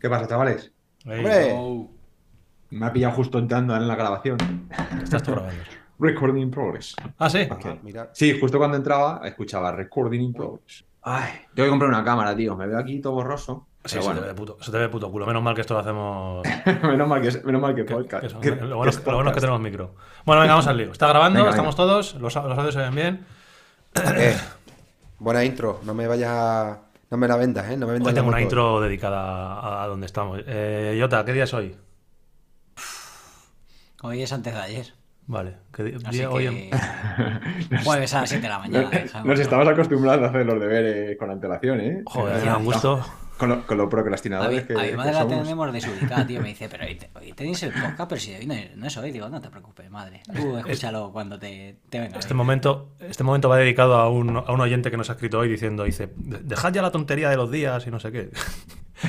¿Qué pasa, chavales? Oh, Me ha pillado justo entrando en la grabación. estás tú grabando. Recording in progress. Ah, sí. Ah, mira. Sí, justo cuando entraba escuchaba recording in progress. Ay, tengo que comprar una cámara, tío. Me veo aquí todo borroso. Sí, se, te ve de puto, se te ve de puto culo. Menos mal que esto lo hacemos. menos mal que, menos mal que que- podcast. que son- Que- lo, bueno, es- que lo bueno es que podcast. tenemos micro. Bueno, venga, vamos al lío. Está grabando, Venga, estamos todos. Los, los audios se ven bien. Eh, buena intro. No me vayas a... No me la vendas, ¿eh? No me vendas Hoy tengo una intro dedicada a, a donde estamos. Eh, Jota, ¿qué día es hoy? Hoy es antes de ayer. Vale. ¿qué Así día- hoy que en- jueves a las 7 de la mañana. Nos, nos estamos acostumbrando a hacer los deberes con antelación, ¿eh? Joder, Eh, me da un gusto. Con lo, con lo A procrastinadores que, a mi que madre la somos. tenemos desubicada, tío. Me dice, pero hoy, te- hoy tenéis el podcast, pero si hoy no, es- no es hoy. Digo, no te preocupes, madre. Tú escúchalo cuando te, te venga. Este momento, este momento va dedicado a un, a un oyente que nos ha escrito hoy diciendo, dice, "De- dejad ya la tontería de los días y no sé qué.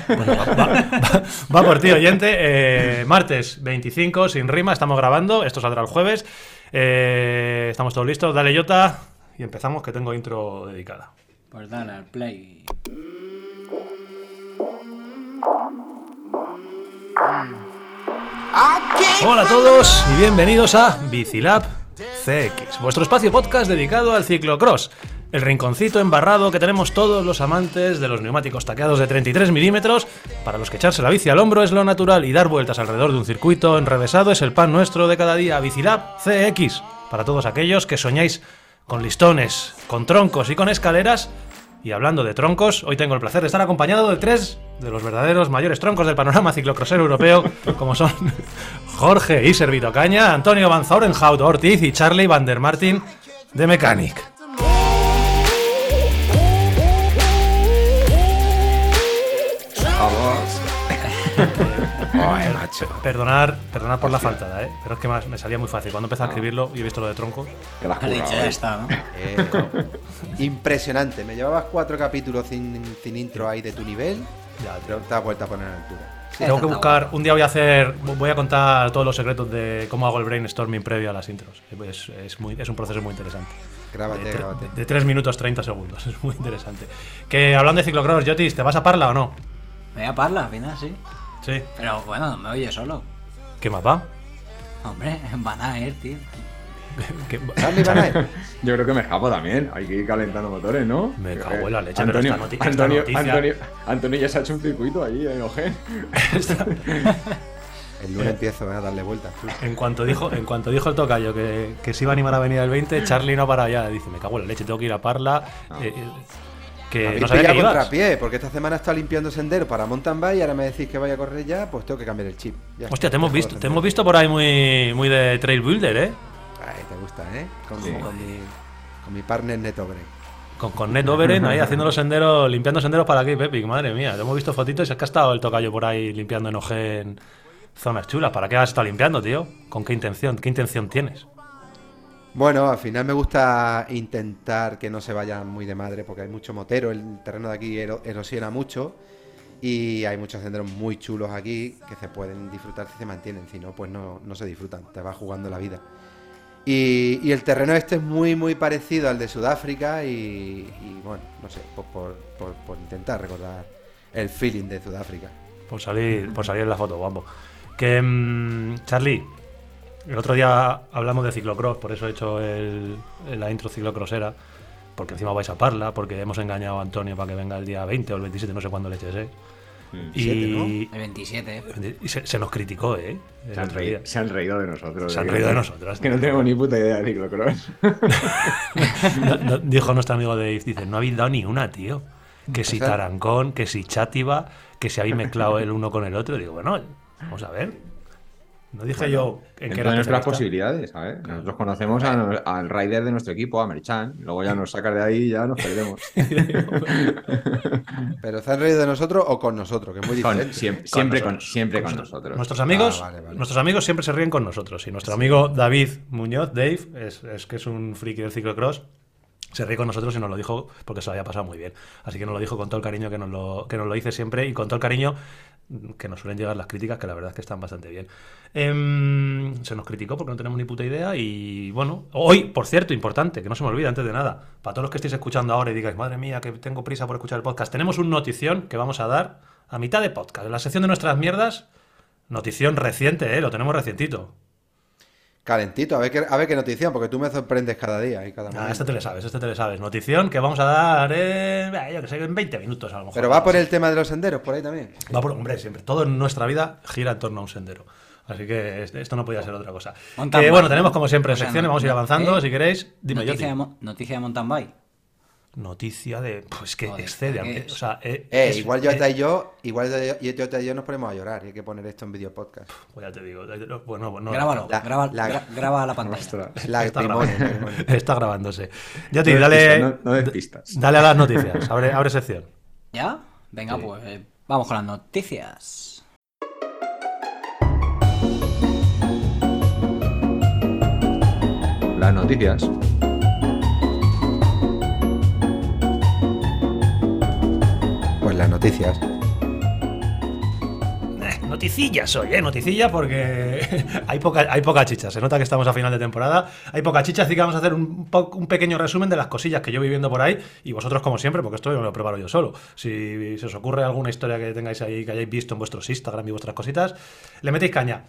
Bueno, va, va- va- va por ti, oyente. Eh, martes 25, sin rima, estamos grabando. Esto saldrá el jueves. Eh, estamos todos listos. Dale, Jota. Y empezamos, que tengo intro dedicada. Pues dale al play. Hola a todos y bienvenidos a Bicilab CX, vuestro espacio podcast dedicado al ciclocross. El rinconcito embarrado que tenemos todos los amantes de los neumáticos taqueados de 33 milímetros, para los que echarse la bici al hombro es lo natural y dar vueltas alrededor de un circuito enrevesado es el pan nuestro de cada día. Bicilab CX, para todos aquellos que soñáis con listones, con troncos y con escaleras. Y hablando de troncos, hoy tengo el placer de estar acompañado de tres de los verdaderos mayores troncos del panorama ciclocrosero europeo, como son Jorge y Servito Caña, Antonio Van Zaurenhout Ortiz y Charlie Van der Martin de Mechanic. Ay, macho. Perdonar, perdonar por la faltada, ¿eh? pero es que más me salía muy fácil. Cuando empecé a escribirlo y he visto lo de troncos, Que la has dicho, ¿eh? está, ¿no? Eh, impresionante. Me llevabas cuatro capítulos sin, sin intro ahí de tu nivel, ya, pero te has vuelto a poner la altura. Tengo que buscar, un día voy a hacer, voy a contar todos los secretos de cómo hago el brainstorming previo a las intros. Es, es muy, es un proceso muy interesante. Grábate, De, grábate. de 3 minutos 30 segundos, es muy interesante. Que hablando de ciclocross, Jotis, ¿te vas a Parla o no? Me voy a parla, al final, sí. Sí. Pero bueno, no me oye solo. ¿Qué más va? Hombre, van a ir, tío. ¿Qué- Charlie Van Aert. Yo creo que me escapo también. Hay que ir calentando motores, ¿no? Me cago en la leche, pero Antonio, esta noti- esta Antonio, Antonio, Antonio ya se ha hecho un circuito ahí en Ogen. El lunes empiezo eh, a darle vueltas. En cuanto dijo, en cuanto dijo el tocayo que, que se iba a animar a venir el 20, Charlie no para ya. Dice, me cago en la leche, tengo que ir a Parla. eh, eh, que Habéis no sabía que pillado ibas. contrapié, porque esta semana está limpiando sendero para mountain bike y ahora me decís que vaya a correr ya, pues tengo que cambiar el chip. Ya Hostia, te hemos visto, te hemos visto por ahí muy, muy de trail builder, ¿eh? Ay, te gusta, ¿eh? Con, Sí. con mi, con mi partner Neto Grey. Con, con Overen ahí haciendo los senderos, limpiando senderos para aquí, Epic, madre mía. Te hemos visto fotitos y es que ha estado el tocayo por ahí limpiando en Ojen zonas chulas. ¿Para qué has estado limpiando, tío? ¿Con qué intención? ¿Qué intención tienes? Bueno, al final me gusta intentar que no se vaya muy de madre porque hay mucho motero, el terreno de aquí ero- erosiona mucho y hay muchos senderos muy chulos aquí que se pueden disfrutar si se mantienen, si no, pues no, no se disfrutan, te vas jugando la vida. Y, el terreno este es muy, muy parecido al de Sudáfrica y, bueno, no sé, por, por- por- intentar recordar el feeling de Sudáfrica. Por salir, por salir en la foto, guapo. Que, mm, Charlie, el otro día hablamos de ciclocross, por eso he hecho el, la intro ciclocrossera, porque encima vais a Parla, porque hemos engañado a Antonio para que venga el día 20 o el 27, no sé cuándo le eches, ¿eh? Y, El 27, ¿eh? y se, se nos criticó, ¿eh? Se han, reído, se han reído de nosotros. Se han eh, reído de nosotros. Que no tenemos ni puta idea de ciclocross. No- no- dijo nuestro amigo Dave, dice, no habéis dado ni una, tío. Que si Tarancón, que si Chátiva, que si habéis mezclado el uno con el otro. Digo, bueno, vamos a ver. No dije yo en qué era nuestras posibilidades, ¿sabes? Nosotros conocemos a- al rider de nuestro equipo, a Merchan. Luego ya nos sacas de ahí y ya nos perdemos. ¿Pero se han reído de nosotros o con nosotros? Que es muy diferente. siempre siempre con, nosotros, siempre con con nosotros. nosotros. Nuestros amigos, Ah, vale, vale. nuestros amigos siempre se ríen con nosotros. Y nuestro amigo David Muñoz, Dave, es, es que es un friki del ciclocross, se ríe con nosotros y nos lo dijo porque se lo había pasado muy bien. Así que nos lo dijo con todo el cariño que nos lo, que nos lo dice siempre y con todo el cariño que nos suelen llegar las críticas, que la verdad es que están bastante bien. Em, se nos criticó porque no tenemos ni puta idea y bueno, hoy, por cierto, importante, que no se me olvide antes de nada, para todos los que estéis escuchando ahora y digáis, madre mía, que tengo prisa por escuchar el podcast, tenemos un notición que vamos a dar a mitad de podcast, en la sección de nuestras mierdas, notición reciente, ¿eh? Lo tenemos recientito. Calentito, a ver, qué, a ver qué noticia, porque tú me sorprendes cada día y cada Ah, momento. este te le sabes, este te le sabes. Notición que vamos a dar, eh, yo que sé, en 20 minutos a lo mejor. Pero va por el tema de los senderos, por ahí también. Va por, hombre, siempre. Todo en nuestra vida gira en torno a un sendero. Así que es- esto no podía ser otra cosa. Bike. bueno, tenemos como siempre O sea, secciones, no- vamos a ir avanzando, ¿eh? si queréis. Dime, noticia, de, Yoti. mo- noticia de mountain bike. Noticia de. Pues que Joder, excede. ¿qué eh? O sea, eh, Eh, es- igual yo eh, y yo, igual yo, yo y yo nos ponemos a llorar y hay que poner esto en video podcast. Pues ya te digo. eh, Bueno, no, Grábalo, la- graba, la- gra- graba la pantalla. La Está, grabando- grabándose. Yoti, No des dale. pistas, no- no pistas. Dale a las noticias. Abre, abre sección. ¿Ya? Venga, Sí. pues eh, vamos con las noticias. Las noticias. Las noticias. Eh, Noticillas hoy, ¿eh? Noticilla porque hay poca, hay poca chicha. Se nota que estamos a final de temporada. Hay poca chicha, así que vamos a hacer un, pequeño resumen de las cosillas que yo voy viendo por ahí. Y vosotros, como siempre, porque esto me lo preparo yo solo. Si se os ocurre alguna historia que tengáis ahí, que hayáis visto en vuestros Instagram y vuestras cositas, le metéis caña.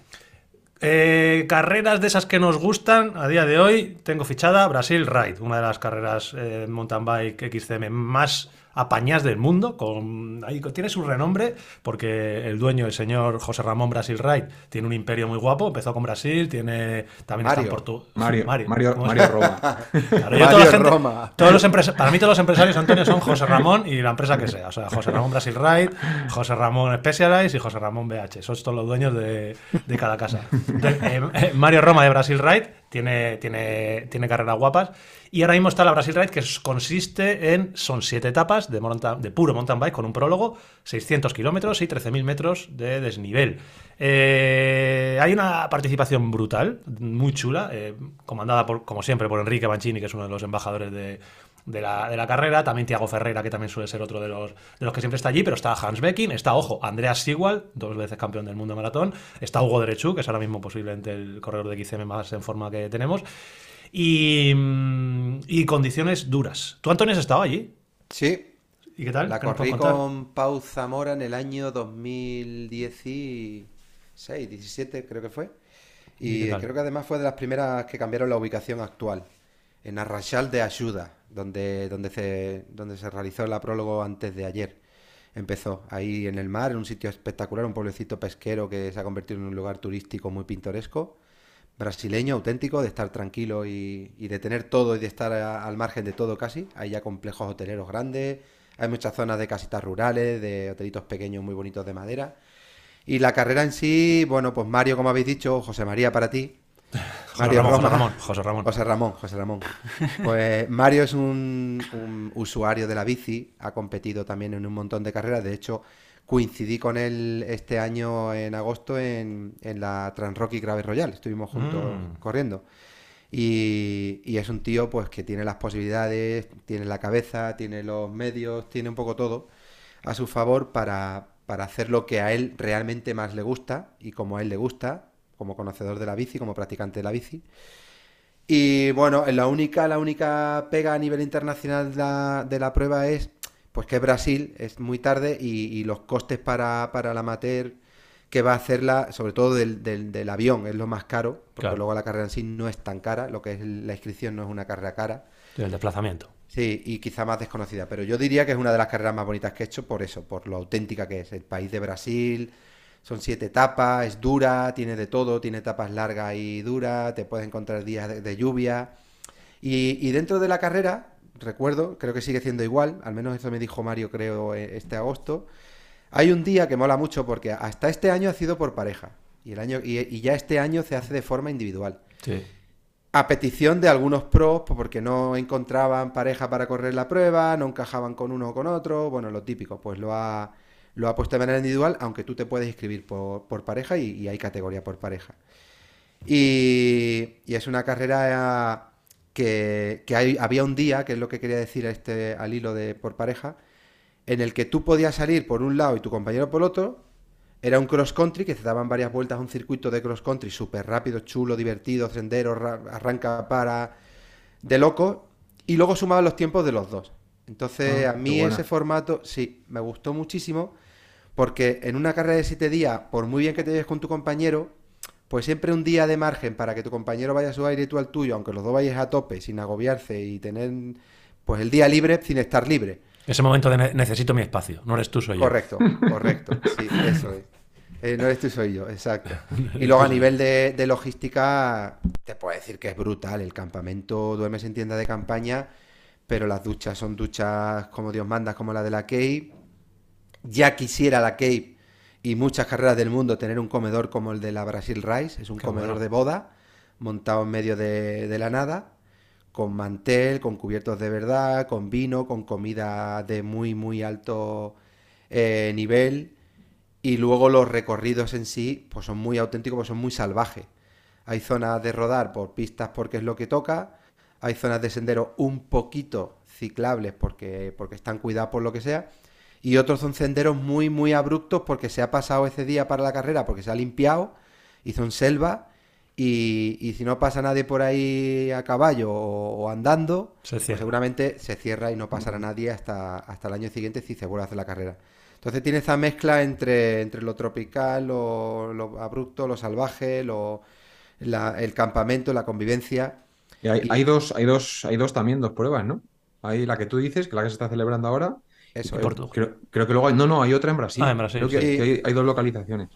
Eh, carreras de esas que nos gustan a día de hoy, tengo fichada Brasil Ride, una de las carreras eh, mountain bike XCM más apañadas del mundo. Con, ahí tiene su renombre porque el dueño, el señor José Ramón Brasil Ride, tiene un imperio muy guapo. Empezó con Brasil, tiene también está en Mario. Portugal. Mario, Mario, ¿cómo Mario, Roma. Claro, yo Mario toda la gente- Roma. todos los para mí todos los empresarios, Antonio, son José Ramón y la empresa que sea. O sea, José Ramón Brasil Ride, José Ramón Specialized y José Ramón BH. Son todos los dueños de, de cada casa. Entonces, eh, eh, Mario Roma de Brasil Ride tiene, tiene, tiene carreras guapas. Y ahora mismo está la Brasil Ride que consiste en, son siete etapas de, puro mountain bike con un prólogo, 600 kilómetros y 13.000 metros de desnivel. Eh, hay una participación brutal, muy chula, eh, comandada por, como siempre por Enrique Mancini, que es uno de los embajadores de, de la, de la carrera, también Tiago Ferreira, que también suele ser otro de los, de los que siempre está allí, pero está Hans Becking, está, ojo, Andreas Sigwald, dos veces campeón del mundo de maratón, está Hugo Derechu, que es ahora mismo posiblemente el corredor de XCM más en forma que tenemos, y, y condiciones duras. ¿Tú, Antonio, has estado allí? Sí, ¿Y qué tal? la ¿Qué nos corrí con Pau Zamora en el año 2016, 17 creo que fue. ¿Y creo que además fue de las primeras que cambiaron la ubicación actual, en Arrachal de Ayuda, donde, donde, se, donde se realizó la prólogo antes de ayer. Empezó ahí en el mar, en un sitio espectacular, un pueblecito pesquero que se ha convertido en un lugar turístico muy pintoresco, brasileño, auténtico, de estar tranquilo y, y de tener todo y de estar a- al margen de todo casi. Hay ya complejos hoteleros grandes, hay muchas zonas de casitas rurales, de hotelitos pequeños muy bonitos de madera. Y la carrera en sí, bueno, pues Mario, como habéis dicho, José María para ti. José Ramón, José Ramón, José Ramón. José Ramón, José Ramón. Pues Mario es un, un usuario de la bici, ha competido también en un montón de carreras. De hecho, coincidí con él este año en agosto en, en la Transrocky Gravel Royal. Estuvimos juntos Mm. corriendo. Y, y es un tío pues que tiene las posibilidades, tiene la cabeza, tiene los medios, tiene un poco todo a su favor para, para hacer lo que a él realmente más le gusta y como a él le gusta, como conocedor de la bici, como practicante de la bici. Y bueno, la única, la única pega a nivel internacional de la, de la prueba es pues que Brasil es muy tarde y, y los costes para, para el amateur que va a hacerla, sobre todo del, del- del avión, es lo más caro, porque Claro. luego la carrera en sí no es tan cara, lo que es la inscripción no es una carrera cara. El desplazamiento. Sí, y quizá más desconocida, pero yo diría que es una de las carreras más bonitas que he hecho por eso, por lo auténtica que es. El país de Brasil, son siete etapas, es dura, tiene de todo, tiene etapas largas y duras, te puedes encontrar días de, de lluvia. Y, y dentro de la carrera, recuerdo, creo que sigue siendo igual, al menos eso me dijo Mario, creo, eh, este agosto. Hay un día que mola mucho porque hasta este año ha sido por pareja y, el año, y, y ya este año se hace de forma individual. Sí. A petición de algunos pros, pues porque no encontraban pareja para correr la prueba, no encajaban con uno o con otro, bueno, lo típico, pues lo ha, lo ha puesto de manera individual, aunque tú te puedes inscribir por, por pareja y, y hay categoría por pareja. Y, y es una carrera que, que hay- había un día, que es lo que quería decir este, al hilo de por pareja, en el que tú podías salir por un lado y tu compañero por otro. Era un cross country que se daban varias vueltas a un circuito de cross country súper rápido, chulo, divertido, sendero, ra- arranca para de loco. Y luego sumaban los tiempos de los dos. Entonces, Ah, a mí ese formato, sí, me gustó muchísimo. Porque en una carrera de siete días, por muy bien que te lleves con tu compañero, pues siempre un día de margen para que tu compañero vaya a su aire y tú al tuyo, aunque los dos vayáis a tope, sin agobiarse y tener pues el día libre sin estar libre. Ese momento de ne- necesito mi espacio, no eres tú, soy yo. Correcto, correcto. Sí, eso es. Eh, no eres tú, soy yo, exacto. Y luego a nivel de, de logística, te puedo decir que es brutal. El campamento, duermes en tienda de campaña, pero las duchas son duchas como Dios manda, como la de la Cape. Ya quisiera la Cape y muchas carreras del mundo tener un comedor como el de la Brasil Rice. Es un Qué comedor bueno. de boda montado en medio de, de la nada, con mantel, con cubiertos de verdad, con vino, con comida de muy, muy alto eh, nivel. Y luego los recorridos en sí, pues son muy auténticos, pues son muy salvajes. Hay zonas de rodar por pistas porque es lo que toca. Hay zonas de sendero un poquito ciclables porque, porque están cuidadas por lo que sea. Y otros son senderos muy, muy abruptos porque se ha pasado ese día para la carrera, porque se ha limpiado, y son selva. Y, y si no pasa nadie por ahí a caballo o, o andando, Se pues seguramente se cierra y no pasará nadie hasta, hasta el año siguiente si se vuelve a hacer la carrera. Entonces tiene esa mezcla entre, entre lo tropical, lo, lo abrupto, lo salvaje, lo, la- el campamento, la convivencia. Y hay, Y- hay dos, hay dos, hay dos también, dos pruebas, ¿no? Hay la que tú dices, que es la que se está celebrando ahora. Eso es. Portugal. Creo, creo que luego hay, no, no, hay otra en Brasil. Ah, en Brasil, Creo que, sí. que hay, hay dos localizaciones.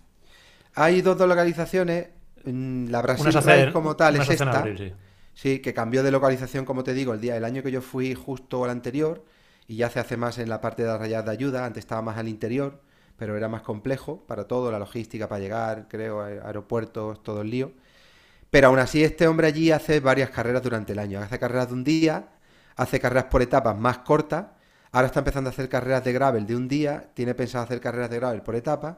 Hay dos, dos localizaciones. mm, La Brasil como tal es esta. abril, sí. Sí, que cambió de localización, como te digo, el día, el año que yo fui justo al anterior, y ya se hace más en la parte de las rayas de ayuda, antes estaba más al interior, pero era más complejo para todo, la logística para llegar, creo, aeropuertos, todo el lío. Pero aún así, este hombre allí hace varias carreras durante el año. Hace carreras de un día, hace carreras por etapas más cortas. Ahora está empezando a hacer carreras de gravel de un día, tiene pensado hacer carreras de gravel por etapas.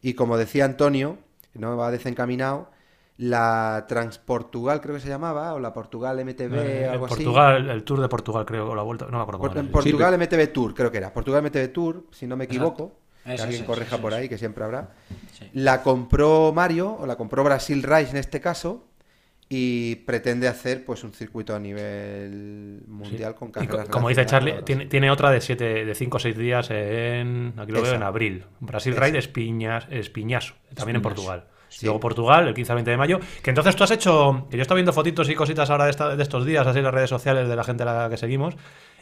Y como decía Antonio, no va desencaminado, la Transportugal creo que se llamaba, o la Portugal MTB, Eh, algo así. Portugal, el Tour de Portugal, creo, o la vuelta, no me acuerdo cómo Por- era, en sí. Portugal MTB Tour, creo que era. Portugal MTB Tour, si no me equivoco. Que alguien eso, corrija eso, por eso. ahí, que siempre habrá. Sí. La compró Mario, o la compró Brasil Rice en este caso, y pretende hacer pues un circuito a nivel mundial con carreras co- como dice Charlie, tiene, tiene otra de siete, de 5 o 6 días en, aquí lo veo, en abril. Brasil Esa. Ride Espiñas, Espiñaso, también en Portugal. Sí. Luego Portugal, el 15 al 20 de mayo. Que entonces tú has hecho, que yo estaba viendo fotitos y cositas ahora de, esta- de estos días, así en las redes sociales de la gente a la que seguimos,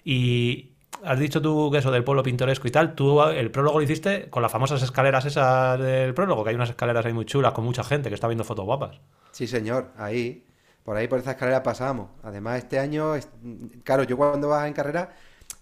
y has dicho tú que eso del pueblo pintoresco y tal, tú el prólogo lo hiciste con las famosas escaleras esas del prólogo, que hay unas escaleras ahí muy chulas con mucha gente que está viendo fotos guapas. Sí, señor, ahí. Por ahí, por esa escalera pasamos. Además, este año, es- claro, yo cuando vas en carrera,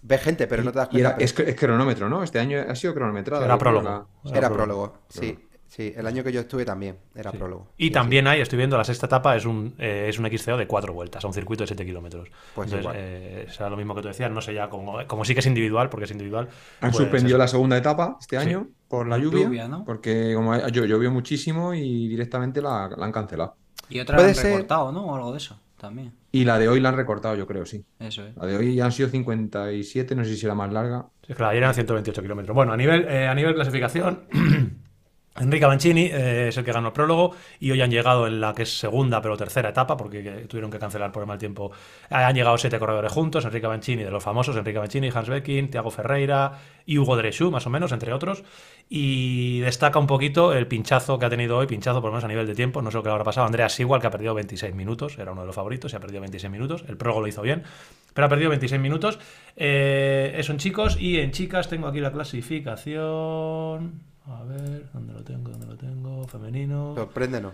ves gente, pero no te das Y cuenta. era, pero- es, es cronómetro, ¿no? Este año ha sido cronometrado. Era prólogo. Era Era prólogo. prólogo, sí. Sí, el año que yo estuve también era Sí. prólogo. Y Sí, también hay, estoy viendo, la sexta etapa es un, eh, es un XCO de cuatro vueltas, a un circuito de 7 kilómetros. Pues Entonces, igual. eh, será lo mismo que tú decías, no sé ya, como, como sí que es individual, porque es individual. Han pues suspendido la segunda etapa este Sí. año por la lluvia, Lluvia, ¿no? porque como llo- llovió muchísimo y directamente la, la han cancelado. Y otra Puede han ser- recortado, ¿no? O algo de eso, también. Y la de hoy la han recortado, yo creo, sí. Eso es. La de hoy ya han sido 57, no sé si será más larga. Sí, la de ayer eran 128 kilómetros. Bueno, a nivel, eh, a nivel clasificación, Enrique Mancini eh, es el que ganó el prólogo y hoy han llegado en la que es segunda pero tercera etapa porque eh, tuvieron que cancelar por el mal tiempo. Eh, han llegado siete corredores juntos, Enrique Mancini de los famosos, Enrique Mancini, Hans Becking, Thiago Ferreira y Hugo Dreschú, más o menos, entre otros. Y destaca un poquito el pinchazo que ha tenido hoy, pinchazo por lo menos a nivel de tiempo, no sé lo que le habrá pasado. Andrea Sigual, que ha perdido 26 minutos, era uno de los favoritos y ha perdido 26 minutos. El prólogo lo hizo bien, pero ha perdido 26 minutos. Eh, eso en chicos y en chicas tengo aquí la clasificación. A ver, ¿dónde lo tengo? ¿Dónde lo tengo? Femenino. Sorpréndenos.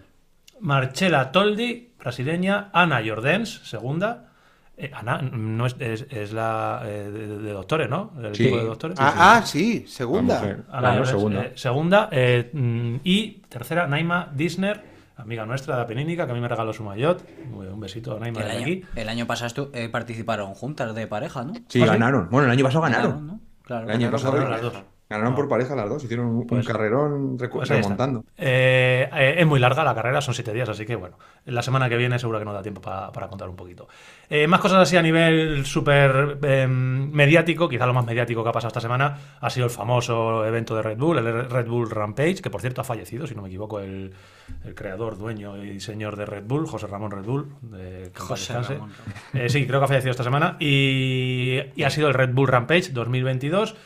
Marcela Toldi, brasileña. Ana Jordens, segunda. Eh, Ana no es, es- es la eh, de, de doctores, ¿no? Del Sí. equipo de doctores. Ah, ah, sí, La segunda. Ana Claro, Jordens, segunda. eh, segunda, eh, mm, y tercera, Naima Disner, amiga nuestra de la Penínica, que a mí me regaló su maillot. Un besito a Naima El año, aquí. el año pasado eh, participaron juntas de pareja, ¿no? Sí, ¿Ah, sí? ganaron. Bueno, el año pasado ganaron. Ganaron, ¿no? Claro. El año Ganaron pasado por las ganaron, dos. Ganaron por pareja las dos, hicieron un, un Pues- carrerón Pues remontando. Eh, eh, es muy larga la carrera, son siete días, así que bueno, la semana que viene seguro que nos da tiempo pa- para contar un poquito. Eh, más cosas así a nivel súper eh, mediático, quizá lo más mediático que ha pasado esta semana ha sido el famoso evento de Red Bull, el Red Bull Rampage, que por cierto ha fallecido, si no me equivoco, el, el creador, dueño y señor de Red Bull, José Ramón Red Bull. de- José. Ramón. Eh, sí, creo que ha fallecido esta semana. Y, y ha sido el Red Bull Rampage 2022.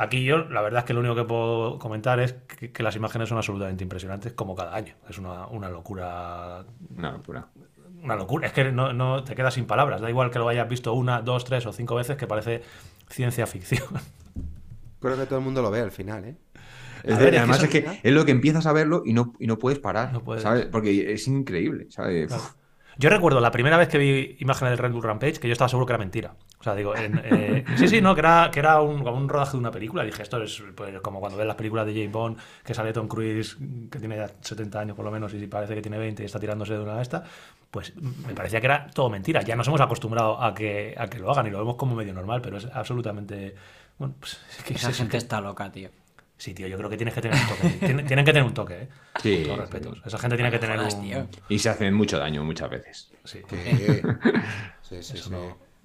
Aquí yo, la verdad es que lo único que puedo comentar es que, que las imágenes son absolutamente impresionantes, como cada año. Es una, una locura. Una locura. Una locura. Es que no, no te quedas sin palabras. Da igual que lo hayas visto una, dos, tres o cinco veces, que parece ciencia ficción. Creo que todo el mundo lo ve al final, ¿eh? Es A de- ver, es que además es que es lo que empiezas a verlo y no, y no puedes parar. No puedes. ¿sabes? Porque es increíble. ¿sabes? Claro. Yo recuerdo la primera vez que vi imágenes del Red Bull Rampage que yo estaba seguro que era mentira. O sea, digo, en, eh, sí, sí, no, que era, que era un, como un rodaje de una película. Dije, esto es pues, como cuando ves las películas de James Bond, que sale Tom Cruise, que tiene ya 70 años por lo menos, y parece que tiene 20 y está tirándose de una de estas. Pues me parecía que era todo mentira. Ya nos hemos acostumbrado a que, a que lo hagan y lo vemos como medio normal, pero es absolutamente. Bueno, pues es que Esa es- gente está loca, tío. Sí, tío, yo creo que tienes que tener un toque. Tienen, tienen que tener un toque, ¿eh? Sí, Con todos sí. respetos. Esa gente tiene que tener Jodas, un. tío. Y se hacen mucho daño muchas veces. Sí. Sí, sí, sí. Eso, sí.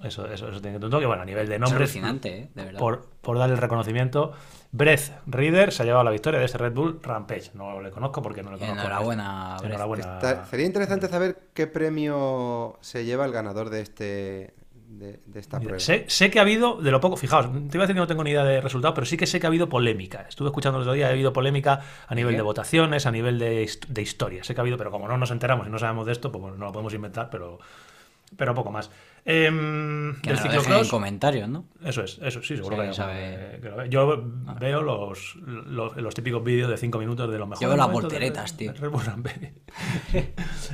Eso, eso, eso tiene que tener un toque. Bueno, a nivel de Es nombres, alucinante, ¿eh? De verdad. por, por darle el reconocimiento, Breath Reader se ha llevado la victoria de este Red Bull Rampage. No le conozco porque no le conozco. Enhorabuena, Breath. Enhorabuena. Está- sería interesante saber qué premio se lleva el ganador de este de, de esta Mira, prueba. sé, sé que ha habido, de lo poco, fijaos, te iba a decir que no tengo ni idea de resultados, pero sí que sé que ha habido polémica. Estuve escuchando el otro día, ha habido polémica a nivel ¿Qué? de votaciones, a nivel de, de historia. Sé que ha habido, pero como no nos enteramos y no sabemos de esto, pues bueno, no lo podemos inventar, pero, pero poco más. Em, Que del en comentarios, ¿no? Eso es, eso sí, seguro Sí, que hay sabe. que- lo ve. Yo veo los, los, los típicos vídeos de 5 minutos de los mejores. veo las de- volteretas, tío.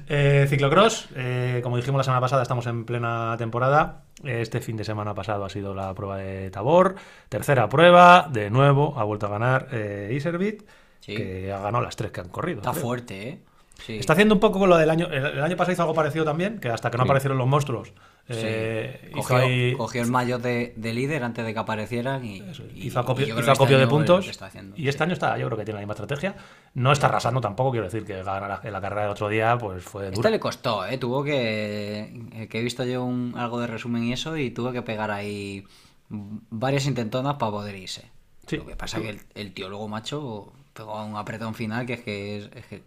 Eh, ciclocross, eh, como dijimos la semana pasada, estamos en plena temporada. Este fin de semana pasado ha sido la prueba de Tabor. Tercera prueba, de nuevo, ha vuelto a ganar eh, Iservit, Sí. que ha ganado las tres que han corrido. Está creo. fuerte, ¿eh? Sí. Está haciendo un poco con lo del año. El, año pasado hizo algo parecido también, que hasta que no Sí. aparecieron los monstruos. Sí. eh, cogió, ahí- cogió el maillot de, de líder antes de que aparecieran y, hizo acopio, y hizo este acopio de puntos haciendo. y este año está, yo creo que tiene la misma estrategia. No está arrasando tampoco, quiero decir que ganar la, la carrera del otro día pues fue Este dura. le costó, ¿eh? Tuvo que... eh, Que he visto yo un, algo de resumen y eso y tuvo que pegar ahí varias intentonas para poder irse. Lo que pasa es que el, el tío luego, macho, pegó un apretón final que es que... Es, es que-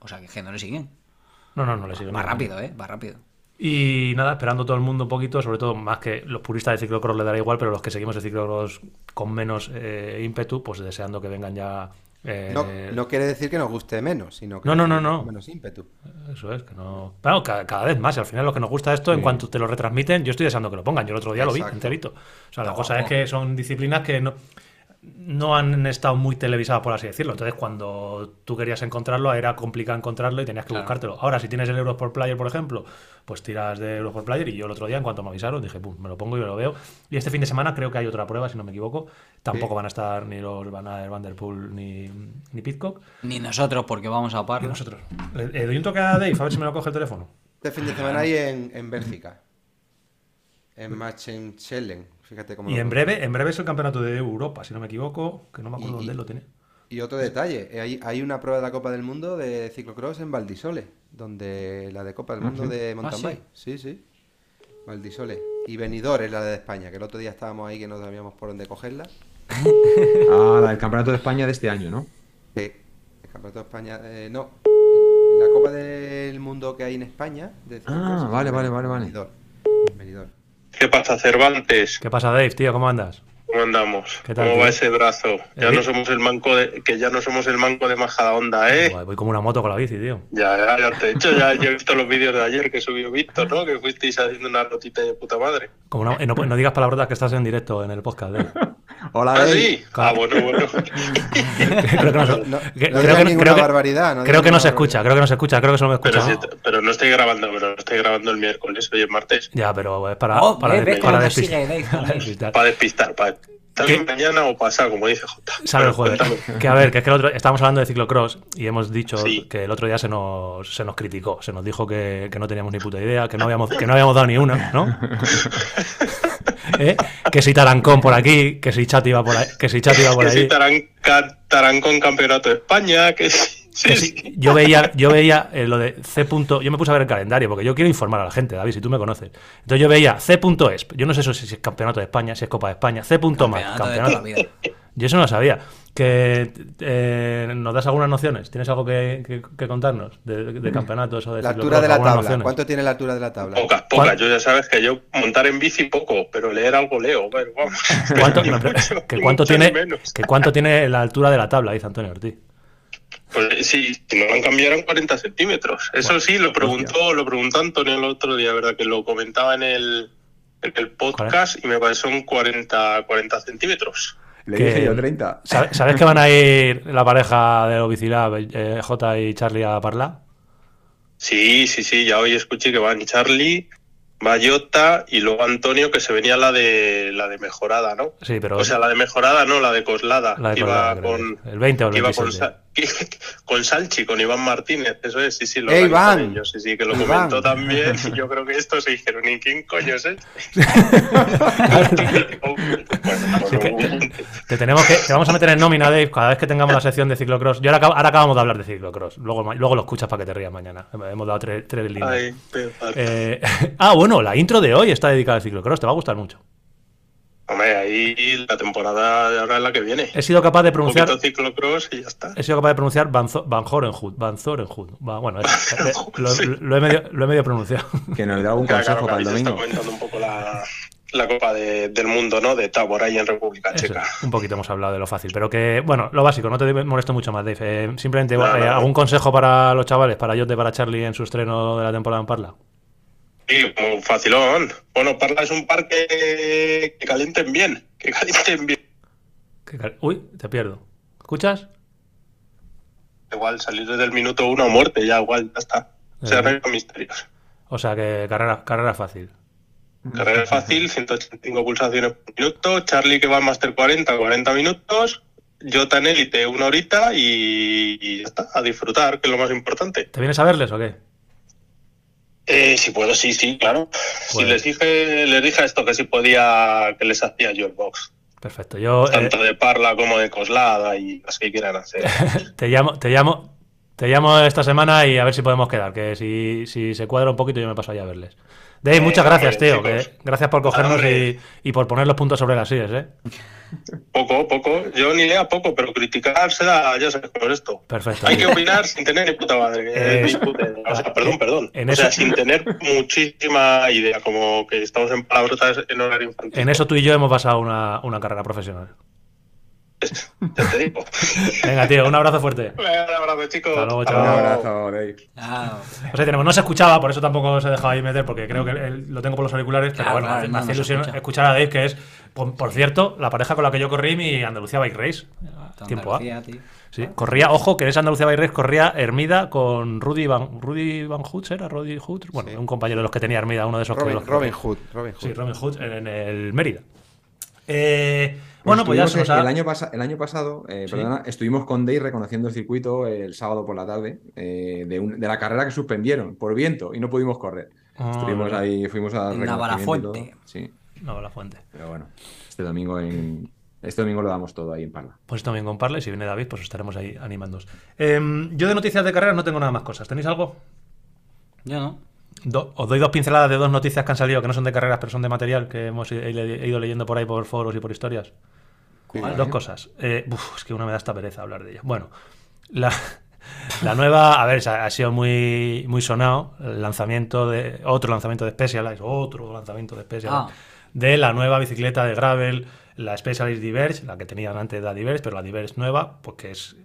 o sea, que, es que no le siguen. No, no, no le sigue. Va rápido, ¿eh? Va rápido. Y nada, esperando todo el mundo un poquito, sobre todo más que los puristas de ciclocross le dará igual, pero los que seguimos el ciclocross con menos eh, ímpetu, pues deseando que vengan ya. eh, No, no quiere decir que nos guste menos, sino que No, no, no, no. menos ímpetu. Eso es, que no. Claro, ca- cada, vez más. Y al final lo que nos gusta esto, en cuanto te lo retransmiten, yo estoy deseando que lo pongan. Yo el otro día lo vi enterito. O sea, la cosa es que son disciplinas que no, no han estado muy televisadas, por así decirlo. Entonces, cuando tú querías encontrarlo, era complicado encontrarlo y tenías que Claro. buscártelo. Ahora, si tienes el Euros por Player, por ejemplo, pues tiras de Euros por Player. Y yo el otro día, en cuanto me avisaron, dije, pum, me lo pongo y me lo veo. Y este fin de semana creo que hay otra prueba, si no me equivoco. Tampoco Sí. van a estar ni los Van Aert, Van Der Poel ni, ni Pitcock. Ni nosotros, porque vamos a Y par. nosotros. Le, le doy un toque a Dave, a ver si me lo coge el teléfono. Este fin de semana hay en, en Bélgica. En Machenschellen. Fíjate cómo Y lo en breve, en breve es el campeonato de Europa, si no me equivoco, que no me acuerdo Y- dónde lo tiene. Y otro detalle, eh, hay, hay una prueba de la Copa del Mundo de ciclocross en Valdisole, donde la de Copa del Mundo de mountain sí? bike. Sí, sí. Valdisole. Y Benidorm es la de España, que el otro día estábamos ahí que no sabíamos por dónde cogerla. Ah, la del Campeonato de España de este año, ¿no? Sí. El Campeonato de España, eh, no. La Copa del Mundo que hay en España. de Ah, vale, vale, vale, vale. Benidorm. ¿Qué pasa, Cervantes? ¿Qué pasa, Dave, tío? ¿Cómo andas? ¿Cómo andamos? ¿Qué tal, ¿Cómo tío? va ese brazo? Ya Eh, no somos el manco de, que ya no somos el manco de Majada Onda, ¿eh? Guay, voy como una moto con la bici, tío. Ya, ya, ya te he dicho, ya, he visto los vídeos de ayer que subió Víctor, ¿no? Que fuisteis haciendo una rotita de puta madre. Como una- eh, no, no digas palabrotas que estás en directo en el podcast, Dave. Hola, ¿Ah, sí? Ah, bueno, bueno. creo que no, creo ninguna creo barbaridad. No creo que no se escucha, creo que no se escucha, creo que solo me escucha. Pero, si- pero no estoy grabando, pero no estoy grabando el miércoles, hoy es martes. Ya, pero es para, Oh, para, para despistar. sigue para despistar. Para despistar, para ¿Qué? mañana o pasado, como dice J. Sale el jueves. cuéntame. Que a ver, que es que el otro, estábamos hablando de ciclocross y hemos dicho Sí. que el otro día se nos, se nos criticó, se nos dijo que, que no teníamos ni puta idea, que no habíamos, que no habíamos dado ni una, ¿no? ¿Eh? Que si Tarancón por aquí, que si Chat iba por ahí, que si Chat iba por Que si ahí. Taranca- Tarancón Campeonato de España, que sí. sí, si- yo veía, yo veía eh, lo de C. punto- Yo me puse a ver el calendario porque yo quiero informar a la gente, David, si tú me conoces. Entonces yo veía C.es. Yo no sé eso si es campeonato de España, si es Copa de España. C.mat, Campeonato de campeonato. toda la vida. Yo eso no lo sabía. Que eh, nos das algunas nociones. ¿Tienes algo que, que- que contarnos de, de campeonatos o de La altura de la ¿Algunas tabla. nociones? ¿Cuánto tiene la altura de la tabla? Pocas, pocas. ¿Cuál? Yo ya sabes que yo montar en bici poco, pero leer algo leo. Bueno, vamos. ¿Cuánto, Ni no, pero- mucho, que cuánto tiene, que cuánto tiene la altura de la tabla? Dice Antonio Ortiz. Pues sí, si no lo han cambiado eran 40 centímetros. Eso sí, lo preguntó, lo preguntó Antonio el otro día, ¿verdad? Que lo comentaba en el, en el podcast y me parece son 40, 40 centímetros. Le Que- dije yo 30. ¿Sabe- ¿Sabes que van a ir la pareja de Obicilab, eh, J y Charlie, a Parla? Sí, sí, sí, ya hoy escuché que van Charlie, Bayota y luego Antonio, que se venía la de la de mejorada, ¿no? Sí, pero O sea, la de mejorada, no, la de Coslada. la de que Colada, iba con, el 20 o el que iba con, 27. Sa- con Salchi, con Iván Martínez, eso es, sí, sí, lo ¡Eh, organizan Iván! ellos, sí, sí, que lo Iván. comentó también. y Yo creo que esto se dijeron, ¿y quién coño es este? Sí, que- Te tenemos que te vamos a meter en nómina, Dave, cada vez que tengamos la sección de ciclocross. Yo ahora, acab- ahora acabamos de hablar de ciclocross. Luego, luego lo escuchas para que te rías mañana. Hemos dado tres, tres líneas. Ay. Eh, ah, bueno, la intro de hoy está dedicada al ciclocross. Te va a gustar mucho. Hombre, ahí la temporada de ahora es la que viene. He sido capaz de Un pronunciar. poquito ciclocross y ya está. He sido capaz de pronunciar Van, Van. Van Zorenhoed. Va, Bueno, es- lo, Sí. lo he medio, lo he medio pronunciado. Que nos dé algún Claro, consejo claro, para el se está domingo. comentando un poco la, la Copa de- del Mundo, ¿no? De Tabor ahí en República Eso, Checa. un poquito hemos hablado de lo fácil, pero que, bueno, lo básico, no te molesto mucho más, Dave. Eh, simplemente, No, eh, no. ¿algún consejo para los chavales, para Yote, para Charlie en su estreno de la temporada en Parla? Sí, como facilón. Bueno, Parla es un parque que calienten bien, que calienten bien. Que cal- Uy, te pierdo. ¿Escuchas? Igual salir desde el minuto uno a muerte, ya igual, ya está. Eh. no hay misterios. O sea, que carrera, carrera fácil. Carrera fácil, 185 pulsaciones por minuto. Charlie que va al Master 40, 40 minutos. Jota en élite, una horita y, y ya está, a disfrutar, que es lo más importante. ¿Te vienes a verles o qué? Eh, si puedo, sí, sí, claro. Si Pues- les dije, les dije esto que si podía, que les hacía yo el box. Perfecto. Yo eh, Tanto de Parla como de Coslada y las que quieran hacer. te llamo, te llamo, te llamo esta semana y a ver si podemos quedar. Que si, si se cuadra un poquito, yo me paso allá a verles. Dave, Eh, muchas gracias, tío. chicos. que- gracias por cogernos y, y por poner los puntos sobre las sillas, ¿eh? Poco, poco. Yo ni lea poco, pero criticar se da, ya sabes es esto. Perfecto. Hay que opinar sin tener ni puta madre. discute. O sea, perdón, perdón. En o sea, eso- sin tener muchísima idea, como que estamos en palabrotas en horario infantil. En eso tú y yo hemos pasado una, una carrera profesional. Ya te digo. Venga, tío, un abrazo fuerte. Venga, Un abrazo, chicos. Hasta luego, Un chao. abrazo, Dave. Ah, O sea, tenemos, no se escuchaba, por eso tampoco se dejaba ahí meter, porque creo que él- lo tengo por los auriculares, pero Claro, bueno, claro, me hace no ilusión escucha. escuchar a Dave, que es, por, por cierto, la pareja con la que yo corrí mi Andalucía Bike Race. Tiempo A. Tío. Sí, corría, ojo, que en esa Andalucía Bike Race corría Hermida con Rudy Van, Rudy Van Hood, ¿era? Rudy Hood, bueno, Sí. un compañero de los que tenía Hermida, uno de esos que Robin, los que- Robin Hood. Robin Hood. Sí, Robin Hood en, en el Mérida. Eh, bueno, pues ya se estuvimos nos ha... el, año pasa- el año pasado, eh, Sí. perdona, estuvimos con Dave reconociendo el circuito el sábado por la tarde eh, de, un- de la carrera que suspendieron por viento y no pudimos correr. Ah, Estuvimos ahí, fuimos a En todo. Sí, No, la fuente. pero bueno, este domingo en, este domingo lo damos todo ahí en Parla. Pues también con Parla y si viene David, pues estaremos ahí animándoos. Em, yo de noticias de carreras no tengo nada más cosas. ¿Tenéis algo? Yo no. Do- os doy dos pinceladas de dos noticias que han salido, que no son de carreras, pero son de material, que hemos he, ido leyendo por ahí por foros y por historias. ¿Cuál? Dos cosas. Eh, uf, es que una me da esta pereza hablar de ella. Bueno, la, la nueva, a ver, ha ha sido muy, muy sonado el lanzamiento de otro lanzamiento de Specialized, otro lanzamiento de Specialized, Ah. de la nueva bicicleta de gravel, la Specialized Diverge, la que tenían antes la Diverge, pero la Diverge nueva, porque es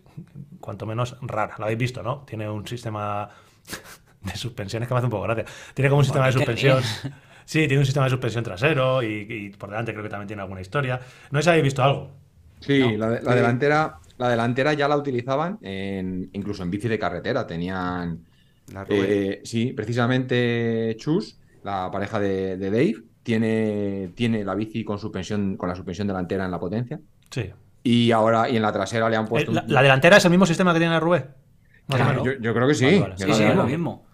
cuanto menos rara. La habéis visto, ¿no? Tiene un sistema de suspensiones que me hace un poco gracia. Tiene como un sistema de suspensión. Sí, tiene un sistema de suspensión trasero y, y por delante creo que también tiene alguna historia. No sé si habéis visto algo. Sí, No. la, de- la Sí. delantera, la delantera ya la utilizaban en, incluso en bici de carretera. Tenían, La eh, sí, precisamente Chus, la pareja de, de Dave, tiene, tiene la bici con suspensión, con la suspensión delantera en la potencia. Sí. Y ahora, y en la trasera le han Eh, puesto. La, un- la delantera es el mismo sistema que tiene la Rubé. Claro. yo, yo creo que sí. Vale, vale. que Sí, sí, es lo mismo.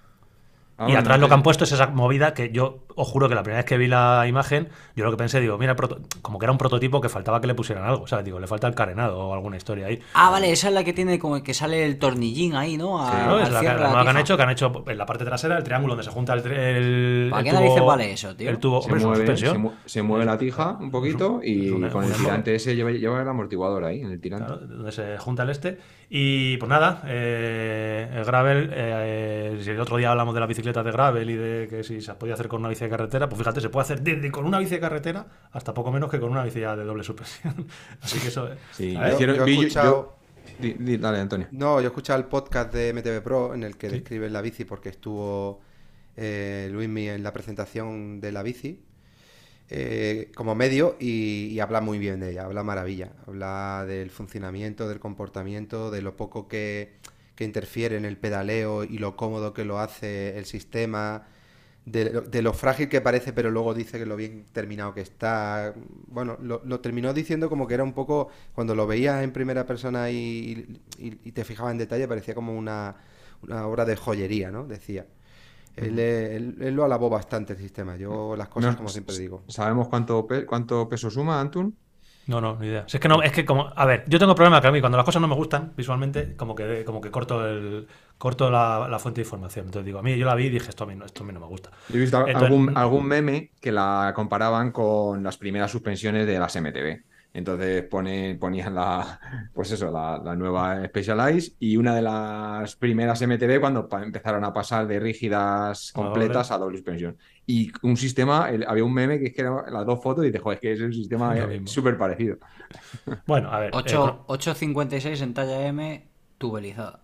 Ah, Y atrás lo que han puesto es esa movida que yo os juro que la primera vez que vi la imagen, yo lo que pensé, digo, mira, como que era un prototipo que faltaba que le pusieran algo, ¿sabes? Digo, le falta el carenado o alguna historia ahí. Ah, vale, esa es la que tiene como que sale el tornillín ahí, ¿no? A, sí, es la, que, han hecho, que han hecho en la parte trasera, el triángulo donde se junta el. el ¿Para qué narices vale eso, tío? El tubo, se, mueve, se, mueve, la tija un poquito y con el tirante ese lleva, lleva, el amortiguador ahí, en el tirante. donde se junta el este. Y pues nada, eh, el gravel, eh, si el otro día hablamos de la bicicleta de gravel y de que si se podía hacer con una bici de carretera, pues fíjate, se puede hacer desde con una bici de carretera hasta poco menos que con una bici de doble suspensión. Así que eso. Sí, yo, he escuchado... dale, Antonio. No, yo he escuchado el podcast de MTV Pro en el que describe la bici porque estuvo eh, Luismi en la presentación de la bici eh, como medio y, habla muy bien de ella, habla maravilla, habla del funcionamiento, del comportamiento, de lo poco que, interfiere en el pedaleo y lo cómodo que lo hace el sistema, de, lo frágil que parece, pero luego dice que lo bien terminado que está. Bueno, lo, terminó diciendo como que era un poco, cuando lo veías en primera persona y, te fijabas en detalle, parecía como una, una obra de joyería, ¿no? Decía. Él, lo alabó bastante el sistema. Yo las cosas como siempre digo. ¿Sabemos cuánto, cuánto peso suma Antun? No, no, ni idea. es que no, es que como, a ver, yo tengo problema que a mí cuando las cosas no me gustan visualmente, como que, como que corto el, corto la, fuente de información. Entonces digo, a mí yo la vi y dije, esto a mí no, esto a mí no me gusta. he visto algún, algún meme que la comparaban con las primeras suspensiones de las MTB. Entonces pone, ponían la, pues eso, la, nueva Specialized y una de las primeras MTB cuando empezaron a pasar de rígidas completas a doble suspensión. Y un sistema, había un meme que es que eran las dos fotos y dice, joder, es que es un sistema súper parecido. Bueno, a ver. 8.56 eh, en talla M, tubelizada.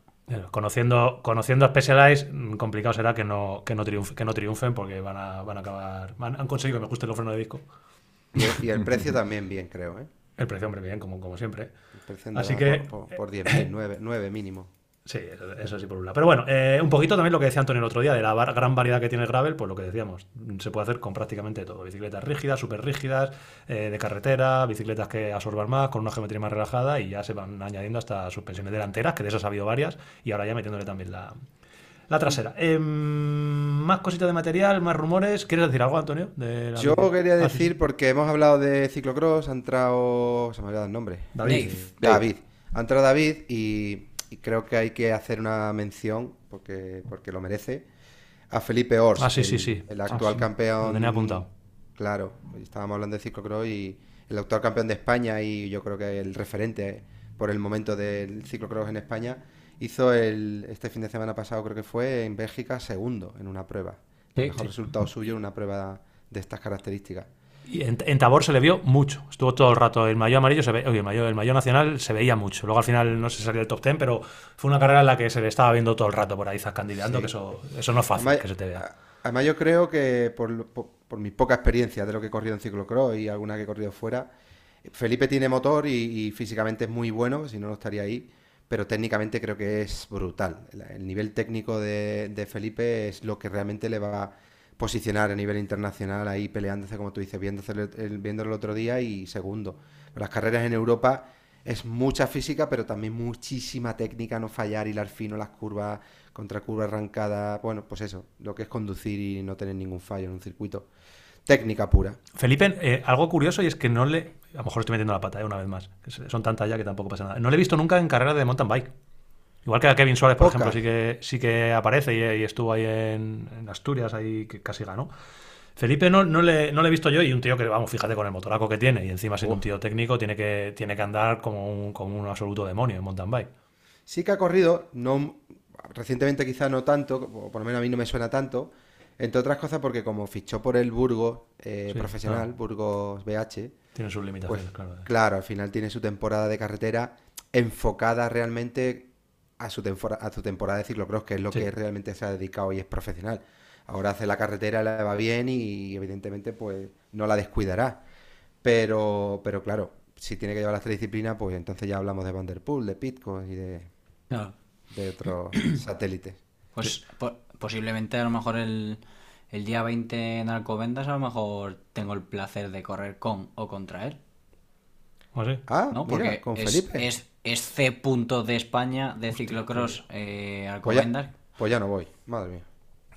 Conociendo, conociendo a Specialized, mm, complicado será que no, que no, que no triunfen porque van a, van a acabar. han conseguido que me guste el freno de disco. Y, el precio también bien, creo, ¿eh? El precio, hombre, bien, como, como siempre. Así que. Por, por, 10.000, 9, mínimo. Sí, eso, sí por un lado. Pero bueno, eh, un poquito también lo que decía Antonio el otro día, de la gran variedad que tiene el gravel, pues lo que decíamos, se puede hacer con prácticamente todo. Bicicletas rígidas, súper rígidas, eh, de carretera, bicicletas que absorban más, con una geometría más relajada y ya se van añadiendo hasta suspensiones delanteras, que de esas ha habido varias, y ahora ya metiéndole también la, la trasera. Em, más cositas de material, más rumores. ¿Quieres decir algo, Antonio? Yo quería ah, decir, porque hemos hablado de ciclocross, ha entrado. Se me ha olvidado el nombre. David. David. Ha entrado David y, creo que hay que hacer una mención, porque, porque lo merece, a Felipe Ors. Ah, sí, sí, sí. El actual ah, campeón. tenía apuntado. Claro, estábamos hablando de ciclocross y el actual campeón de España y yo creo que el referente por el momento del ciclocross en España hizo el, este fin de semana pasado, creo que fue, en Bélgica, segundo en una prueba. el mejor resultado suyo en una prueba de estas características. Y en, Tabor se le vio mucho. Estuvo todo el rato. El mayo amarillo se ve, oye, el mayo, el mayo nacional se veía mucho. Luego al final no se salió el top ten, pero fue una carrera en la que se le estaba viendo todo el rato por ahí candidato, que eso, eso no es fácil que se te vea. Además, yo creo que por, por, mi poca experiencia de lo que he corrido en ciclocross y alguna que he corrido fuera, Felipe tiene motor y, y, físicamente es muy bueno, si no, no estaría ahí pero técnicamente creo que es brutal. El nivel técnico de, Felipe es lo que realmente le va a posicionar a nivel internacional ahí peleándose, como tú dices, viéndolo el, viéndolo el otro día y segundo. Las carreras en Europa es mucha física, pero también muchísima técnica, no fallar, hilar fino las curvas, contra curva arrancada, bueno, pues eso, lo que es conducir y no tener ningún fallo en un circuito. Técnica pura. Felipe, eh, algo curioso y es que no le, a lo mejor estoy metiendo la pata, eh, una vez más. son tantas ya que tampoco pasa nada. No le he visto nunca en carrera de mountain bike. Igual que a Kevin Suárez, por ejemplo, sí que, sí que aparece y, estuvo ahí en, Asturias, ahí que casi ganó. Felipe no, no, le, no le he visto yo y un tío que, vamos, fíjate con el motoraco que tiene y encima siendo un tío técnico, tiene que, tiene que andar como un, como un absoluto demonio en mountain bike. Sí que ha corrido, no recientemente quizá no tanto, por lo menos a mí no me suena tanto, entre otras cosas porque como fichó por el Burgos eh, profesional, Burgos BH, tiene sus limitaciones, pues, claro. Claro, al final tiene su temporada de carretera enfocada realmente a su, a su temporada de ciclocross, que es lo que realmente se ha dedicado y es profesional. Ahora hace la carretera, le va bien y evidentemente pues no la descuidará. Pero, pero claro, si tiene que llevar las tres disciplinas, pues entonces ya hablamos de Vanderpool, de Pitco y de, de otros satélites. Pues posiblemente a lo mejor el, el día 20 en Alcobendas a lo mejor tengo el placer de correr con o contra él. ¿O sí? Ah, ¿no? Porque con es, Felipe. Es, C. Punto de España de ciclocross eh, Alcobendas. Pues ya, pues ya, no voy, madre mía.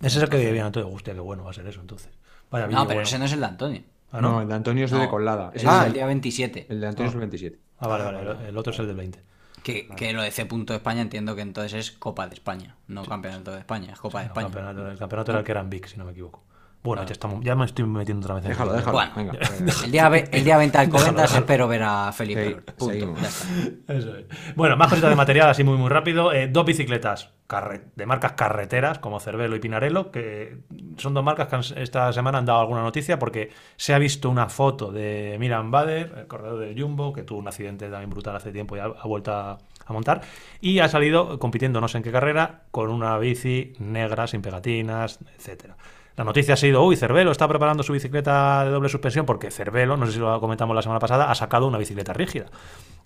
Ese es el que viene bien a todo. Hostia, qué bueno va a ser eso entonces. Vaya vídeo No, pero bueno. ese no es el de Antonio. Ah, no? ¿no? el de Antonio es No, de Colada. es el día 27. el de Antonio es el 27. Ah, vale, vale. El, el otro es el del 20. Que, que lo de C. Punto de España entiendo que entonces es Copa de España, no Campeonato de España, es Copa de No, España. campeonato- el campeonato era el que era en Vic, si no me equivoco. Bueno, ya, estamos, ya me estoy metiendo otra vez en Déjalo, el- déjalo. Bueno. Venga. El día, ve- el día 20 al Alcobendas déjalo. espero ver a Felipe. Sí, Punto. Eso es. Bueno, más cositas de material, así muy muy rápido. Eh, dos bicicletas carre- de marcas carreteras, como Cervelo y Pinarello, que son dos marcas que han- esta semana han dado alguna noticia porque se ha visto una foto de Miran Bader, el corredor de Jumbo, que tuvo un accidente también brutal hace tiempo y ha, ha vuelto a, a montar, y ha salido compitiendo no sé en qué carrera con una bici negra, sin pegatinas, etcétera. La noticia ha sido, uy, Cervelo está preparando su bicicleta de doble suspensión porque Cervelo, no sé si lo comentamos la semana pasada, ha sacado una bicicleta rígida.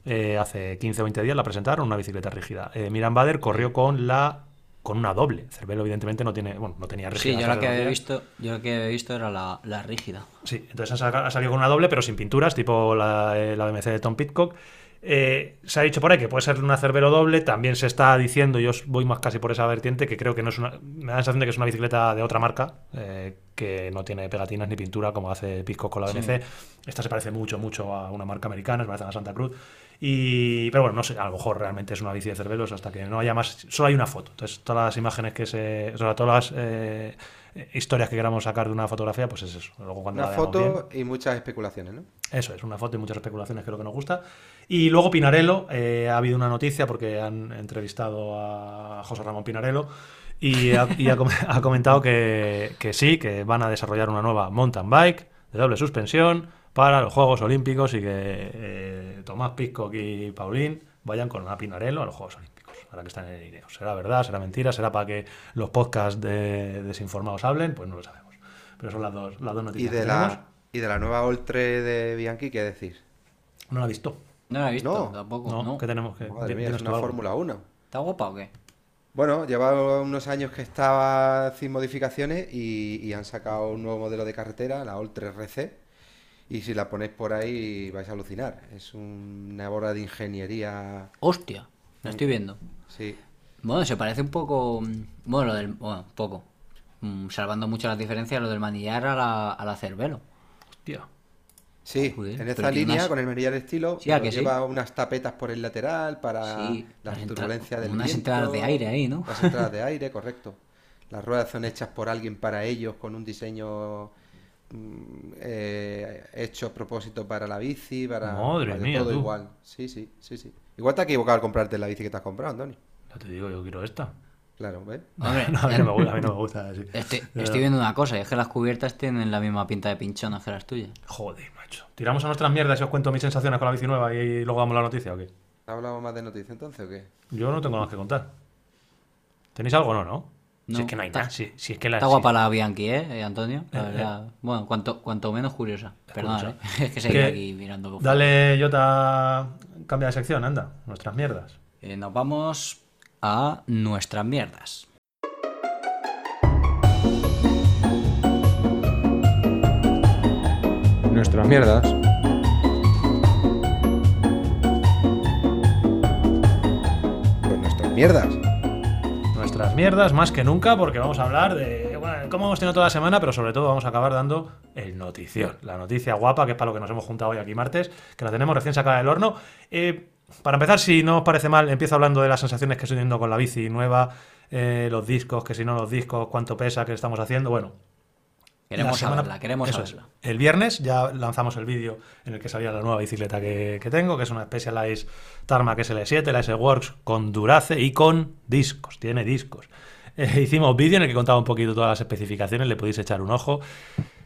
Eh, hace 15 o 20 días la presentaron, una bicicleta rígida. Eh, Miran Bader corrió con la con una doble. Cervelo evidentemente no tiene, bueno, no tenía rígida. Sí, yo la que había visto, yo la que había visto era la, la rígida. Sí, entonces ha salido con una doble, pero sin pinturas, tipo la, eh, la BMC de Tom Pitcock. Eh, se ha dicho por ahí que puede ser una Cervelo doble. También se está diciendo, yo voy más casi por esa vertiente, que creo que no es una. Me da la sensación de que es una bicicleta de otra marca, eh, que no tiene pegatinas ni pintura, como hace Pitcock con la BMC. Esta se parece mucho, mucho a una marca americana, se parece a la Santa Cruz. Y, pero bueno, no sé, a lo mejor realmente es una bici de Cervelos hasta que no haya más. Solo hay una foto. Entonces, todas las imágenes que se. O sea, todas las eh, historias que queramos sacar de una fotografía, pues es eso. Luego cuando Una la veamos bien- foto y muchas especulaciones, ¿no? eso es, una foto y muchas especulaciones, que es lo que nos gusta. Y luego Pinarello, eh, ha habido una noticia porque han entrevistado a José Ramón Pinarello y ha, y ha com- ha comentado que, que sí, que van a desarrollar una nueva mountain bike de doble suspensión para los Juegos Olímpicos y que eh, Tomás Piscock y Paulín vayan con una Pinarello a los Juegos Olímpicos, ahora que están en el INEO. ¿Será verdad? ¿Será mentira? ¿Será para que los podcasts de desinformados hablen? Pues no lo sabemos. Pero son las dos, las dos Y noticias de que tenemos. la, y de la nueva Ultra de Bianchi, ¿qué decir? No la he visto. No la he visto No. tampoco. No, No. ¿qué tenemos que Madre mía, es una algo. Fórmula 1. ¿Está guapa o qué? Bueno, lleva unos años que estaba sin modificaciones y, y han sacado un nuevo modelo de carretera, la Ultra RC. Y si la ponéis por ahí vais a alucinar. Es una obra de ingeniería. Hostia, la estoy viendo. Sí, Bueno, se parece un poco. mm, Bueno, lo del. Bueno, poco. Mm, Salvando mucho las diferencias, lo del manillar a la, a la Cervelo. Hostia. sí. Joder, en esta línea, unas- con el manillar estilo, Sí, ¿a pero que sí? lleva unas tapetas por el lateral para Sí, la las entra- turbulencia del unas viento, entradas de aire ahí, ¿no? Las entradas de aire, correcto. Las ruedas son hechas por alguien para ellos, con un diseño mm, eh, hecho a propósito para la bici, para, Madre para mía, todo tú. igual. Sí, sí, sí, sí. Igual te has equivocado al comprarte la bici que te has comprado, Antonio. Ya te digo, yo quiero esta. Claro, ¿ves? Hombre, No, a, mí no me gusta, a mí no me gusta. sí. Estoy, Pero- estoy viendo una cosa, y es que las cubiertas tienen la misma pinta de pinchonas que las tuyas. Joder, macho. ¿Tiramos a nuestras mierdas y os cuento mis sensaciones con la bici nueva y luego damos la noticia o qué? ¿Hablamos más de noticias entonces o qué? Yo no tengo nada que contar. ¿Tenéis algo o no, no? Si No, es que no hay está- nada. Si, si es que la, Está si- guapa la Bianchi, ¿eh, eh, Antonio? La Eh, verdad. Bueno, cuanto, cuanto menos curiosa. Perdón, curiosa. ¿eh? es que seguí Que- aquí mirando. Dale, Jota, cambia de sección, anda. Nuestras mierdas. Eh, nos vamos a nuestras mierdas. Nuestras mierdas. Pues nuestras mierdas. Nuestras mierdas más que nunca porque vamos a hablar de cómo hemos tenido toda la semana, pero sobre todo vamos a acabar dando el notición. La noticia guapa, que es para lo que nos hemos juntado hoy aquí martes, que la tenemos recién sacada del horno. Eh, para empezar, si no os parece mal, empiezo hablando de las sensaciones que estoy teniendo con la bici nueva, eh, los discos, que si no los discos, cuánto pesa, qué estamos haciendo. Bueno, Queremos la semana- saberla, queremos eso es. saberla. El viernes ya lanzamos el vídeo en el que salía la nueva bicicleta que, que tengo, que es una Specialized Tarmac SL7, la S-Works con Durace y con discos, tiene discos. Eh, hicimos vídeo en el que contaba un poquito todas las especificaciones, le podéis echar un ojo.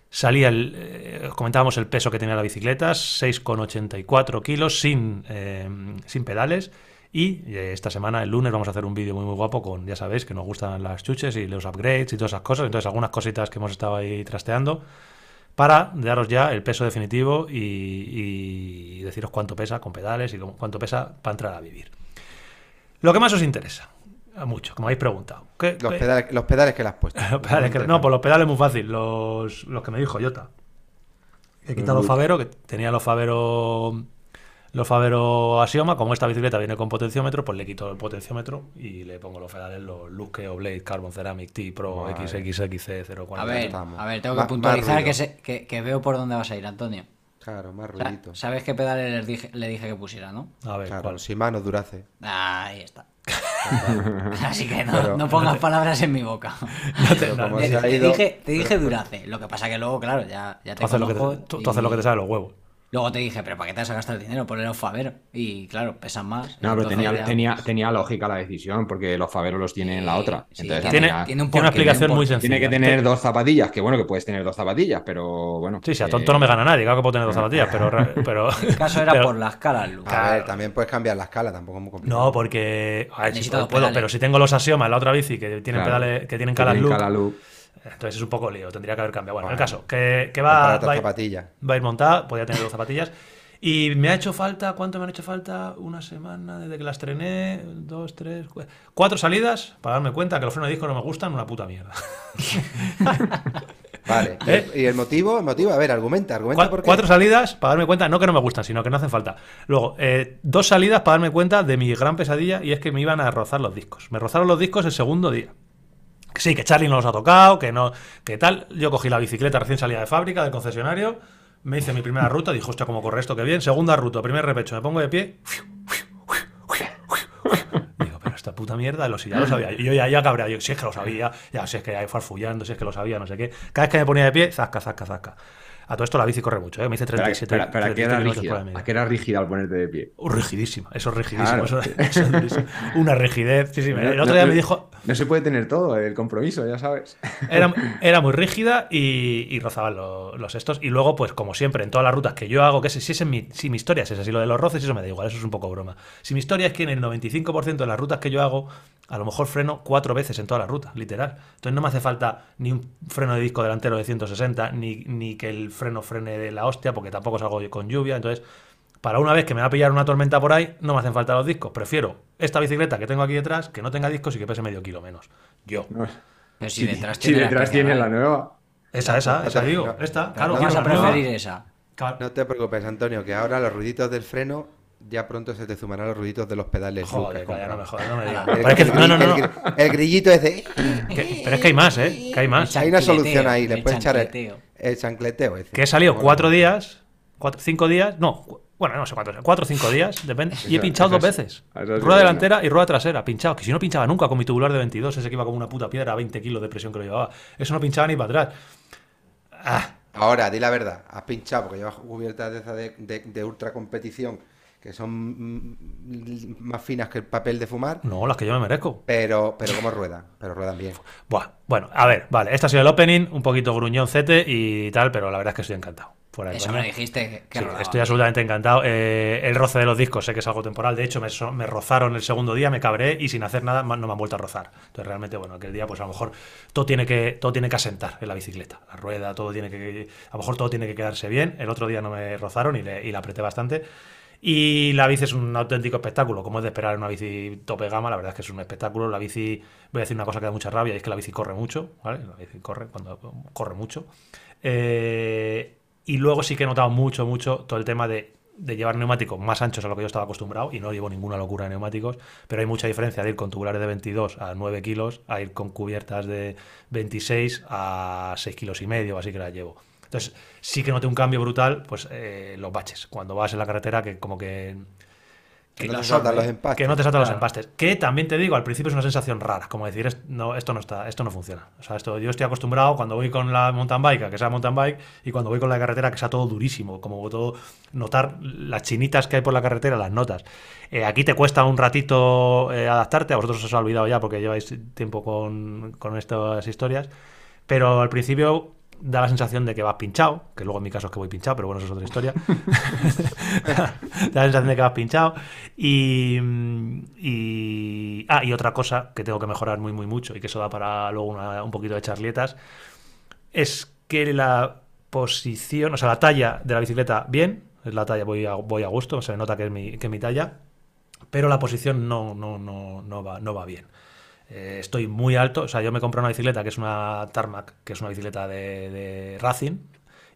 Salía el, eh, os comentábamos el peso que tenía la bicicleta, 6,84 kilos sin, eh, sin pedales. Y eh, esta semana, el lunes, vamos a hacer un vídeo muy muy guapo con, ya sabéis, que nos gustan las chuches y los upgrades y todas esas cosas. Entonces, algunas cositas que hemos estado ahí trasteando para daros ya el peso definitivo y, y deciros cuánto pesa con pedales y cuánto pesa para entrar a vivir. Lo que más os interesa, a mucho, como habéis preguntado. ¿Qué- Los qué- pedales, los pedales que le has puesto. los pedales que- no, pues los pedales muy fácil. Los, los que me dijo Jota. He quitado Favero, que tenía los Favero los Favero Asioma, como esta bicicleta viene con potenciómetro, pues le quito el potenciómetro y le pongo los pedales, los Luke o Blade Carbon Ceramic T Pro Vale. XXXC040. A ver, a ver, tengo Más- que puntualizar más que, sé- que, que veo por dónde vas a ir, Antonio. Claro, más O sea, ruidito. ¿Sabes qué pedales le dije, le dije que pusiera, no? A ver, Claro, ¿cuál? sin manos durace. Ahí está. Así que no, Pero- no pongas palabras en mi boca. Como Te, se te ido- dije, te dije Durace. Lo que pasa que luego, claro, ya, ya te Tú haces, lo que te, tú haces lo que te sale los huevos. Luego te dije, pero ¿para qué te vas a gastar el dinero? Ponle los Favero. Y claro, pesan más. No, pero tenía, ya- tenía, tenía lógica la decisión, porque los faveros los tienen en la otra. Sí, Entonces, Tiene, tenía- tiene un tiene una tiene explicación un muy sencilla. tiene que tener dos zapatillas, que bueno, que puedes tener dos zapatillas, pero bueno. Sí, sí, a eh, tonto no me gana nadie, claro que puedo tener dos zapatillas, pero... pero El caso era pero- por la escala, Lu. A ver, también puedes cambiar la escala, tampoco es muy complicado. No, porque... A ver, si Necesito puedo, pero si tengo los Axioma en la otra bici que tienen claro, pedales, que tienen calas loop. Entonces es un poco lío, tendría que haber cambiado. Bueno, el Bueno. caso, que, va, a ir- zapatillas. va a ir montada, podía tener dos zapatillas. Y me ha hecho falta, ¿cuánto me han hecho falta? Una semana desde que las estrené, dos, tres, cu- cuatro salidas para darme cuenta que los frenos de disco no me gustan, una puta mierda. Vale. ¿Y ¿Eh? el- ¿Y el motivo? El motivo, a ver, argumenta, argumenta Cua- por qué. Cuatro salidas para darme cuenta, no que no me gustan, sino que no hacen falta. Luego, eh, dos salidas para darme cuenta de mi gran pesadilla y es que me iban a rozar los discos. Me rozaron los discos el segundo día. Sí, que Charlie no los ha tocado, que no, que tal. Yo cogí la bicicleta recién salida de fábrica, del concesionario, me hice mi primera ruta, dije, hostia, cómo corre esto, qué bien. Segunda ruta, primer repecho, me pongo de pie. Digo, pero esta puta mierda, lo, si ya lo sabía. Y yo ya, ya cabreado, yo, si es que lo sabía, ya, si es que ya farfullando, si es que lo sabía, no sé qué. Cada vez que me ponía de pie, zasca, zasca, zasca. A todo esto la bici corre mucho, ¿eh? me hice Espera, 37 espera, espera, que 37 era rígida. hora y media. ¿A que era rígida al ponerte de pie? Uh, rigidísima, eso es rigidísimo. Claro. Eso, eso es durísimo. Una rigidez. Sí, sí, el otro No- día no- me dijo. No se puede tener todo, el compromiso, ya sabes. Era, era muy rígida y, y rozaban lo- los estos. Y luego, pues como siempre, en todas las rutas que yo hago, que si, si, es en mi, si mi historia es esa, si lo de los roces, eso me da igual, eso es un poco broma. Si mi historia es que en el 95% de las rutas que yo hago, a lo mejor freno cuatro veces en toda la ruta, literal. Entonces no me hace falta ni un freno de disco delantero de 160, ni, ni que el freno frene de la hostia, porque tampoco salgo con lluvia. Entonces, para una vez que me va a pillar una tormenta por ahí, no me hacen falta los discos. Prefiero esta bicicleta que tengo aquí detrás, que no tenga discos y que pese medio kilo menos. Yo. No. Pero si detrás Si tiene la detrás tiene la nueva. Esa, esa, esa digo. Esta, claro. no Vamos a la nueva. preferir esa. Claro. No te preocupes, Antonio, que ahora los ruiditos del freno ya pronto se te sumarán los ruiditos de los pedales. Joder, calla, no me jodas, no me digas. El- Pero es que, el- no, no, no. el- grillito es de. Que- pero es que hay más, ¿eh? Que hay más. Hay una solución ahí, le el puedes echar el, chancleteo. el chancleteo. ese. Que he salido Bueno, cuatro días, cuatro, cinco días, no, bueno, no sé cuántos, cuatro o cinco días, depende. Y he pinchado dos veces. Rueda bueno. delantera y rueda trasera, pinchado. Que si no pinchaba nunca con mi tubular de 22, ese que iba como una puta piedra a 20 kilos de presión que lo llevaba. Eso no pinchaba ni para atrás. Ah, Ahora, di la verdad, has pinchado porque llevas cubiertas de, esa de, de- de ultra competición que son mm, más finas que el papel de fumar, no, las que yo me merezco. pero, pero como ruedan, pero ruedan bien. Buah, bueno, a ver, vale, este ha sido el opening, un poquito gruñón cete y tal, pero la verdad es que estoy encantado. Fuera de Eso me dijiste que, Sí, estoy absolutamente encantado. Eh, el roce de los discos sé que es algo temporal. De hecho, me, so- me rozaron el segundo día, me cabré y sin hacer nada no me han vuelto a rozar. Entonces, realmente, bueno, aquel día, pues a lo mejor todo tiene que, todo tiene que asentar en la bicicleta. La rueda, todo tiene que. A lo mejor todo tiene que quedarse bien. El otro día no me rozaron y, le, y la apreté bastante. Y la bici es un auténtico espectáculo, como es de esperar en una bici tope gama, la verdad es que es un espectáculo. La bici, voy a decir una cosa que da mucha rabia, y es que la bici corre mucho, ¿vale? La bici corre cuando corre mucho. Eh, y luego sí que he notado mucho, mucho todo el tema de, llevar neumáticos más anchos a lo que yo estaba acostumbrado, y no llevo ninguna locura de neumáticos, pero hay mucha diferencia de ir con tubulares de 22 a 9 kilos a ir con cubiertas de 26 a 6 kilos y medio, así que las llevo. Entonces, sí que noté un cambio brutal, pues eh, los baches. Cuando vas en la carretera, que como que. Que no te saltan los empastes. Que no te saltan los empastes. Que también te digo, al principio es una sensación rara, como decir, "Es- no, esto no está, esto no funciona. O sea, esto, yo estoy acostumbrado cuando voy con la mountain bike a que sea mountain bike y cuando voy con la carretera que sea todo durísimo, como todo notar las chinitas que hay por la carretera, las notas. Eh, aquí te cuesta un ratito eh, adaptarte, a vosotros os ha olvidado ya porque lleváis tiempo con, con estas historias, pero al principio da la sensación de que vas pinchado, que luego en mi caso es que voy pinchado, pero bueno, eso es otra historia. da la sensación de que vas pinchado. Y. Ah, y otra cosa que tengo que mejorar muy, muy mucho, y que eso da para luego una- un poquito de charlietas, es que la posición, o sea, la talla de la bicicleta, bien, es la talla, voy a, voy a gusto, se nota que es mi, que mi talla, pero la posición no, no, no, no, va, no va bien. Eh, estoy muy alto, o sea, yo me compré una bicicleta que es una Tarmac, que es una bicicleta de, de Racing,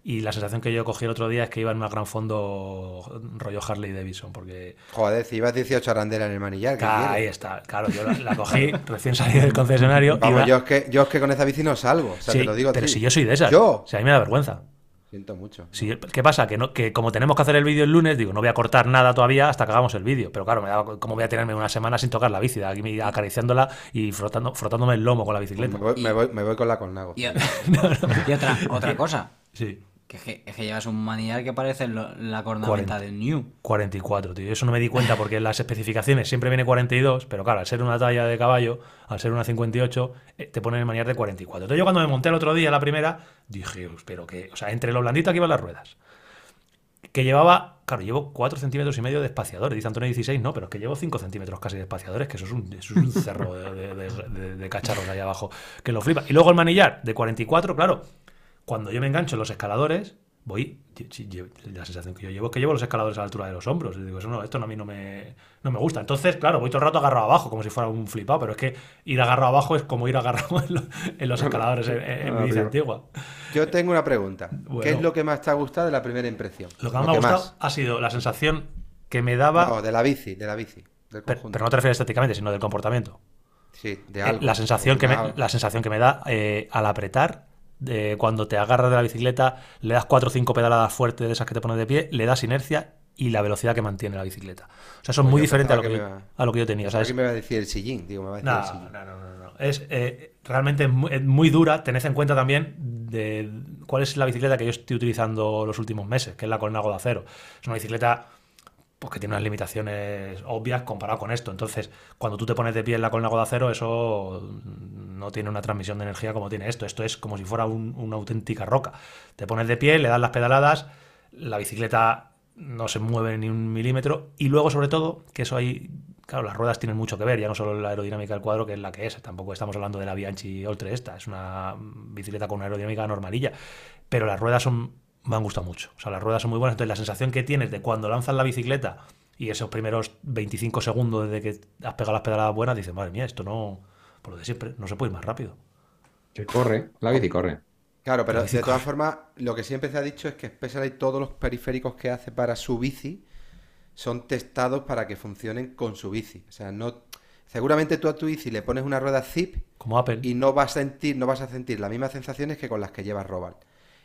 Y la sensación que yo cogí el otro día es que iba en un gran fondo rollo Harley Davidson, porque... Joder, si ibas 18 arandelas en el manillar. ¿qué ahí quieres? está, claro, yo la, la cogí recién salí del concesionario. Vamos, iba- yo es, que, yo es que con esa bici no salgo. O sea, Sí, te lo digo pero ti. si yo soy de esas, Yo. si a mí me da vergüenza. Siento mucho. Sí, ¿Qué pasa? Que, no, que como tenemos que hacer el vídeo el lunes, digo, no voy a cortar nada todavía hasta que hagamos el vídeo. Pero claro, me daba, como voy a tenerme una semana sin tocar la bici, aquí acariciándola y frotando, frotándome el lomo con la Me bicicleta. voy, me voy- me voy con la Colnago. Y, y otra, otra cosa, Sí. Que, es que- es que llevas un manillar que parece lo- la cornamenta 40. del New. 44, tío. Eso no me di cuenta porque en las especificaciones siempre viene 42, pero claro, al ser una talla de caballo, al ser una 58, eh, te ponen el manillar de 44. Entonces yo cuando me monté el otro día, la primera, dije, "Pues, pero que, o sea, entre lo blandito que iban las ruedas, que llevaba, claro, llevo 4 centímetros y medio de espaciadores, dice Antonio 16, no, pero es que llevo 5 centímetros casi de espaciadores, que eso es un, eso es un cerro de, de- de- de- de cacharros ahí abajo, que lo flipa. Y luego el manillar de 44, claro, cuando yo me engancho en los escaladores, voy. La sensación que yo llevo es que llevo los escaladores a la altura de los hombros. Y digo, eso no, esto no, a mí no me, no me gusta. Entonces, claro, voy todo el rato agarrado abajo, como si fuera un flipado, pero es que ir agarrado abajo es como ir agarrado en, lo- en los escaladores en, mi Arriba. antigua. Yo tengo una pregunta. ¿Qué es lo que más te ha gustado de la primera impresión? Lo que más me ha gustado ha sido la sensación que me daba. No, de la bici, de la bici. Del pero, no te refieres estéticamente, sino del comportamiento. Sí, de Eh, algo. la, sensación que me, la sensación que me da eh, al apretar, cuando te agarras de la bicicleta, le das cuatro o cinco pedaladas fuertes de esas que te pones de pie, le das inercia y la velocidad que mantiene la bicicleta. O sea, eso es Pues muy yo diferente a lo, que que yo, a lo que yo tenía. O sea, Aquí es- me va a decir el sillín, digo, me va a decir no, el sillín. no, no, no, no. Es eh, realmente es muy, es muy dura. Tened en cuenta también de cuál es la bicicleta que yo estoy utilizando los últimos meses, que es la Colnago de acero. Es una bicicleta pues, que tiene unas limitaciones obvias comparado con esto. Entonces, cuando tú te pones de pie en la Colnago de acero, eso no tiene una transmisión de energía como tiene esto. Esto es como si fuera un- una auténtica roca. Te pones de pie, le das las pedaladas, la bicicleta no se mueve ni un milímetro. Y luego, sobre todo, que eso ahí, claro, las ruedas tienen mucho que ver, ya no solo la aerodinámica del cuadro, que es la que es. Tampoco estamos hablando de la Bianchi Oltre esta, es una bicicleta con una aerodinámica normalilla. Pero las ruedas son, me han gustado mucho. O sea, las ruedas son muy buenas. Entonces, la sensación que tienes de cuando lanzas la bicicleta y esos primeros 25 segundos desde que has pegado las pedaladas buenas, dices, madre mía, esto no, por lo de siempre, no se puede ir más rápido. Que corre, la bici corre. Claro, pero de todas formas, lo que siempre se ha dicho es que Specialized todos los periféricos que hace para su bici son testados para que funcionen con su bici. O sea, no seguramente tú a tu bici le pones una rueda zip Como Apple. y no vas a sentir, no vas a sentir las mismas sensaciones que con las que llevas Robal.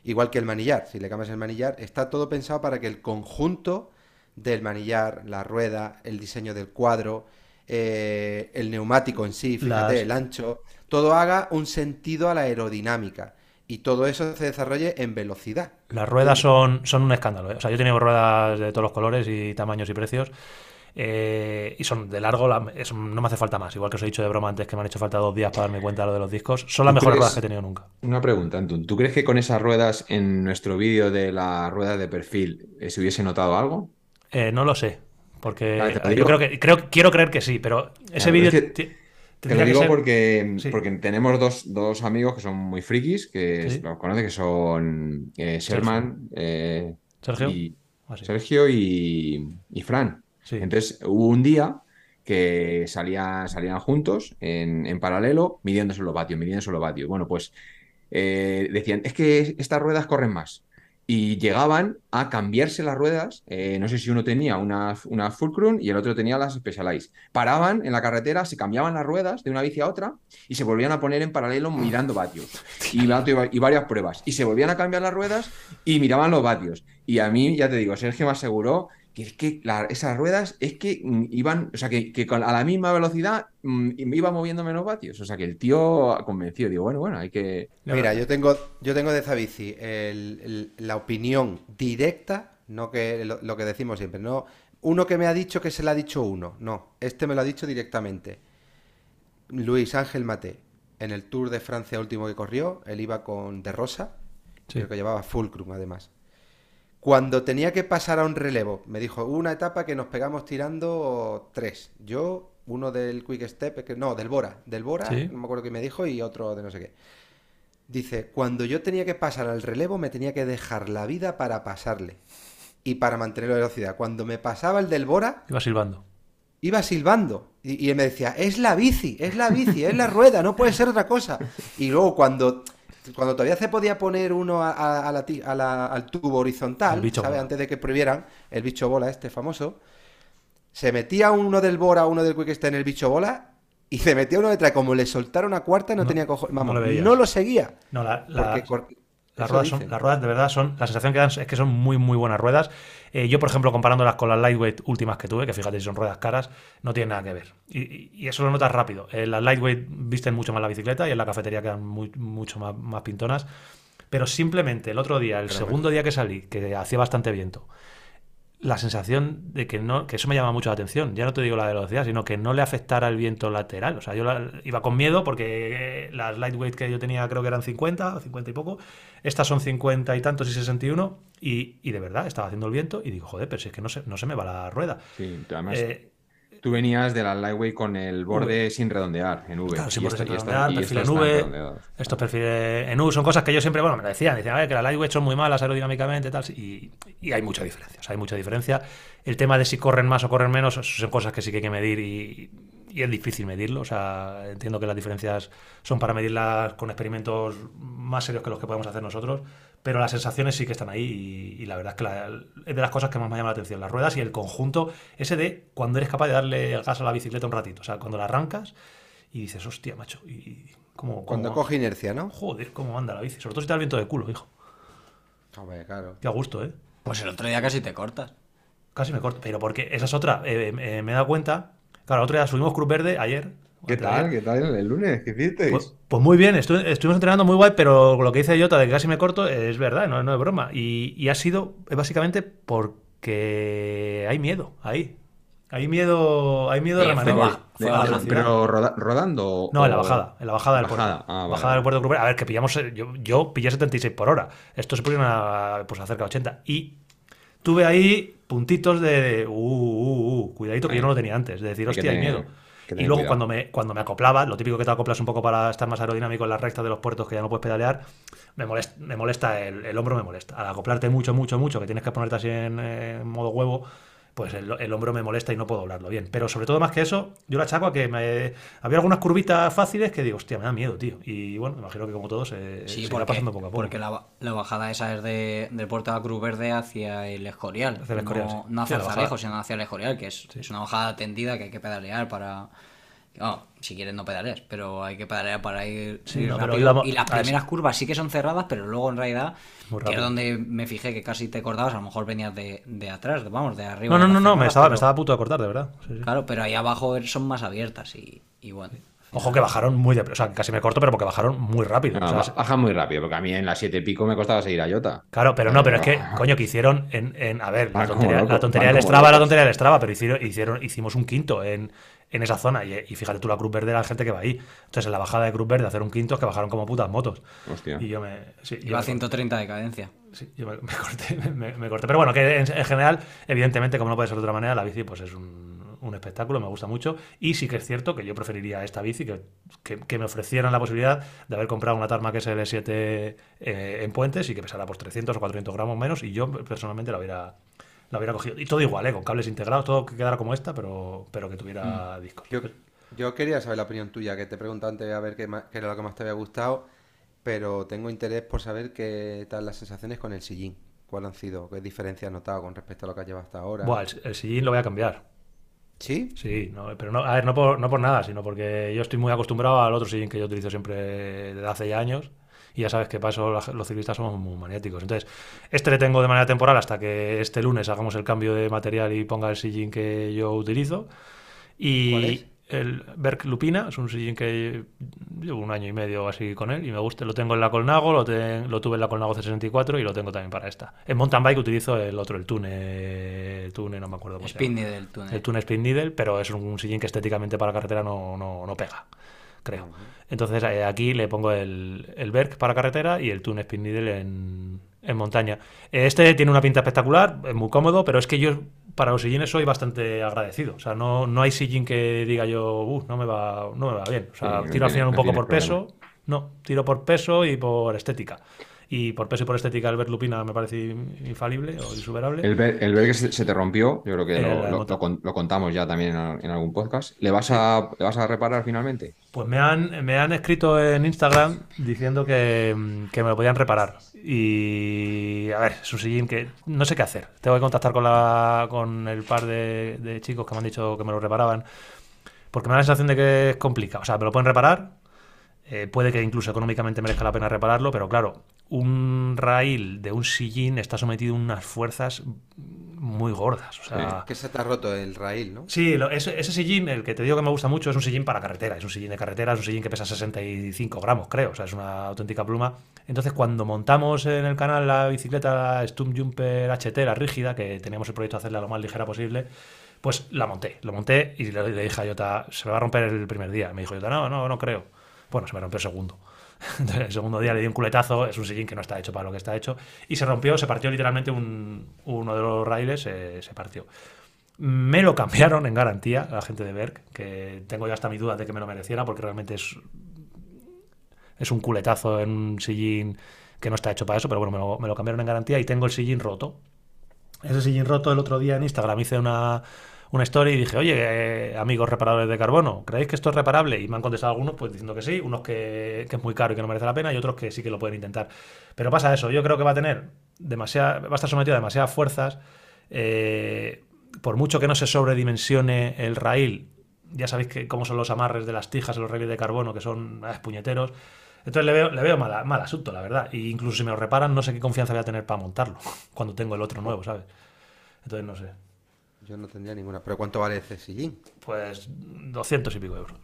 Igual que el manillar, si le cambias el manillar, está todo pensado para que el conjunto del manillar, la rueda, el diseño del cuadro, eh, el neumático en sí, fíjate, Las- el ancho, todo haga un sentido a la aerodinámica y todo eso se desarrolle en velocidad. Las ruedas son, son un escándalo. ¿eh? O sea, yo he tenido ruedas de todos los colores y tamaños y precios. Eh, y son de largo, la- no me hace falta más. Igual que os he dicho de broma antes que me han hecho falta dos días para darme cuenta de lo de los discos. Son las ¿Tú mejores crees- ruedas que he tenido nunca. Una pregunta, Antun. ¿Tú crees que con esas ruedas en nuestro vídeo de la rueda de perfil eh, se hubiese notado algo? Eh, no lo sé. Porque Ah, yo creo que creo, quiero creer que sí, pero ese vídeo es que Te lo digo ser- porque, Sí. porque tenemos dos, dos amigos que son muy frikis, que Sí. los conocen, que son Sherman Sergio. y, Ah, sí. Sergio y, y Fran. Entonces hubo un día que salían, juntos en, en paralelo midiéndose los vatios, midiéndose los vatios. Bueno, pues eh, decían, es que estas ruedas corren más. Y llegaban a cambiarse las ruedas. eh, no sé si uno tenía una, una Fulcrum y el otro tenía las Specialized. Paraban en la carretera, se cambiaban las ruedas de una bici a otra y se volvían a poner en paralelo mirando vatios. Y, y varias pruebas. Y se volvían a cambiar las ruedas y miraban los vatios. Y a mí, ya te digo, Sergio me aseguró que es que la- esas ruedas es que mm, iban, o sea, que, que con- a la misma velocidad mm, me iba moviendo menos vatios. O sea, que el tío convencido. Digo, bueno, bueno, hay que. Mira, yo tengo, yo tengo de esa bici el- el- la opinión directa, no que lo, lo que decimos siempre, no uno que me ha dicho que se le ha dicho uno, no, este me lo ha dicho directamente. Luis Ángel Mate, en el Tour de Francia último que corrió, él iba con De Rosa, Sí. creo que llevaba Fulcrum además. Cuando tenía que pasar a un relevo, me dijo, hubo una etapa que nos pegamos tirando tres. Yo, uno del Quick Step, que, no, del Bora, del Bora, Sí. no me acuerdo qué me dijo, y otro de no sé qué. Dice, cuando yo tenía que pasar al relevo, me tenía que dejar la vida para pasarle y para mantener la velocidad. Cuando me pasaba el del Bora, Iba silbando. iba silbando. Y, y él me decía, es la bici, es la bici, es la rueda, no puede ser otra cosa. Y luego cuando cuando todavía se podía poner uno a, a- a la la- al tubo horizontal, ¿sabes? Antes de que prohibieran el bicho bola este famoso, se metía uno del Bora, uno del Quick en el bicho bola y se metía uno detrás. Como le soltara una cuarta, no, No, tenía cojones. no Vamos, no, veías. lo seguía. No, la- la- Porque Las ruedas, son, las ruedas de verdad son. La sensación que dan es que son muy, muy buenas ruedas. Eh, yo, por ejemplo, comparándolas con las lightweight últimas que tuve, que fíjate si son ruedas caras, no tienen nada que ver. Y, eso lo notas rápido. Eh, las lightweight visten mucho más la bicicleta y en la cafetería quedan muy- mucho más, más pintonas. Pero simplemente el otro día, el segundo día que salí, que hacía bastante viento, la sensación de que no, que eso me llama mucho la atención. Ya no te digo la velocidad, sino que no le afectara el viento lateral. O sea, yo la- iba con miedo porque eh, las lightweight que yo tenía creo que eran 50, 50 y poco. Estas son 50 y tantos y 61. Y, y de verdad, estaba haciendo el viento y digo, joder, pero si es que no se, no se me va la rueda. Sí, además, Eh, tú venías de la Lightweight con el borde sin redondear en V. Claro, sin borde sin redondear, perfil en V. Estos perfiles en U son cosas que yo siempre, bueno, me lo decían, decían, "A ver, que las lightweight son muy malas aerodinámicamente tal, y, y hay mucha diferencia, o sea, hay mucha diferencia. El tema de si corren más o corren menos son cosas que sí que hay que medir y, y es difícil medirlo, o sea, entiendo que las diferencias son para medirlas con experimentos más serios que los que podemos hacer nosotros, pero las sensaciones sí que están ahí y, y la verdad es que la- es de las cosas que más me llama la atención, las ruedas y el conjunto ese de cuando eres capaz de darle el gas a la bicicleta un ratito, o sea, cuando la arrancas y dices, hostia, macho, y cómo, Cuando cómo- coge inercia, ¿no? Joder, cómo anda la bici. Sobre todo si te da el viento de culo, hijo. Hombre, claro. Qué a gusto, ¿eh? Pues el otro día casi te cortas. Casi me corto. Pero porque esa es otra. eh, eh, me he dado cuenta. Claro, el otro día subimos Cruz Verde ayer. ¿Qué tal? ¿Qué tal el lunes? ¿Qué hicisteis? Pues, pues muy bien, estu- estuvimos entrenando muy guay, pero lo que dice Jota de que casi me corto es verdad, no, no es broma. Y, y ha sido básicamente porque hay miedo ahí. Hay miedo, hay miedo fue remanente. fue pero roda- rodando. No, en la bajada, en la bajada del Bajada, puerto. ah, vale, bajada del puerto de. A ver, que pillamos. eh, Yo, yo pillé 76 por hora. Esto se ponen a, pues, a cerca de 80. Y tuve ahí puntitos de. Uh, uh, uh, cuidadito que yo no lo tenía antes. De decir, Hay hostia, hay tener- miedo. Y luego cuidado. cuando me, cuando me acoplaba, lo típico que te acoplas un poco para estar más aerodinámico en las rectas de los puertos que ya no puedes pedalear, me molesta, me molesta el, el hombro, me molesta. Al acoplarte mucho, mucho, mucho, que tienes que ponerte así en, modo huevo, pues el, el hombro me molesta y no puedo doblarlo bien. Pero sobre todo más que eso, yo lo achaco a que me, había algunas curvitas fáciles que digo, hostia, me da miedo, tío. Y bueno, me imagino que como todos se, Sí, se porque, pasando poco a poco. porque la, la bajada esa es de, del puerto de la Cruz Verde hacia el Escorial. Hacia el Escorial, no, sí. no Sí, hacia la el. Zalejo, sino hacia el Escorial, que es, es una bajada tendida que hay que pedalear para... no, si quieres no pedaleas, pero hay que pedalear para ir, Sí, no, pero rápido. íbamos- y las primeras curvas sí que son cerradas, pero luego en realidad, que es donde me fijé que casi te cortabas, a lo mejor venías de, de atrás, vamos, de arriba. No, no, no, no, me estaba, me pero- estaba a punto de cortar, de verdad. Sí, sí. Claro, pero ahí abajo son más abiertas y, y bueno. Ojo que bajaron muy de... O sea, casi me corto, pero porque bajaron muy rápido. No, O sea, ba- se- baja muy rápido, porque a mí en las siete y pico me costaba seguir a Jota. Claro, pero no, pero es que, coño, que hicieron en, en- a ver, la tontería, locos, la tontería del Strava, la tontería del Strava, pero hicieron, hicieron, hicimos un quinto en, en esa zona. Y, y fíjate tú, la Cruz Verde, la gente que va ahí. Entonces, en la bajada de Cruz Verde, hacer un quinto es que bajaron como putas motos. Hostia. Y yo me. Sí, yo Iba a me, 130 de cadencia. sí, yo me- me corté, me, me corté. Pero bueno, que en, en general, evidentemente, como no puede ser de otra manera, la bici pues es un, un espectáculo, me gusta mucho. Y sí que es cierto que yo preferiría esta bici, que, que, que me ofrecieran la posibilidad de haber comprado una Tarmac SL7 eh, en puentes y que pesara pues 300 o 400 gramos menos. Y yo personalmente la hubiera, la hubiera cogido. Y todo igual, ¿eh? con cables integrados, todo que quedara como esta, pero, pero que tuviera discos. Yo, yo quería saber la opinión tuya, que te pregunté antes a ver qué, ma- qué era lo que más te había gustado, pero tengo interés por saber qué tal las sensaciones con el sillín. ¿Cuáles han sido? ¿Qué diferencia has notado con respecto a lo que has llevado hasta ahora? Buah, el, el sillín lo voy a cambiar. ¿Sí? Sí, no, pero no, a ver, no por, no por nada, sino porque yo estoy muy acostumbrado al otro sillín que yo utilizo siempre desde hace ya años. Y ya sabes que para eso los ciclistas somos muy maniáticos. Entonces, este le tengo de manera temporal hasta que este lunes hagamos el cambio de material y ponga el sillín que yo utilizo. Y ¿Cuál es? el Berk Lupina es un sillín que llevo un año y medio así con él y me gusta. Lo tengo en la Colnago, lo, ten- lo tuve en la Colnago C64 y lo tengo también para esta. En mountain bike utilizo el otro, el Tune, el Tune, no me acuerdo cómo se llama. Del túnel. El Tune Speed Needle, pero es un sillín que estéticamente para carretera no, no, no pega, creo. Entonces eh, aquí le pongo el, el Berk para carretera y el Tune Speed Needle en, en montaña. Este tiene una pinta espectacular, es muy cómodo, pero es que yo para los sillines soy bastante agradecido. O sea, no, no hay sillín que diga yo, "Uh, no, me va, no me va bien. O sea, Sí, no tiro al tiene- final un poco por peso. No, tiro por peso y por estética. Y por peso y por estética, el Ver Lupina me parece infalible o insuperable. El el que se, se te rompió, yo creo que lo, lo- contamos ya también en, en algún podcast. ¿Le vas, a, ¿Le vas a reparar finalmente? Pues me han, me han escrito en Instagram diciendo que, que me lo podían reparar. Y a ver, es un sillín que no sé qué hacer. Tengo que contactar con, la, con el par de, de chicos que me han dicho que me lo reparaban. Porque me da la sensación de que es complicado. O sea, me lo pueden reparar. eh, puede que incluso económicamente merezca la pena repararlo, pero claro, un raíl de un sillín está sometido a unas fuerzas muy gordas. O sea, Que se te ha roto el raíl, ¿no? Sí, lo- ese, ese sillín, el que te digo que me gusta mucho, es un sillín para carretera. Es un sillín de carretera, es un sillín que pesa 65 gramos, creo. O sea, es una auténtica pluma. Entonces, cuando montamos en el canal la bicicleta Stump Jumper HT, la rígida, que teníamos el proyecto de hacerla lo más ligera posible, pues la monté. Lo monté y le, le dije a Jota, se me va a romper el primer día. Me dijo Jota, no, no, no creo. Bueno, se me rompió el segundo. Entonces, el segundo día le di un culetazo, es un sillín que no está hecho para lo que está hecho, y se rompió, se partió literalmente un- uno de los raíles, se partió. Me lo cambiaron en garantía la gente de Berg, que tengo ya hasta mi duda de que me lo mereciera, porque realmente es, es un culetazo en un sillín que no está hecho para eso, pero bueno, me lo, me lo cambiaron en garantía y tengo el sillín roto. Ese sillín roto el otro día en Instagram hice una, una story y dije, oye, eh, amigos reparadores de carbono, ¿creéis que esto es reparable? Y me han contestado algunos pues diciendo que sí, unos que, que es muy caro y que no merece la pena y otros que sí que lo pueden intentar. Pero pasa eso, yo creo que va a tener demasiada, va a estar sometido a demasiadas fuerzas. eh, por mucho que no se sobredimensione el raíl, ya sabéis que cómo son los amarres de las tijas en los raíles de carbono, que son ah, puñeteros. Entonces le veo, le veo mal, mal asunto, la verdad. Y incluso si me lo reparan, no sé qué confianza voy a tener para montarlo cuando tengo el otro nuevo, ¿sabes? Entonces no sé. Yo no tendría ninguna. ¿Pero cuánto vale ese sillín? Pues 200 y pico euros.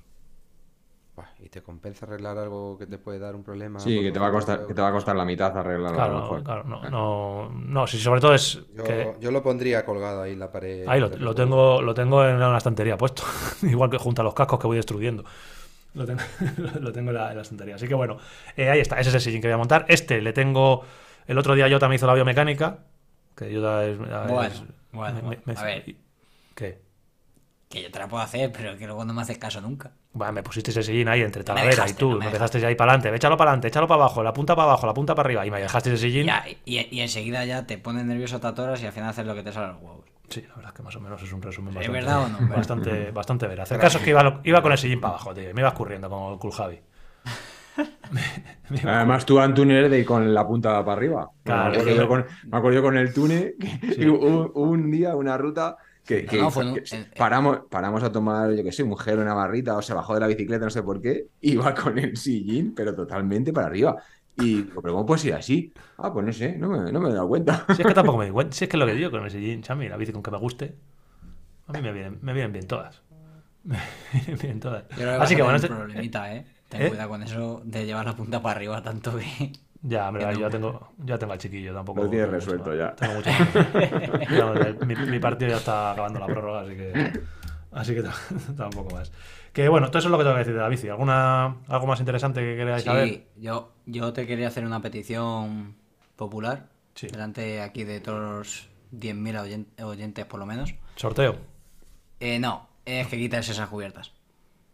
¿Y te compensa arreglar algo que te puede dar un problema? Sí, que te va a 200 costar, que te va a costar la mitad arreglarlo a lo Claro, mejor. claro, no, no, no, si sobre todo es Yo, que yo lo pondría colgado ahí en la pared. ahí lo, tengo, lo tengo en una estantería puesto, igual que junto a los cascos que voy destruyendo. Lo tengo, lo tengo en, la, en la estantería. Así que bueno, eh, ahí está, ese es el sillín que voy a montar. Este le tengo, el otro día Jota me hizo la biomecánica, que Jota es... Bueno, es- bueno, me- me- a ver. ¿Qué? Que yo te la puedo hacer, pero que luego no me haces caso nunca. Bueno, me pusiste ese sillín ahí entre Talavera y tú, no me me dejaste ahí para adelante, échalo para adelante, échalo para abajo, la punta para abajo, la punta para arriba, y me dejaste ese sillín. Ya, y, y enseguida ya te pones nervioso tatoras y al final haces lo que te sale los huevos. Sí, la verdad es que más o menos es un resumen ¿Es bastante, verdad o no? bastante, bastante veraz. El caso es que iba, iba con el sillín para abajo, tío, y me iba escurriendo como el cool Javi. Además, tú, Antune, eres de ir con la punta para arriba. Claro, me, acuerdo sí. yo con, me acuerdo yo con el Tune, que hubo un, día, una ruta, que, que- No, fue en un- que en- paramos, paramos a tomar, yo qué sé, un gel, una barrita, o se bajó de la bicicleta, no sé por qué, iba con el sillín, pero totalmente para arriba. Y digo, pero ¿cómo puede ser así? Ah, pues no sé, no me, no me he dado cuenta. Si es que tampoco me di cuenta, si es que es lo que digo con el sillín, Chami, la bici con que me guste, a mí me vienen, me vienen bien todas. Me vienen bien todas. Que Así que bueno, este- un problemita, ¿eh? Ten ¿Eh? cuidado con eso de llevar la punta para arriba tanto que... Ya, hombre, Que ya no. tengo, ya tengo al chiquillo, tampoco. Lo tienes mucho resuelto ya. Tengo mucho Ya, mi, mi partido ya está acabando la prórroga, así que. Así que tampoco más. Que bueno, todo eso es lo que tengo que decir de la bici. ¿Alguna, ¿Algo más interesante que queráis saber? Sí, yo, yo te quería hacer una petición popular Sí. delante aquí de todos los 10.000 oyen- oyentes por lo menos. Sorteo. Eh, no, es que quites esas cubiertas.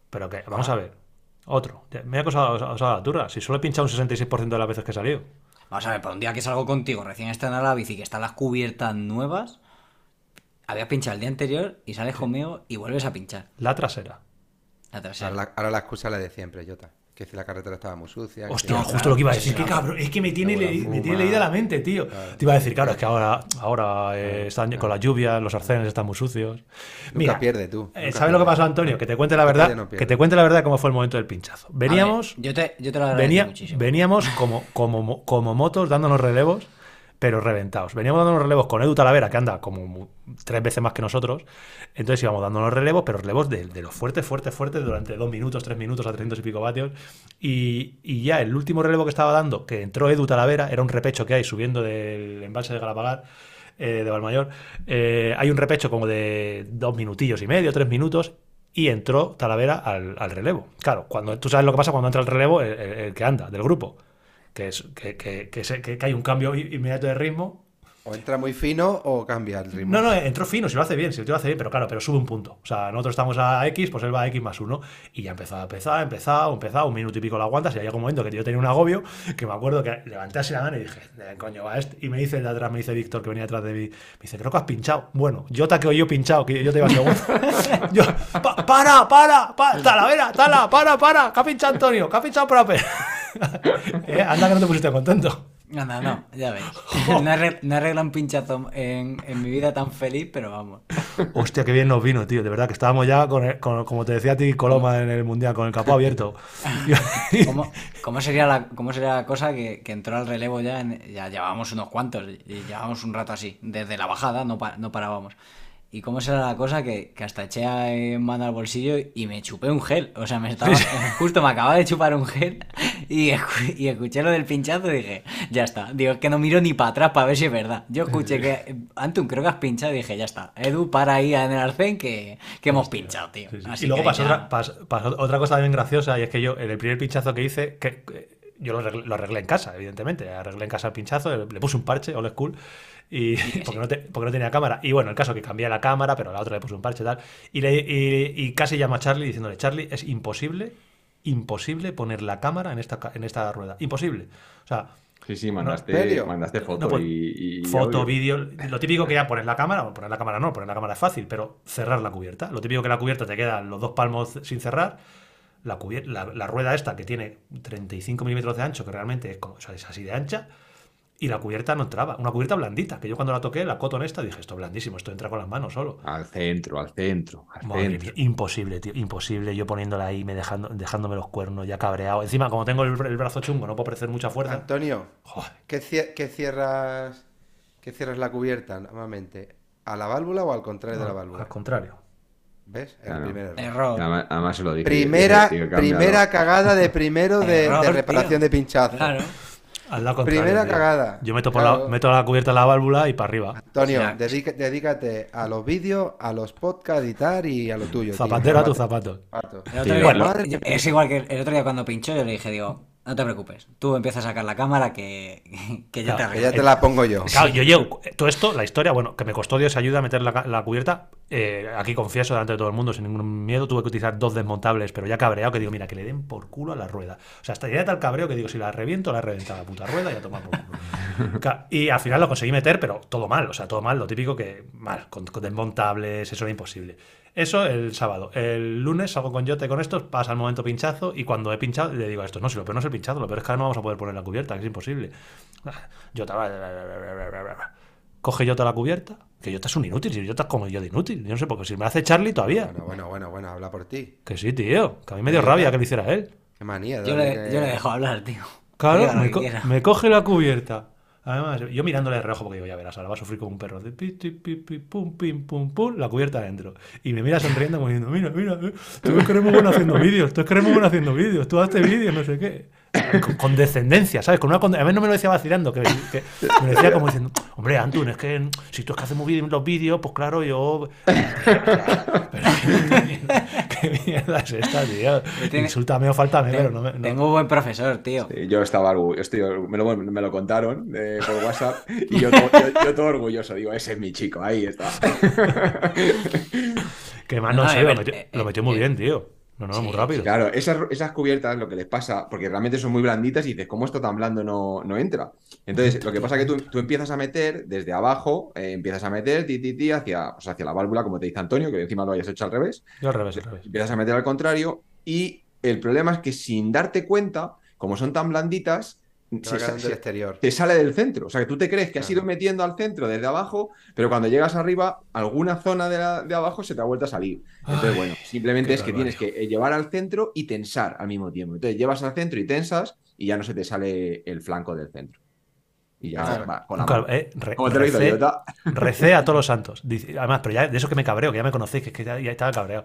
Pero que, vamos a ver. Otro. Me ha acosado, acosado la turra. Si solo he pinchado un 66% de las veces que he salido. Vamos a ver, para un día que salgo contigo recién estrenada la bici, que están las cubiertas nuevas, habías pinchado el día anterior y sales conmigo y vuelves a pinchar. La trasera. La trasera. Ahora la, ahora la excusa es la de siempre, Jota. Que si la carretera estaba muy sucia. que Hostia, si- justo lo que iba a decir. sí, Qué claro. cabrón. Es que me tiene, le- me tiene leída la mente, tío. Te iba a decir, claro, es que ahora, ahora eh, están con las lluvias, los arcenes están muy sucios. Nunca pierde tú. Eh, nunca ¿Sabes lo que pierde. pasó, Antonio? Que te cuente la que verdad. pierde no pierde. que te cuente la verdad de cómo fue el momento del pinchazo. A ver, Veníamos, yo, te, yo te lo agradezco venía- muchísimo. veníamos como, como, como motos dándonos relevos, pero reventados. Veníamos dándonos relevos con Edu Talavera, que anda como tres veces más que nosotros. Entonces íbamos dándonos relevos, pero relevos de, de los fuertes, fuertes, fuertes, durante dos minutos, tres minutos a 300 y pico vatios. Y, ya el último relevo que estaba dando, que entró Edu Talavera, era un repecho que hay subiendo del embalse de Galapagar. eh, de Valmayor, eh, hay un repecho como de dos minutillos y medio, tres minutos, y entró Talavera al, relevo. Claro, cuando tú sabes lo que pasa cuando entra el relevo, el, el- el que anda del grupo, que es que, que- que se- que- hay un cambio inmediato de ritmo, O entra muy fino o cambia el ritmo. No, no, entró fino, si lo hace bien, si lo hace bien, pero claro, pero sube un punto. O sea, nosotros estamos a X, pues él va a X más uno. Y ya empezó a empezar, empezado, empezado, un minuto y pico la aguantas. Y llega un momento que yo tenía un agobio, que me acuerdo que levanté así la mano y dije, "¿De coño va este? Y me dice de atrás, me dice Víctor, que venía detrás de mí, me dice, creo que has pinchado. Bueno, yo te que yo pinchado, que yo te iba a segundo. yo, "Pa- para, para, para, talavera, tala, para, para, que ha pinchado Antonio, que ha pinchado Proper. Eh, anda que no te pusiste contento. No, no, no, ya ves. No arregla, no arregla un pinchazo en, en mi vida tan feliz, pero vamos. Hostia, qué bien nos vino, tío. De verdad que estábamos ya, con, el- con- como te decía a ti, Coloma en el Mundial, con el capó abierto. ¿Cómo, cómo sería, la, cómo sería la cosa que, que entró al relevo ya? En- ya llevábamos unos cuantos, y llevábamos un rato así. Desde la bajada no, pa- no parábamos. ¿Y cómo será la cosa que, que hasta eché en mano al bolsillo y me chupé un gel? O sea, me estaba, justo me acababa de chupar un gel y, y escuché lo del pinchazo y dije, ya está. Digo, es que no miro ni para atrás para ver si es verdad. Yo escuché que, Antun, creo que has pinchado y dije, ya está. Edu, para ahí en el arcén que, que hemos pinchado, tío. Sí, sí. Así y luego pasó, ya- otra, pas- pasó otra cosa también graciosa, y es que yo, en el primer pinchazo que hice, que yo lo arreglé, lo arreglé en casa, evidentemente. Arreglé en casa el pinchazo, le, le puse un parche, old school, y, porque, no te- porque no tenía cámara. Y bueno, el caso que cambié la cámara, pero a la otra le puse un parche y tal. Y, le- y- y casi llamo a Charlie diciéndole, Charlie, es imposible, imposible poner la cámara en esta, en esta rueda. Imposible. O sea, Sí, sí, mandaste, mandaste foto No, pues, y, y foto, vídeo. Lo típico que ya poner la cámara, bueno, poner la cámara no, poner la cámara es fácil, pero cerrar la cubierta. Lo típico que la cubierta te quedan los dos palmos sin cerrar. La, cubier- la, la rueda esta que tiene 35 milímetros de ancho, que realmente es, como, o sea, es así de ancha, y la cubierta no entraba. Una cubierta blandita, que yo cuando la toqué, la cotton esta, dije, esto es blandísimo, esto entra con las manos solo. Al centro, al centro, al Madre centro. mía, imposible, tío, imposible. Yo poniéndola ahí, me dejando, dejándome los cuernos, ya cabreado. Encima, como tengo el, el brazo chungo, no puedo ofrecer mucha fuerza. Antonio. ¿qué, qué cierras, ¿qué cierras la cubierta normalmente? ¿A la válvula o al contrario de la válvula? Al contrario. ¿Ves? El Claro. primer error. Error. Además, además se lo dije. Primera, dije, primera cagada de primero de, Error, de reparación tío. de pinchazo. Claro. Al lado contrario, Primera tío. cagada. Yo meto, por Claro. la, meto la cubierta en la válvula y para arriba. Antonio, O sea, dedica- dedícate a los vídeos, a los podcasts, editar y a lo tuyo. tío. Zapatero a tu Zapato. zapato. Bueno. Es igual que el otro día cuando pinchó, yo le dije, digo, no te preocupes, tú empiezas a sacar la cámara que, Claro, te Que ya te la pongo yo. Claro, yo llego. Todo esto, la historia, bueno, que me costó Dios ayuda a meter la, ca- la cubierta. eh, aquí confieso delante de todo el mundo, sin ningún miedo, tuve que utilizar dos desmontables, pero ya cabreado, que digo, mira, que le den por culo a la rueda. O sea, hasta ya tal cabreo que digo, si la reviento, la he reventado la puta rueda y a tomar por culo. Y al final lo conseguí meter, pero todo mal, o sea, todo mal, lo típico que mal, con, con desmontables, eso era imposible. Eso el sábado. El lunes salgo con Yote con estos, pasa el momento pinchazo y cuando he pinchado le digo a esto, no, si lo peor no es el pinchazo, lo peor es que ahora no vamos a poder poner la cubierta, que es imposible. Yota va... Coge Yota la cubierta, que Yota es un inútil, si Yota es como yo de inútil. Yo no sé porque si me hace Charlie todavía. Bueno, bueno, bueno, bueno, habla por ti. Que sí, tío, que a mí me dio ¿Qué rabia que lo hiciera él. Qué manía. Yo le, yo le dejo hablar, tío. Claro, me coge la cubierta, Además, yo mirándole de reojo porque digo, ya verás, ahora va a sufrir como un perro. De pi, pi, pi, pum, pim, pum, pum, la cubierta adentro. Y me mira sonriendo como diciendo, mira, mira, eh, tú es que eres muy bueno haciendo vídeos, tú es eres muy bueno haciendo vídeos, tú haces vídeos, no sé qué. Con, con descendencia, ¿sabes? Con una a mí no me lo decía vacilando, que, que me lo decía como diciendo, hombre, Antun, es que si tú es que haces muy bien los vídeos, pues claro, yo... Pero, ¿qué mierda es esta, tío? Insúltame o faltame, pero no me... no- Tengo un buen profesor, tío. Sí, Yo estaba orgulloso, estoy me, lo, me lo contaron eh, por WhatsApp y yo, todo- yo- yo todo orgulloso, digo, ese es mi chico, ahí está. Que más no, No, sé, lo metió, eh, lo metió eh, muy eh, bien, tío. No, no, sí, muy rápido. Claro, esas, esas cubiertas lo que les pasa, porque realmente son muy blanditas y dices, ¿cómo esto tan blando no, no entra? Entonces, lo que pasa es que tú, tú empiezas a meter desde abajo, eh, empiezas a meter ti, ti, ti, hacia, pues hacia la válvula, como te dice Antonio, que encima lo hayas hecho al revés. Yo al revés, al revés. Empiezas a meter al contrario y el problema es que sin darte cuenta, como son tan blanditas, se- va quedando se- del exterior. te sale del centro. O sea, que tú te crees que has ido metiendo al centro desde abajo, pero cuando llegas arriba, alguna zona de, la- de abajo se te ha vuelto a salir. Entonces, Ay, bueno, simplemente es que tienes que llevar al centro y tensar al mismo tiempo. Entonces, llevas al centro y tensas y ya no se te sale el flanco del centro. Y ya Claro. va con la Claro, eh, re- Como te lo hizo recé, a todos los santos. Dice- además, pero ya de eso que me cabreo, que ya me conocéis, que es que ya, ya estaba cabreado.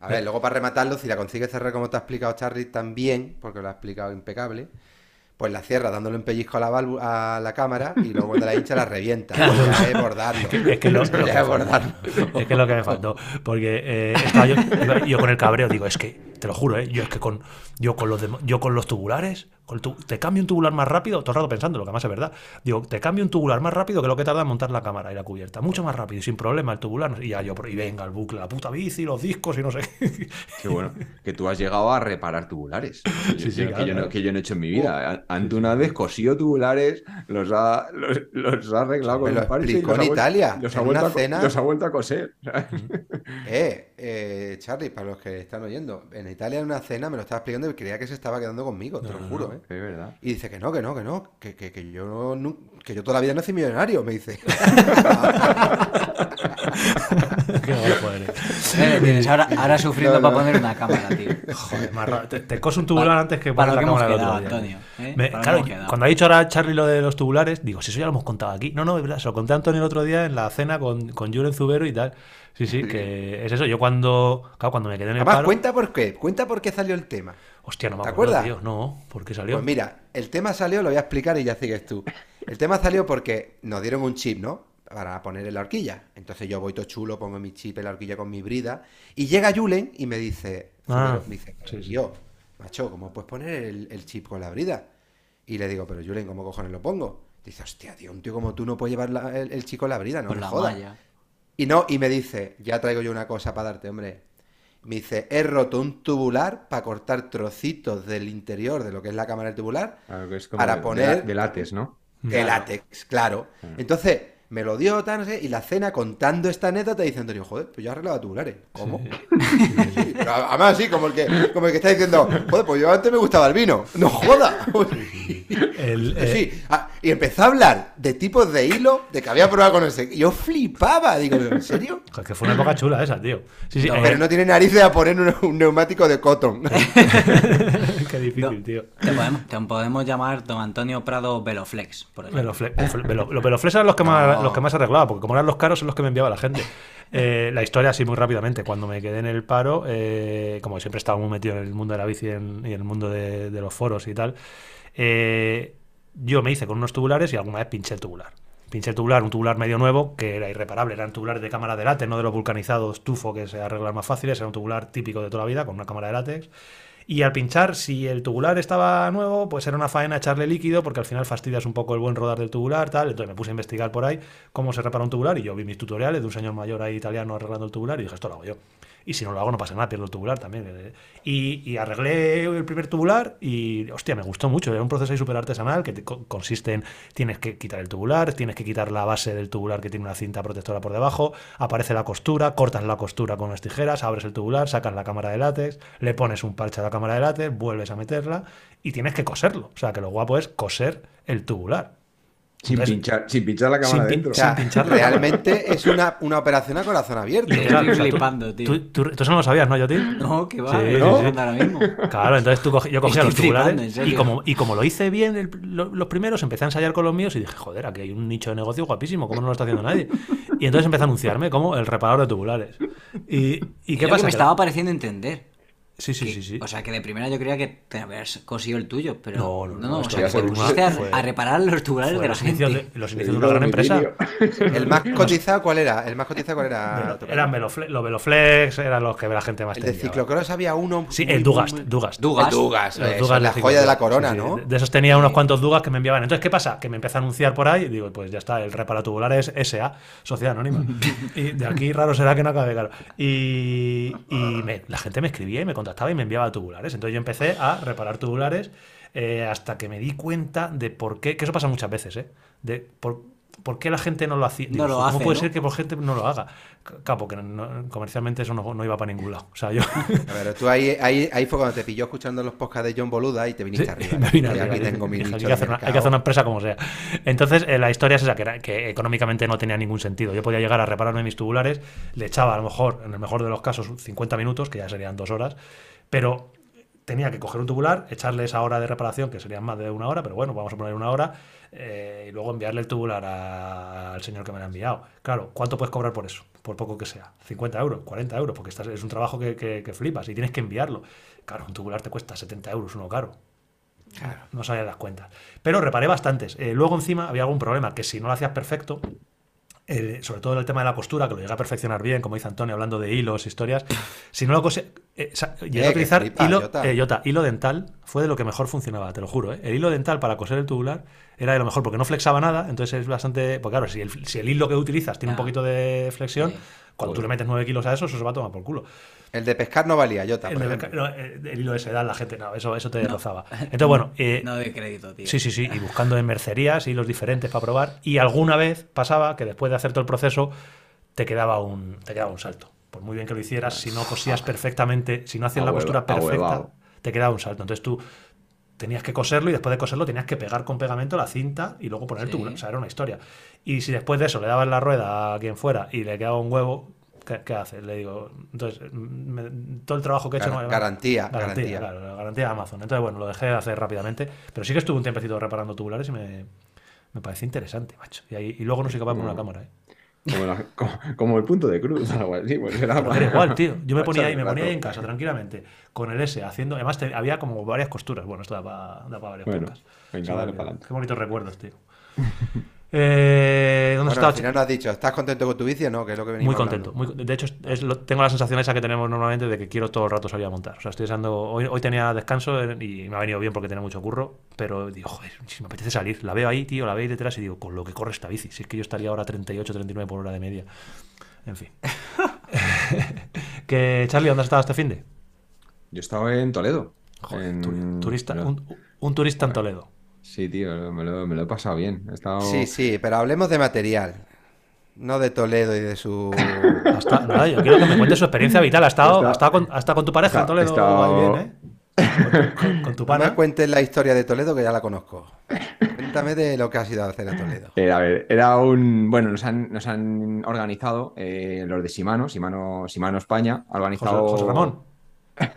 A ver, luego para rematarlo, si la consigues cerrar como te ha explicado Charlie también, porque lo ha explicado impecable, pues la cierra dándole un pellizco a la, válvula- a la cámara y luego cuando la hincha la revienta. Ya es bordarlo. Es que lo, que- es bordarlo. es que es lo que me faltó. Porque eh, estaba yo con el cabreo, digo, es que te lo juro, ¿eh? Yo es que con, yo con, los, de- yo con los tubulares, con el tu- te cambio un tubular más rápido, todo el rato pensando, lo que más es verdad. Digo, te cambio un tubular más rápido que lo que tarda en montar la cámara y la cubierta. Mucho más rápido y sin problema el tubular. Y ya yo, y venga, el bucle, la puta bici, los discos y no sé qué. Qué bueno. Que tú has llegado a reparar tubulares. Sí, sí, que, claro, yo no, claro. que yo no he hecho en mi vida. An- Ante una vez cosido tubulares, los ha, los, los ha arreglado con los ha en vuelto- Italia, Los ha, en vuelto una a, co- cena. los ha vuelto a coser. Eh, eh, Charlie, para los que están oyendo, en Italia en una cena me lo estaba explicando y creía que se estaba quedando conmigo, te lo juro, ¿eh? Es verdad. Y dice que no, que no, que no, que, que, que yo no, que yo toda la vida no soy millonario, me dice. Qué guapo eres. Eh, tienes ahora, ahora sufriendo No, no. para poner una cámara, tío. Joder, más ra- te, te cose un tubular antes que para poner lo la que hemos cámara del quedado, otro día. Antonio, ¿eh? Me- claro, cuando ha dicho ahora Charlie lo de los tubulares, digo, si eso ya lo hemos contado aquí. No, no, es verdad, se lo conté a Antonio el otro día en la cena con, con Julen Zubero y tal. Sí, sí, que es eso. Yo cuando, claro, cuando me quedé en el Además, paro... cuenta por qué, cuenta por qué salió el tema. Hostia, no me ¿Te acuerdo, acuerdas? tío. No, ¿por qué salió? Pues mira, el tema salió, lo voy a explicar y ya sigues tú. El tema salió porque nos dieron un chip, ¿no? Para poner en la horquilla. Entonces yo voy todo chulo, pongo mi chip en la horquilla con mi brida. Y llega Julen y me dice, Ah, me dice, sí, sí. yo, macho, ¿cómo puedes poner el, el chip con la brida? Y le digo, pero Julen, ¿cómo cojones lo pongo? Dice, hostia, tío, un tío como tú no puede llevar la- el, el chip con la brida, no Con me la jodas. malla. Y no, y me dice, ya traigo yo una cosa para darte, hombre. Me dice, he roto un tubular para cortar trocitos del interior de lo que es la cámara del tubular Claro que es como Para de, poner- de, de látex, ¿no? de látex, claro. Entonces, me lo dio, tal, no sé, y la cena contando esta anécdota diciendo, joder, pues yo arreglaba tubulares. ¿Cómo? Sí, además así, como el, que, como el que está diciendo, joder, pues yo antes me gustaba el vino. ¡No joda! El, eh, Sí, ah, y empezó a hablar de tipos de hilo, de que había probado con ese. Y yo flipaba, digo, ¿en serio? joder, que fue una época chula esa, tío. Sí, sí, No, eh, pero no tiene narices a poner un, un neumático de cotton. qué difícil, No, tío. Te podemos, te podemos llamar Don Antonio Prado Veloflex, por ejemplo. Velofle- uf, velo- los veloflex eran los que, más, Los que más arreglaba, porque como eran los caros, son los que me enviaba la gente. Eh, la historia, así muy rápidamente. Cuando me quedé en el paro, eh, como siempre estaba muy metido en el mundo de la bici y en, y en el mundo de, de los foros y tal, eh, yo me hice con unos tubulares y alguna vez pinché el tubular. Pinché el tubular, un tubular medio nuevo, que era irreparable. Eran tubulares de cámara de látex, no de los vulcanizados tufo que se arreglan más fáciles. Era un tubular típico de toda la vida, con una cámara de látex. Y al pinchar, si el tubular estaba nuevo, pues era una faena echarle líquido, porque al final fastidias un poco el buen rodar del tubular, tal. Entonces me puse a investigar por ahí cómo se repara un tubular y yo vi mis tutoriales de un señor mayor ahí italiano arreglando el tubular y dije, esto lo hago yo. Y si no lo hago, no pasa nada, pierdo el tubular también. eh. Y, arreglé el primer tubular y, hostia, me gustó mucho. Era un proceso ahí súper artesanal que te- co- consiste en tienes que quitar el tubular, tienes que quitar la base del tubular que tiene una cinta protectora por debajo, aparece la costura, cortas la costura con las tijeras, abres el tubular, sacas la cámara de látex, le pones un parche a la cámara de látex, vuelves a meterla y tienes que coserlo. O sea, que lo guapo es coser el tubular. Sin Entonces- pinchar, sin pinchar la Sin cámara pin- dentro. O sea, Sin pincharlo. realmente es una, una operación a corazón abierto. Literal, Estoy o sea, tú- tío. Tú, tú- tú eso no lo sabías, ¿no, Yotil? No, que va, Sí, sí, estoy sí. flipando ahora mismo. Claro, entonces tú cogi- yo cogía los tubulares y como, y como lo hice bien el- lo- los primeros, empecé a ensayar con los míos y dije, joder, aquí hay un nicho de negocio guapísimo, ¿cómo no lo está haciendo nadie? Y entonces empecé a anunciarme como el reparador de tubulares. ¿Y, y qué pasa? que me estaba pareciendo entender. Sí, sí, que- sí, sí. O sea, que de primera yo creía que te habías cosido el tuyo, pero. No, no, no, o sea, que te una- pusiste a, fue- a reparar los tubulares de la los inicios gente. de, los inicios de una gran empresa. ¿El más cotizado cuál era? ¿El más cotizado cuál era? Eran los Veloflex, eran los que la gente más El de tenía. ciclocross había uno. Sí, muy, el muy, Dugast, muy- Dugast. Dugas. El Dugas, Los eso, Dugas la de joya de la corona, sí. ¿no? De- De esos tenía unos cuantos Dugas que me enviaban. Entonces, ¿qué pasa? Que me empecé a anunciar por ahí y digo, pues ya está, el reparatubular es SA, Sociedad Anónima. y de aquí raro será que no acabe, claro. Y, y me- la gente me escribía y me contactaba y me enviaba tubulares. Entonces yo empecé a reparar tubulares eh, hasta que me di cuenta de por qué, que eso pasa muchas veces, ¿eh? De por, por qué la gente no lo hacía. No lo ¿Cómo hace, puede ¿no? ser que por gente no lo haga? Claro, porque no- comercialmente eso no, no iba para ningún lado. O sea, yo... A ver, tú ahí, ahí, ahí fue cuando te pilló escuchando los podcasts de John Boluda y te viniste Sí, arriba. me vine arriba, aquí tengo mi hay, que hacer una, hay que hacer una empresa como sea. Entonces, eh, la historia es esa, que, era- que económicamente no tenía ningún sentido. Yo podía llegar a repararme mis tubulares, le echaba a lo mejor, en el mejor de los casos, 50 minutos, que ya serían dos horas, pero tenía que coger un tubular, echarle esa hora de reparación, que serían más de una hora, pero bueno, vamos a poner una hora, eh, y luego enviarle el tubular a- al señor que me lo ha enviado. Claro, ¿cuánto puedes cobrar por eso? Por poco que sea. 50 euros, 40 euros, porque estás- es un trabajo que, que- que flipas y tienes que enviarlo. Claro, un tubular te cuesta 70 euros, uno caro. No sabía las cuentas. Pero reparé bastantes. Eh, luego encima había algún problema, que si no lo hacías perfecto, eh, sobre todo el tema de la costura, que lo llega a perfeccionar bien, como dice Antonio, hablando de hilos, historias. Si no lo cose... eh, sa- llegué Eh, a utilizar hilo, Jota. eh, Jota, hilo dental, fue de lo que mejor funcionaba, te lo juro. ¿eh? El hilo dental para coser el tubular era de lo mejor, porque no flexaba nada, entonces es bastante. Pues claro, si el, si el hilo que utilizas tiene un Ya. poquito de flexión, Sí. cuando tú le metes 9 kilos a eso, eso se va a tomar por culo. El de pescar no valía. El, de- ejemplo. no, eh, el hilo de sedal, la gente, no, eso, eso te rozaba. Entonces, bueno. eh, No doy crédito, tío. Sí, sí, sí, y buscando en mercerías hilos diferentes para probar. Y alguna vez pasaba que después de hacer todo el proceso te quedaba un, te quedaba un salto. Por muy bien que lo hicieras, si no cosías perfectamente, si no hacías la costura perfecta, te quedaba un salto. Entonces tú tenías que coserlo y después de coserlo tenías que pegar con pegamento la cinta y luego poner Sí. tu. O sea, era una historia. Y si después de eso le dabas la rueda a quien fuera y le quedaba un huevo, ¿qué, qué haces? Le digo, entonces, me- todo el trabajo que he hecho. Gar- no- garantía, Garantía, garantía. claro, la garantía de Amazon. Entonces, bueno, lo dejé de hacer rápidamente. Pero sí que estuve un tiempecito reparando tubulares y me, me parece interesante, macho. Y, ahí- y luego no soy capaz de poner una cámara, ¿eh? Como, la- como- como el punto de cruz, algo así. Pues era Pero era igual, tío. Yo me ponía ahí, me ponía ahí en casa, tranquilamente, con el S, haciendo. Además, te- había como varias costuras. Bueno, esto da para varias Bueno, venga, dale para adelante. Qué bonitos recuerdos, tío. Eh, ¿Dónde Bueno, estaba? al final no has dicho, ¿estás contento con tu bici o no? Que es lo que venimos Muy contento. muy- de hecho, es- es lo- tengo la sensación esa que tenemos normalmente de que quiero todo el rato salir a montar. O sea, estoy usando. Hoy, hoy tenía descanso eh, y me ha venido bien porque tenía mucho curro. Pero digo, joder, si me apetece salir. La veo ahí, tío, la veo ahí detrás y digo, con lo que corre esta bici. Si es que yo estaría ahora 38, 39 por hora de media. En fin. que, Charlie, ¿dónde has estado este fin de? Yo estaba en Toledo. Joder, en- turista, un turista en Toledo. Sí, tío, me lo, me lo he pasado bien. He estado... Sí, sí, pero hablemos de material. No de Toledo y de su... Hasta- nada, yo quiero que me cuente su experiencia vital. ¿Ha estado, Está- ha estado, con, ha estado con tu pareja en está- Toledo? Ahí bien, ¿eh? Con, con- con tu No pana. me cuentes la historia de Toledo que ya la conozco. Cuéntame de lo que has ido a hacer a Toledo. Eh, a ver, era un. Bueno, nos han, nos han organizado eh, los de Simano, Simano, Simano España. Ha José, organizado. José Ramón.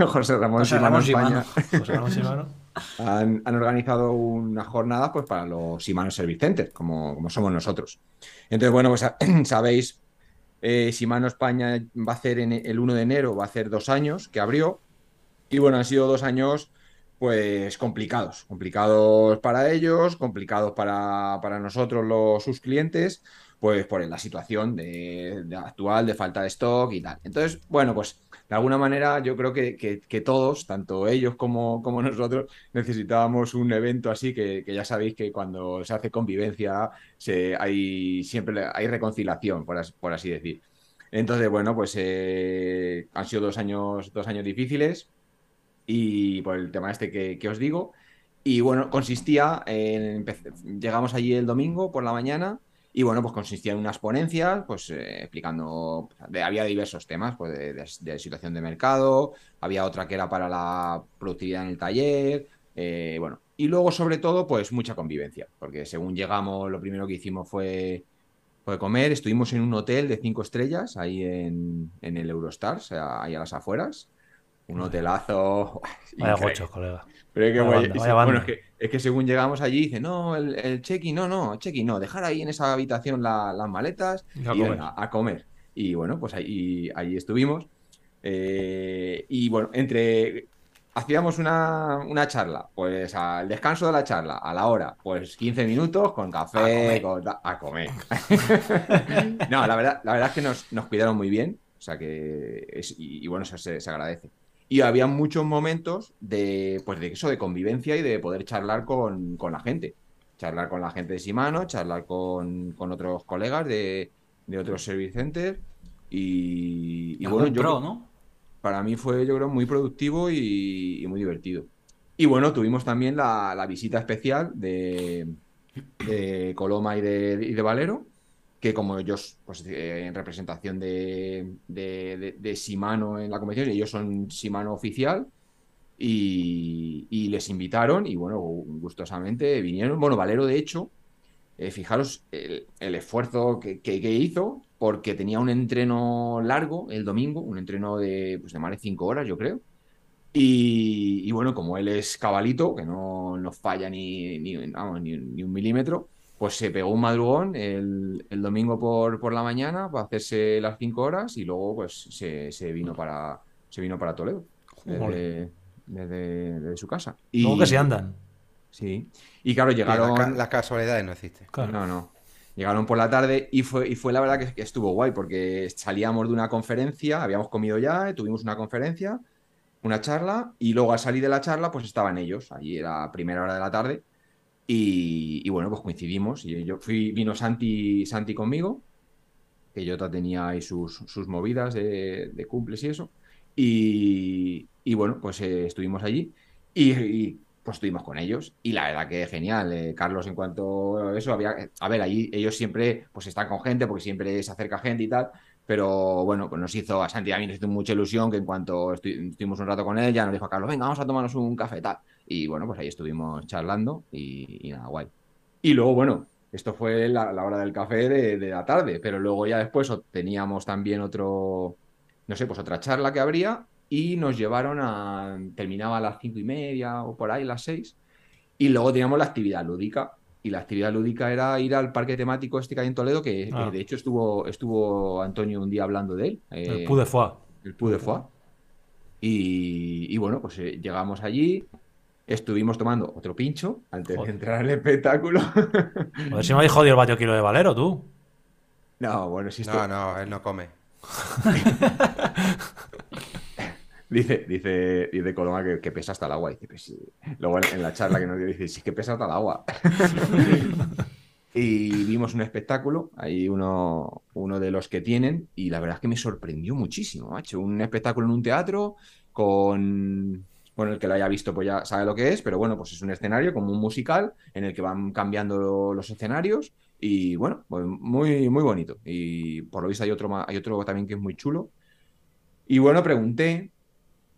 José Ramón José Simano Ramón España. Simano. José Ramón Simano. Han, han organizado unas jornadas pues, para los Shimano Service como, como somos nosotros. Entonces, bueno, pues sabéis, eh, España va a hacer en el 1 de enero, va a hacer dos años que abrió. Y bueno, han sido dos años pues complicados, complicados para ellos, complicados para, para nosotros los sus clientes, pues por la situación de, de actual de falta de stock y tal. Entonces, bueno, pues de alguna manera yo creo que, que- todos, tanto ellos como, como nosotros, necesitábamos un evento así que, ya sabéis que cuando se hace convivencia se, hay siempre hay reconciliación, por así, por decir. Entonces, bueno, pues eh, han sido dos años, dos años difíciles y por el tema este que, que os digo. Y bueno, consistía en... Llegamos allí el domingo por la mañana y bueno, pues consistía en unas ponencias, pues eh, explicando... de- había diversos temas, pues de, de- de situación de mercado, había otra que era para la productividad en el taller, eh, bueno. Y luego, sobre todo, pues mucha convivencia, porque según llegamos, lo primero que hicimos fue, fue comer. Estuvimos en un hotel de cinco estrellas, ahí en, en el Eurostar, o sea, ahí a las afueras. Un hotelazo. Vaya increíble. gocho, colega. Pero es que, Vaya guay, banda, es- vaya bueno, banda. es que, es que según llegamos allí, dice, no, el, el check-in, no, no, check-in, no, dejar ahí en esa habitación la- las maletas Y y, a comer. a comer. Y bueno, pues ahí, ahí estuvimos. Eh, y bueno, entre... Hacíamos una, una charla, pues al descanso de la charla, a la hora, pues 15 minutos con café, con ta- a comer. no, la verdad, la verdad es que nos, nos cuidaron muy bien, o sea que, es, y, y bueno, eso se, se agradece. Y había muchos momentos de, pues de eso, de convivencia y de poder charlar con, con la gente. Charlar con la gente de Shimano, charlar con, con otros colegas de, de otros service centers. Y, bueno, yo, pro, ¿no? para mí fue, yo creo, muy productivo y, y muy divertido. Y bueno, tuvimos también la, la visita especial de, de Coloma y de, y de Valero, que como ellos, pues eh, en representación de, de, Shimano en la competición, ellos son Shimano oficial, y, les invitaron y bueno, gustosamente vinieron. Bueno, Valero, de hecho, eh, fijaros el, esfuerzo que, que- hizo, porque tenía un entreno largo el domingo, un entreno de, pues, de más de cinco horas, yo creo. Y, bueno, como él es cabalito, que no, no falla ni, ni, ni- ni un milímetro, pues se pegó un madrugón el, el domingo por, por la mañana para hacerse las cinco horas y luego pues se, se vino para, se vino para Toledo, desde, desde- desde su casa. Y, Luego que se andan. Sí. Y claro, llegaron... las casualidades no existen. Claro. No, no. Llegaron por la tarde y fue, y fue la verdad que, que estuvo guay porque salíamos de una conferencia, habíamos comido ya, tuvimos una conferencia, una charla y luego al salir de la charla pues estaban ellos, allí era primera hora de la tarde y, bueno pues coincidimos y yo fui, vino Santi, Santi conmigo, que yo tenía ahí sus, sus movidas de, de cumples y eso y, y bueno pues eh, estuvimos allí y, y pues estuvimos con ellos y la verdad que genial. Eh, Carlos, en cuanto a eso, había, a ver, ahí ellos siempre pues están con gente porque siempre se acerca gente y tal, pero bueno, pues nos hizo, a Santi a mí nos hizo mucha ilusión que en cuanto estu- estuvimos un rato con él, ya nos dijo a Carlos, venga, vamos a tomarnos un café tal. Y bueno, pues ahí estuvimos charlando y, y nada, guay. Y luego, bueno, esto fue la, la hora del café de, de la tarde, pero luego ya después teníamos también otro, no sé, pues otra charla que habría y nos llevaron a, terminaba a las cinco y media o por ahí, las seis, y luego teníamos la actividad lúdica. Y la actividad lúdica era ir al parque temático este que hay en Toledo, que, Ah. que de hecho estuvo, estuvo Antonio un día hablando de él. El eh, el Puy de Foie. Y, y bueno, pues eh, llegamos allí, estuvimos tomando otro pincho antes Joder. de entrar al espectáculo. A ver si me habéis jodido el vatio kilo de Valero, tú. no, bueno, si esto... No, no, él no come. Dice, dice, dice Coloma que, que pesa hasta el agua. Dice, "Pues sí". Luego en, en la charla que nos dio, dice, sí que pesa hasta el agua. y vimos un espectáculo, ahí uno, uno de los que tienen, y la verdad es que me sorprendió muchísimo, macho. Un espectáculo en un teatro con... Bueno, el que lo haya visto pues ya sabe lo que es, pero bueno, pues es un escenario como un musical en el que van cambiando los escenarios y bueno, pues muy, muy bonito. Y por lo visto hay otro, hay otro también que es muy chulo. Y bueno, pregunté,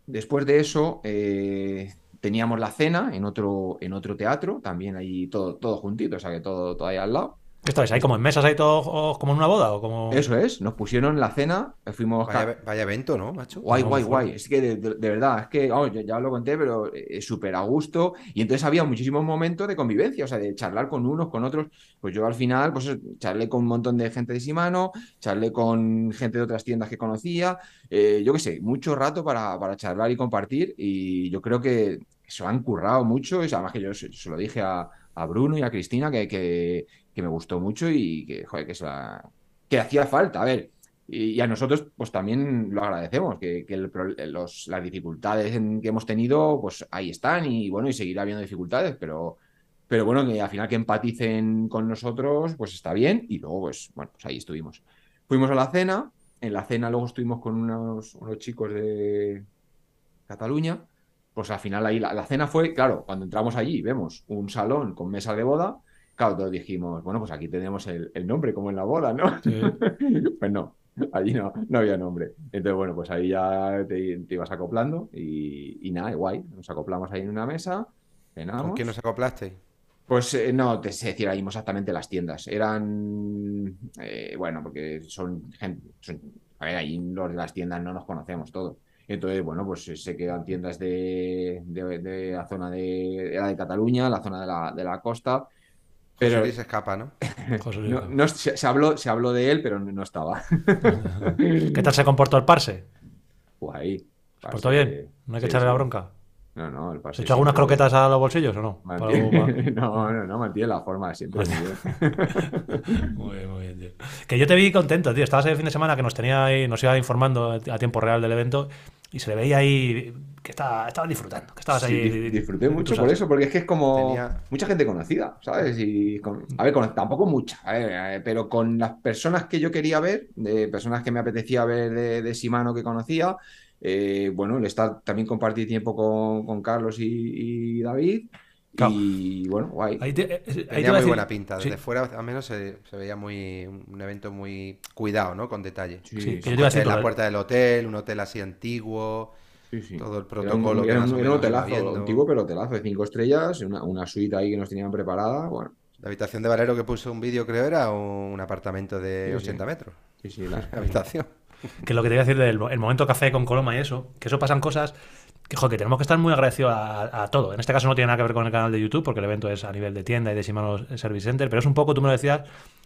Después de eso, eh, teníamos la cena en otro, en otro teatro, también ahí todo, todo juntito, o sea que todo, todo ahí al lado. ¿Qué estáis? ¿Ahí como en mesas, ahí todos como en una boda? ¿O como... Eso es, nos pusieron la cena, fuimos... Vaya, vaya evento, ¿no, macho? Guay, guay, guay. Es que de, de- de verdad, es que vamos, ya, ya lo conté, pero es súper a gusto. Y entonces había muchísimos momentos de convivencia, o sea, de charlar con unos, con otros. Pues yo al final, pues charlé con un montón de gente de Simano, charlé con gente de otras tiendas que conocía. eh, yo qué sé, mucho rato para, para charlar y compartir. Y yo creo que se lo han currado mucho. Y además que yo se, se lo dije a, a Bruno y a Cristina que, que, que me gustó mucho y que, la- que hacía falta. A ver. Y, a nosotros, pues también lo agradecemos, que, que los, las dificultades en- que hemos tenido, pues ahí están y bueno, y seguirá habiendo dificultades, pero, pero bueno, que al final que empaticen con nosotros, pues está bien. Y luego, pues bueno, pues ahí estuvimos. Fuimos a la cena, en la cena luego estuvimos con unos, unos chicos de Cataluña, pues al final ahí la, la cena fue, claro, cuando entramos allí vemos un salón con mesa de boda, claro, todos dijimos, bueno, pues aquí tenemos el, el nombre como en la boda, ¿no? Sí. Pues no, allí no, no había nombre. Entonces, bueno, pues ahí ya te, te ibas acoplando y, y nada, guay. Nos acoplamos ahí en una mesa, cenamos. ¿Con quién nos acoplaste? Pues eh, no te sé decir ahí mismo exactamente las tiendas. Eran, eh, bueno, porque son gente, son- a ver, ahí los de las tiendas no nos conocemos todos. Entonces, bueno, pues eh, sé que eran tiendas de, de- de la zona de, era de Cataluña, la zona de la, de la costa. Pero Luis escapa, ¿no? José Luis. no, no- se, se habló, se habló de él, pero no, estaba. ¿Qué tal se comportó el parse? Guay. ¿Se portó bien? ¿No hay que Sí, echarle la bronca? No, no, el ¿Se pase echó algunas croquetas a los bolsillos o no? Mantiene- No, no, no, mantiene la forma siempre. muy bien. Muy bien, tío. Que yo te vi contento, tío. Estabas el fin de semana que nos tenía ahí, nos iba informando a tiempo real del evento y se le veía ahí que estaba, estabas disfrutando, que estabas Sí, ahí. disfruté mucho por eso, porque es que es como Tenía- mucha gente conocida, ¿sabes? Y con- a ver, con- tampoco mucha, eh, pero con las personas que yo quería ver, de personas que me apetecía ver de, de Simano que conocía, eh, bueno, el estar también compartir tiempo con, con Carlos y, y David. Claro. Y bueno, guay. Ahí te, eh, ahí te iba a Tenía muy decir- buena pinta. Desde sí, fuera, al menos, se, se veía muy un evento muy cuidado, ¿no? Con detalle. Sí, sí, sí, que yo te decir, la puerta del hotel, un hotel así antiguo. sí, sí. todo el Era un- protocolo que Era un, era hotelazo, antiguo, pero hotelazo de cinco estrellas, una, una suite ahí que nos tenían preparada. Bueno, La habitación de Valero que puso un vídeo, creo, era un apartamento de Sí, sí. 80 metros. sí, sí, la- La habitación. que lo que te iba a decir del el momento café con Coloma y eso, que eso pasan cosas que, que tenemos que estar muy agradecidos a, a todo. En este caso no tiene nada que ver con el canal de YouTube, porque el evento es a nivel de tienda y de Shimano Service Center, pero es un poco, tú me lo decías,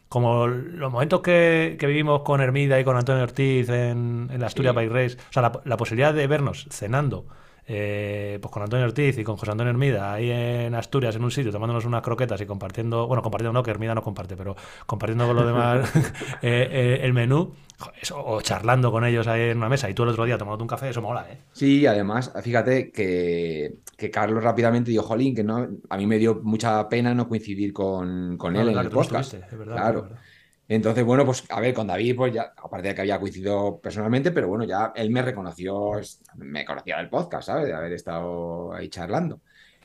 como los momentos que, que vivimos con Hermida y con Antonio Ortiz en, en la Asturias Sí. Bike Race, o sea, la, la posibilidad de vernos cenando eh, pues con Antonio Ortiz y con José Antonio Hermida ahí en Asturias, en un sitio, tomándonos unas croquetas y compartiendo, bueno, compartiendo no, que Hermida no comparte, pero compartiendo con los demás eh, eh, el menú, eso, o charlando con ellos ahí en una mesa y tú el otro día tomándote un café, eso mola, ¿eh? Sí, además, fíjate que, que Carlos rápidamente dijo, jolín, que no, a mí me dio mucha pena no coincidir con, con No, él en el podcast. estuviste, es verdad, Claro. es verdad. Entonces, bueno, pues a ver, con David, pues ya, aparte de que había coincidido personalmente, pero bueno, ya él me reconoció, me conocía del podcast, ¿sabes? De haber estado ahí charlando.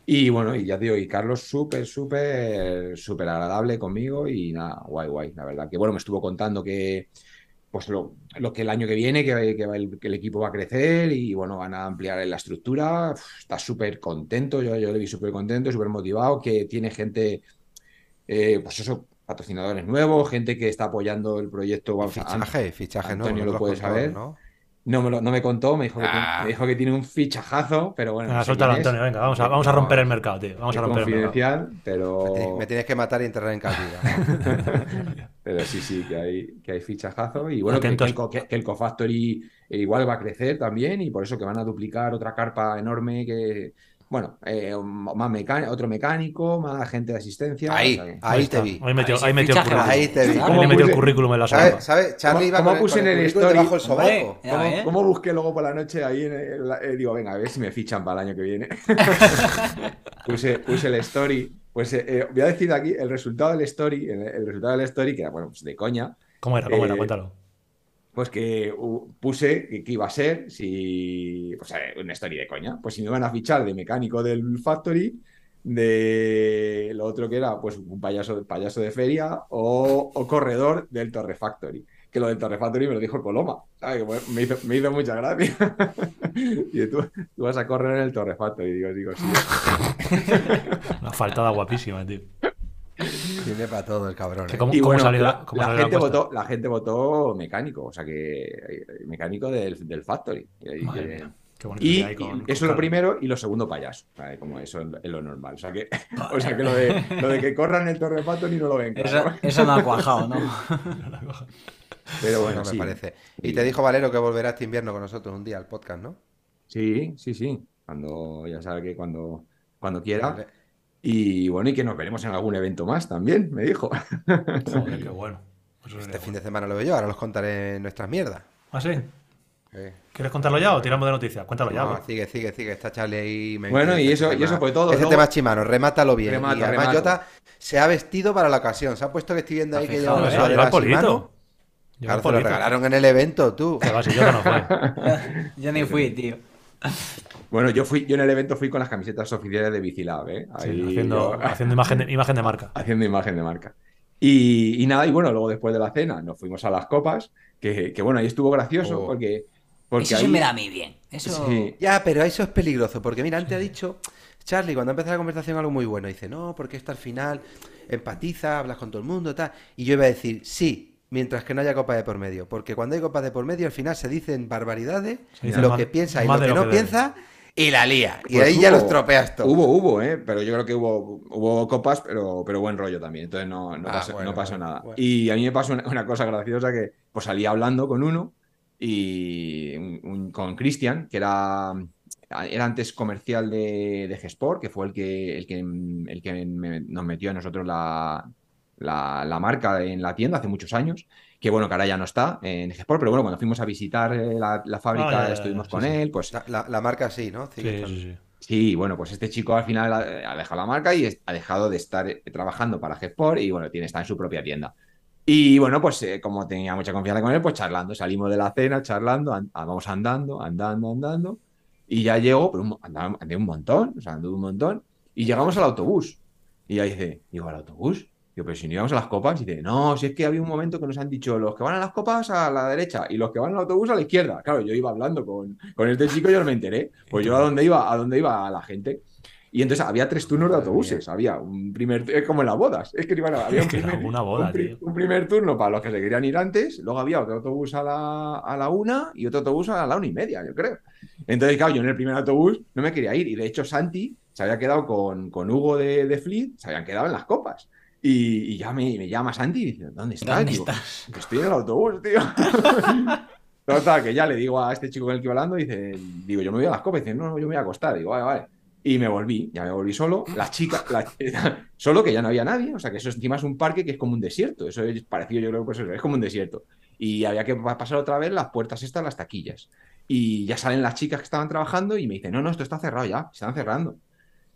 Y bueno, y ya te digo, y Carlos súper, súper, súper agradable conmigo y nada, guay, guay, la verdad. Que bueno, me estuvo contando que, pues lo, lo que el año que viene, que, que el, equipo va a crecer y bueno, van a ampliar la estructura. Está súper contento, yo, yo le vi súper contento, súper motivado, que tiene gente, eh, pues eso, patrocinadores nuevos, gente que está apoyando el proyecto. Vamos, Fichaje. Antonio No lo puede contado, saber. ¿no? No me, lo- no me contó, me dijo, que tiene, Ah. me dijo que tiene un fichajazo, pero bueno. Venga, no sé suéltalo. Antonio, venga, vamos a, vamos a romper el mercado, tío. Vamos a romper el mercado. confidencial, Me pero, tienes, me tienes que matar y enterrar en calidad. pero sí, sí, que hay, que hay fichajazo. Y bueno, que, el, que el CoFactory igual va a crecer también y por eso que van a duplicar otra carpa enorme que, bueno, eh, más mecánico, otro mecánico, más gente de asistencia. Ahí, o sea que- ahí te vi. Ahí metió, Ahí metió el currículum. ahí te vi. Ahí ¿Cómo le metió el currículum en la ¿Sabes? sopa. ¿Sabes? Charlie iba ¿Cómo con el- puse con en el story? debajo del Hombre, sobaco. ¿Cómo, ves. cómo busqué luego por la noche ahí? en el- eh, digo, venga, a ver si me fichan para el año que viene. puse, puse el story. Pues eh, eh, voy a decir aquí el resultado del story, el, el resultado del story, que era, bueno, pues de coña, ¿Cómo era? ¿Cómo era? Eh, Cuéntalo. Pues que puse que, iba a ser si, o sea, una story de coña, pues si me iban a fichar de mecánico del Factory, de lo otro que era, pues un payaso, payaso de feria o, corredor del Torre Factory. Que lo del Torre Factory me lo dijo Coloma, me, hizo, me hizo mucha gracia. y tú, tú vas a correr en el Torre Factory, digo, digo, sí. Una faltada guapísima, tío. Tiene para todo el cabrón. ¿eh? cómo- Y bueno, salió la, cómo la salió la gente votó, la gente votó mecánico, o sea que eh, mecánico del, del Factory. Y- Madre que- mía, qué bonito Y, con eso es lo primero y lo segundo payaso, ¿sabes? como eso es lo normal. O sea que, o sea que lo, de, lo de que corran el Torre Factory no lo ven. Eso, claro. eso no ha cuajado, ¿no? Pero bueno, No me sí. parece. Y te dijo Valero que volverá este invierno con nosotros un día al podcast, ¿no? Sí, sí, sí. Cuando, ya sabe que cuando, cuando quiera. Vale. Y bueno, y que nos veremos en algún evento más también, me dijo. Joder, qué bueno. Eso Este fin bueno. de semana lo veo yo, ahora los contaré nuestras mierdas. ¿Ah, sí? Eh, ¿Quieres contarlo ya o tiramos de noticias? Cuéntalo ya. no, pues. sigue, sigue, sigue. Está Charlie ahí. me Bueno, y interesa eso- y eso fue todo. Ese Luego- tema chimano, remátalo bien. Remato, y además remato. Jota se ha vestido para la ocasión. Se ha puesto que estoy viendo ahí que lleva una ¿eh? Sudadera Claro, se lo regalaron en el evento, tú. Si yo no fue. Yo ni fui, tío. Bueno, yo fui, yo en el evento fui con las camisetas oficiales de Bicilab, ¿eh? Sí, haciendo, yo- haciendo imagen, de, imagen de marca. haciendo imagen de marca. Y, y nada, y bueno, luego después de la cena nos fuimos a las copas, que, que bueno, ahí estuvo gracioso Oh. porque, porque Eso sí me da a mí bien. Eso. Sí. Ya, pero eso es peligroso, porque mira, antes ha dicho Charlie, cuando empieza la conversación algo muy bueno, dice, no, porque esto al final empatiza, hablas con todo el mundo, tal. Y yo iba a decir, sí, mientras que no haya copa de por medio, porque cuando hay copa de por medio al final se dicen barbaridades, Se dice lo más- que piensa y lo que lo no que piensa, y la lía. Y Pues ahí ya los tropeas todo. Hubo, hubo, ¿eh? Pero yo creo que hubo, hubo copas, pero, pero buen rollo también. Entonces no, no Ah, pasó, bueno, no pasó bueno, nada. bueno. Y a mí me pasó una, una cosa graciosa que pues salí hablando con uno y un- un- con Cristian, que era, era antes comercial de, de Gesport, que fue el que, el que, el que me- nos metió a nosotros la, la, la marca en la tienda hace muchos años. Que bueno, que ahora ya no está en Gesport, pero bueno, cuando fuimos a visitar eh, la, la fábrica, Ah, ya, ya, ya, estuvimos sí, con sí. él, pues La, marca sí, ¿no? Sí, sí, estando. sí. Sí, bueno, pues este chico al final ha, ha dejado la marca y es- ha dejado de estar eh, trabajando para Gesport y bueno, tiene, está en su propia tienda. Y bueno, pues eh, como tenía mucha confianza con él, pues charlando, salimos de la cena, charlando, an- ah, vamos andando, andando, andando, y ya llego, pero un, andaba- andé un montón, o sea, andé un montón, y llegamos al autobús. Y ahí dice, digo, ¿al autobús? Digo, pero si no íbamos a las copas, y dice, no, si es que había un momento que nos han dicho los que van a las copas a la derecha y los que van al autobús a la izquierda. Claro, yo iba hablando con, con este chico y yo no me enteré. Pues yo a dónde iba, a dónde iba la gente. Y entonces había tres turnos de autobuses. Había un primer, es como en las bodas. Es que iban a- había un primer, una boda, un, tío. un primer turno para los que se querían ir antes. Luego había otro autobús a la, a la una y otro autobús a la una y media, yo creo. Entonces, claro, yo en el primer autobús no me quería ir. Y de hecho, Santi se había quedado con, con Hugo de, de Fleet, se habían quedado en las copas. Y, y ya me, me llama Santi y dice, ¿dónde estás? ¿Dónde Digo, estás? "Que estoy en el autobús, tío. Total, que ya le digo a este chico con el que iba hablando, dice, digo, yo me voy a las copas, dice, no, no, yo me voy a acostar, digo, vale, vale. Y me volví, ya me volví solo, las chicas, la- solo que ya no había nadie, o sea que eso encima es un parque que es como un desierto, eso es parecido, yo creo que pues eso, es como un desierto. Y había que pa- pasar otra vez las puertas estas, las taquillas. Y ya salen las chicas que estaban trabajando y me dicen, no, no, esto está cerrado ya, se están cerrando.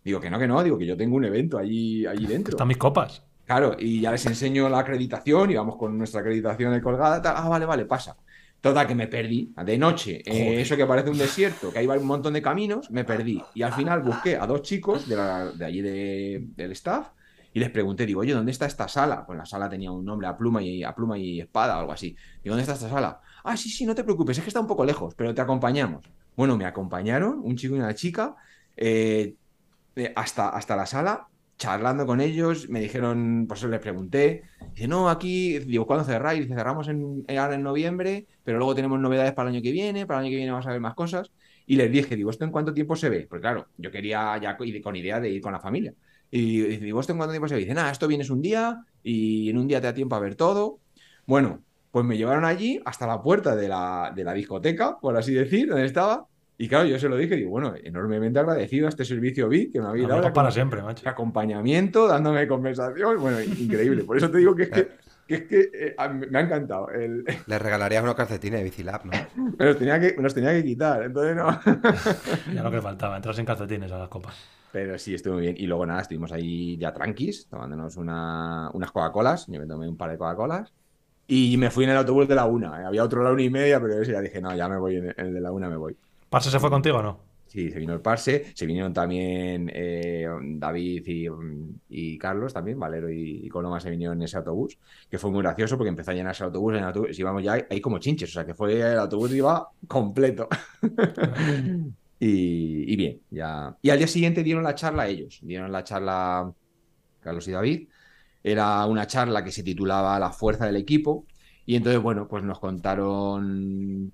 Digo que no, que no, digo que yo tengo un evento allí, allí dentro. Están mis copas. Claro, y ya les enseño la acreditación y vamos con nuestra acreditación de colgada. tal. Ah, vale, vale, pasa. Total, que me perdí. De noche, eh, eso que parece un desierto, que hay un montón de caminos, me perdí. Y al final busqué a dos chicos de, la- de allí de- del staff y les pregunté, digo, oye, ¿dónde está esta sala? Pues la sala tenía un nombre, a pluma y, a pluma y espada o algo así. Digo, ¿dónde está esta sala? Ah, sí, sí, no te preocupes, es que está un poco lejos, pero te acompañamos. Bueno, me acompañaron, un chico y una chica, eh, eh, hasta, hasta la sala, charlando con ellos, me dijeron, por eso les pregunté, dice, no, aquí, digo, ¿cuándo cerráis? Dice, cerramos en, ahora en noviembre, pero luego tenemos novedades para el año que viene, para el año que viene vamos a ver más cosas. Y les dije, digo, ¿esto en cuánto tiempo se ve? Porque claro, yo quería ya con idea de ir con la familia. Y digo, ¿esto en cuánto tiempo se ve? Dice, nada, esto vienes un día y en un día te da tiempo a ver todo. Bueno, pues me llevaron allí hasta la puerta de la, de la discoteca, por así decir, donde estaba. Y claro, yo se lo dije, digo, bueno, enormemente agradecido a este servicio VIP que me habéis dado. De para siempre, macho. de acompañamiento, dándome conversación. Bueno, increíble. Por eso te digo que es que, que, es que, eh, me ha encantado. El, Le regalarías unos calcetines de Bicilab, ¿no? me, los tenía que, me los tenía que quitar, entonces no. Ya lo que faltaba, entrar sin calcetines a las copas. Pero sí, estuvo muy bien. Y luego nada, estuvimos ahí ya tranquis, tomándonos una, unas Coca-Colas. Yo me tomé un par de Coca-Colas. Y me fui en el autobús de la una. Eh, Había otro a la una y media, pero yo ya dije, no, ya me voy, en en el de la una me voy. ¿Parse se fue contigo o no? Sí, se vino el Parse, se vinieron también eh, David y, Carlos también, Valero y, y Coloma se vinieron en ese autobús, que fue muy gracioso porque empezó a llenarse el autobús, en íbamos ya ahí como chinches, o sea que fue el autobús iba completo. y bien, ya. Y al día siguiente dieron la charla ellos, dieron la charla Carlos y David. Era una charla que se titulaba La fuerza del equipo. Y entonces, bueno, pues nos contaron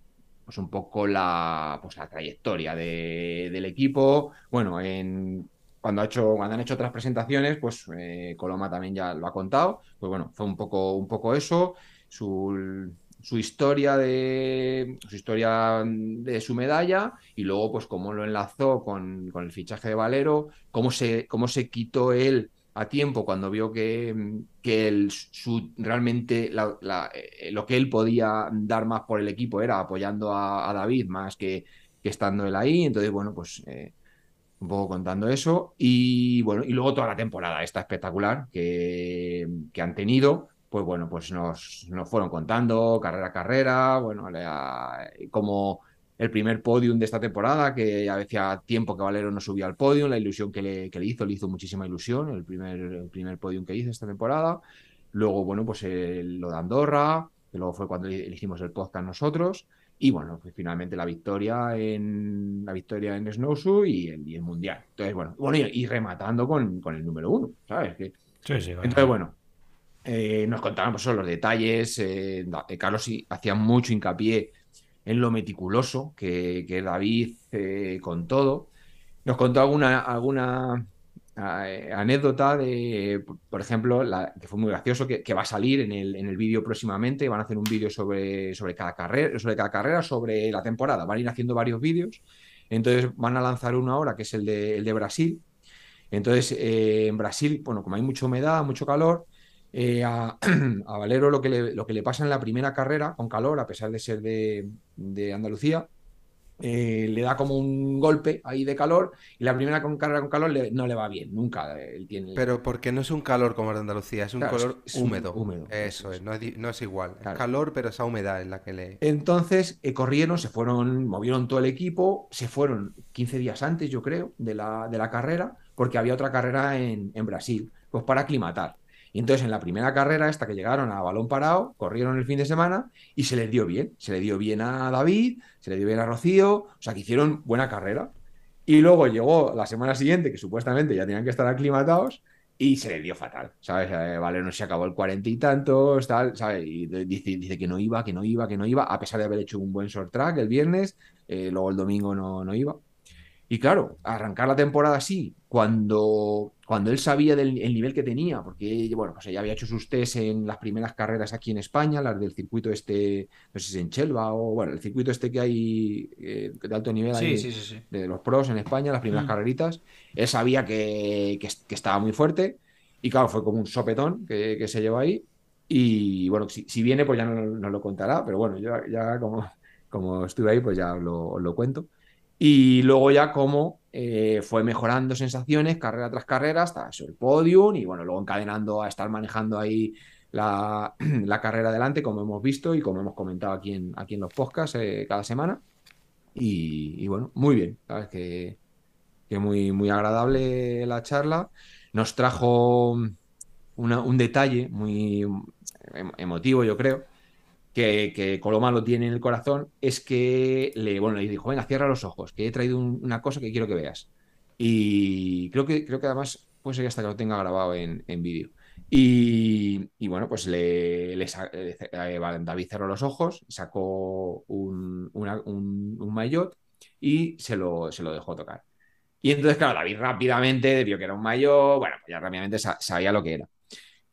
pues un poco la, pues la trayectoria de- del equipo. Bueno, en, cuando, ha hecho, cuando han hecho otras presentaciones, pues eh, Coloma también ya lo ha contado. Pues bueno, fue un poco, un poco eso, su, su historia de su historia de su medalla y luego pues cómo lo enlazó con, con el fichaje de Valero, cómo se, cómo se quitó él a tiempo cuando vio que, que el- su, realmente eh, lo que él podía dar más por el equipo era apoyando a, a David más que, que estando él ahí. Entonces, bueno, pues eh, un poco contando eso. Y bueno, y luego toda la temporada esta espectacular que, que han tenido. Pues bueno, pues nos, nos fueron contando carrera a carrera, bueno, la- como el primer podium de esta temporada, que ya hacía tiempo que Valero no subía al podium, la ilusión que le, que le hizo, le hizo muchísima ilusión, el primer, el primer podium que hizo esta temporada. Luego, bueno, pues el- lo de Andorra, que luego fue cuando le, le hicimos el podcast nosotros. Y bueno, pues finalmente la victoria en la victoria en Snowshoe y el, y el Mundial. Entonces, bueno, bueno y, y rematando con, con el número uno, ¿sabes? Que, Sí, sí. entonces, bueno, eh, nos contaban pues, los detalles. eh, eh, Carlos hacía mucho hincapié en lo meticuloso que, que David eh, con todo. Nos contó alguna, alguna eh, anécdota de, por ejemplo, la, que fue muy gracioso, que, que va a salir en el, en el vídeo próximamente. Van a hacer un vídeo sobre, sobre, cada carrera, sobre cada carrera, sobre la temporada. Van a ir haciendo varios vídeos. Entonces van a lanzar uno ahora, que es el de, el de Brasil. Entonces, eh, en Brasil, bueno, como hay mucha humedad, mucho calor, eh, a, a Valero lo que, le, lo que le pasa en la primera carrera con calor, a pesar de ser de, de Andalucía, eh, le da como un golpe ahí de calor y la primera con carrera con calor le- no le va bien, nunca. eh, Él tiene, Pero porque no es un calor como el de Andalucía, es un Claro, color es un- húmedo. húmedo, Eso es, no es, di- no es igual. Claro. Es calor, pero esa humedad es la que le. Entonces eh, corrieron, se fueron, movieron todo el equipo, se fueron 15 días antes, yo creo, de la, de la carrera, porque había otra carrera en, en Brasil, pues para aclimatar. Y entonces en la primera carrera, esta que llegaron a balón parado, corrieron el fin de semana y se les dio bien. Se le dio bien a David, se le dio bien a Rocío, o sea que hicieron buena carrera. Y luego llegó la semana siguiente, que supuestamente ya tenían que estar aclimatados, y se le dio fatal, ¿sabes? Eh, Valero se acabó el cuarenta y tantos, tal, ¿sabes? Y dice que no iba, que no iba, que no iba, a pesar de haber hecho un buen short track el viernes, eh, luego el domingo no, no iba. Y claro, arrancar la temporada así, cuando, cuando él sabía del el nivel que tenía, porque bueno, pues ella había hecho sus test en las primeras carreras aquí en España, las del circuito este, no sé si en Chelva o bueno, el circuito este que hay eh, de alto nivel Sí, ahí, sí, sí, de los pros en España, las primeras Mm. carreritas. Él sabía que, que- que estaba muy fuerte y claro, fue como un sopetón que, que se llevó ahí. Y bueno, si, si viene, pues ya no, no lo contará, pero bueno, yo ya como, como estuve ahí, pues ya os lo, os lo cuento. Y luego ya cómo eh, fue mejorando sensaciones, carrera tras carrera, hasta el podium, y bueno, luego encadenando a estar manejando ahí la, la carrera adelante, como hemos visto y como hemos comentado aquí en, aquí en los podcasts eh, cada semana. Y, y bueno, muy bien, ¿sabes? Que, que muy, muy agradable la charla. Nos trajo una- un detalle muy em- emotivo, yo creo, que, Coloma lo tiene en el corazón, es que le, bueno, le dijo, venga, cierra los ojos, que he traído un- una cosa que quiero que veas. Y creo que, creo que además puede ser hasta que lo tenga grabado en, en vídeo. Y, y bueno, pues le, le eh, David cerró los ojos, sacó un, una- un, un maillot y se lo, se lo dejó tocar. Y entonces, claro, David rápidamente vio que era un maillot, bueno, pues ya rápidamente sa- sabía lo que era.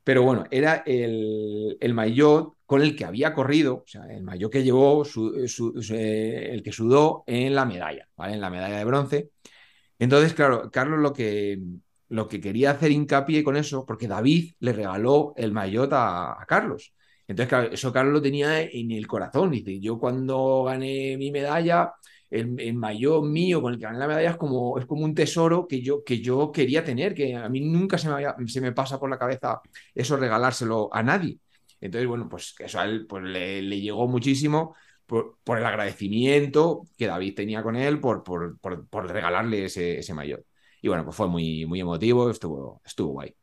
Pero bueno, era el, el maillot con el que había corrido, o sea, el maillot que llevó, su- su- su- eh, el que sudó en la medalla, ¿vale? En la medalla de bronce. Entonces, claro, Carlos lo que, lo que quería hacer hincapié con eso, porque David le regaló el maillot a, a Carlos. Entonces, claro, eso Carlos lo tenía en el corazón. Dice, yo cuando gané mi medalla, el, el maillot mío con el que gané la medalla es como, es como un tesoro que yo, que yo quería tener, que a mí nunca se me, había- se me pasa por la cabeza eso regalárselo a nadie. Entonces, bueno, pues eso a él pues, le, le llegó muchísimo por, por el agradecimiento que David tenía con él por, por, por, por regalarle ese, ese maillot. Y bueno, pues fue muy, muy emotivo, estuvo, estuvo guay.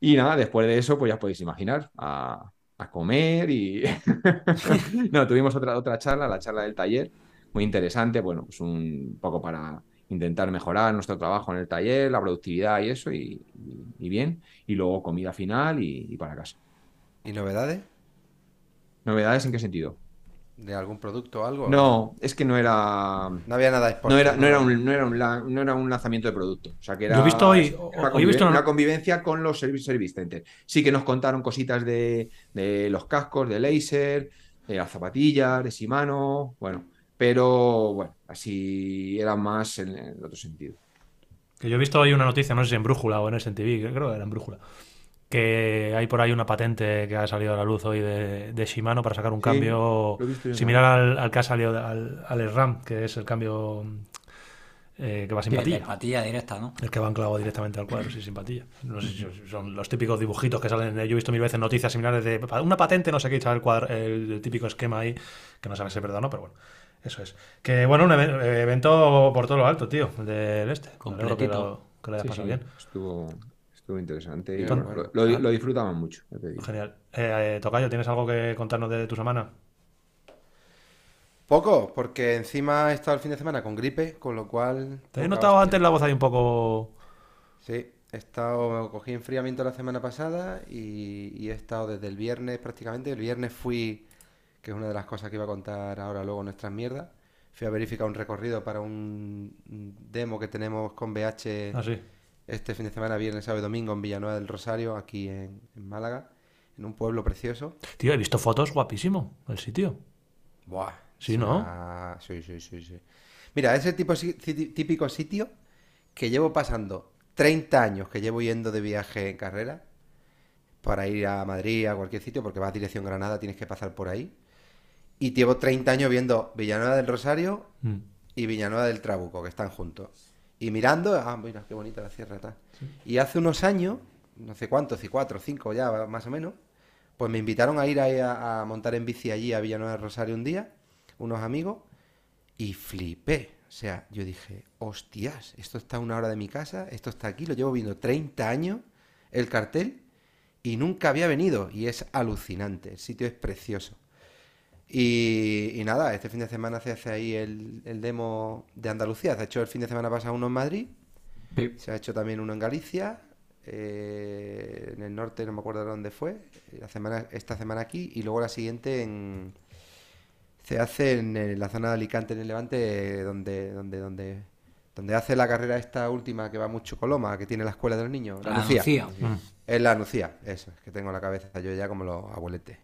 Y nada, después de eso, pues ya podéis imaginar, a, a comer y... no, tuvimos otra, otra charla, la charla del taller, muy interesante, bueno, pues un poco para intentar mejorar nuestro trabajo en el taller, la productividad y eso, y, y- y bien. Y luego comida final y, y para casa. ¿Y novedades? ¿Novedades en qué sentido? ¿De algún producto o algo? No, es que no era... No había nada de No era, no, era un, no, era un, no era un lanzamiento de producto. O sea, que era Yo he visto hoy- una, hoy he visto una- una convivencia con los service, service centers. Sí que nos contaron cositas de, de los cascos, de laser, de las zapatillas, de Shimano, bueno, pero bueno, así era más en el otro sentido. Que yo he visto hoy una noticia, no sé si en Brújula o en SNTV, creo que era en Brújula, que hay por ahí una patente que ha salido a la luz hoy de, de Shimano para sacar un Sí, cambio similar al, al que ha salido al, al SRAM, que es el cambio eh, que va sin patilla. patilla directa, ¿no? El que va anclado directamente al cuadro, sí, sin patilla. No sé si son los típicos dibujitos que salen. Yo he visto mil veces noticias similares de una patente, no sé qué, y sale el, cuadro, el, el típico esquema ahí, que no sabes si es verdad o no, pero bueno. Eso es. Que bueno, un even- evento por todo lo alto, tío, del este. Completito. lo, que lo hayas Sí, pasado sí, bien. Estuvo, estuvo interesante y Bien, bueno, bueno. lo, lo- lo disfrutaban mucho. Genial. Eh, eh, Tocayo, ¿tienes algo que contarnos de tu semana? Poco, porque encima he estado el fin de semana con gripe, con lo cual... Te he notado antes la voz ahí un poco. Sí, he estado, cogí enfriamiento la semana pasada y, y he estado desde el viernes prácticamente. El viernes fui, que es una de las cosas que iba a contar ahora luego nuestras mierdas, fui a verificar un recorrido para un demo que tenemos con BH Ah, sí. este fin de semana, viernes, sábado y domingo en Villanueva del Rosario, aquí en, en Málaga, en un pueblo precioso. Tío, he visto fotos guapísimo el sitio. Buah. Sí, ¿no? Sí, sí, sí, sí. Mira, ese tipo, típico sitio que llevo pasando 30 años que llevo yendo de viaje en carrera para ir a Madrid, a cualquier sitio, porque vas dirección Granada, tienes que pasar por ahí. Y llevo 30 años viendo Villanueva del Rosario Mm. y Villanueva del Trabuco, que están juntos. Y mirando, ah, mira, qué bonita la sierra tal. Y hace unos años, no sé cuántos, si cuatro, cinco ya más o menos, pues me invitaron a ir ahí a, a montar en bici allí a Villanueva del Rosario un día, unos amigos, y flipé. O sea, yo dije, hostias, esto está a una hora de mi casa, esto está aquí, lo llevo viendo 30 años, el cartel, y nunca había venido. Y es alucinante, el sitio es precioso. Y, y nada, este fin de semana se hace ahí el, el demo de Andalucía. Se ha hecho el fin de semana pasado uno en Madrid, se ha hecho también uno en Galicia, eh, en el norte no me acuerdo de dónde fue, la semana, esta semana aquí, y luego la siguiente en, se hace en, la zona de Alicante, en el Levante, donde, donde, donde donde hace la carrera esta última que va mucho Coloma, que tiene la escuela de los niños. La Ah, Lucía. Lucía. Es la Lucía, eso, es que tengo la cabeza yo ya como los abueletes.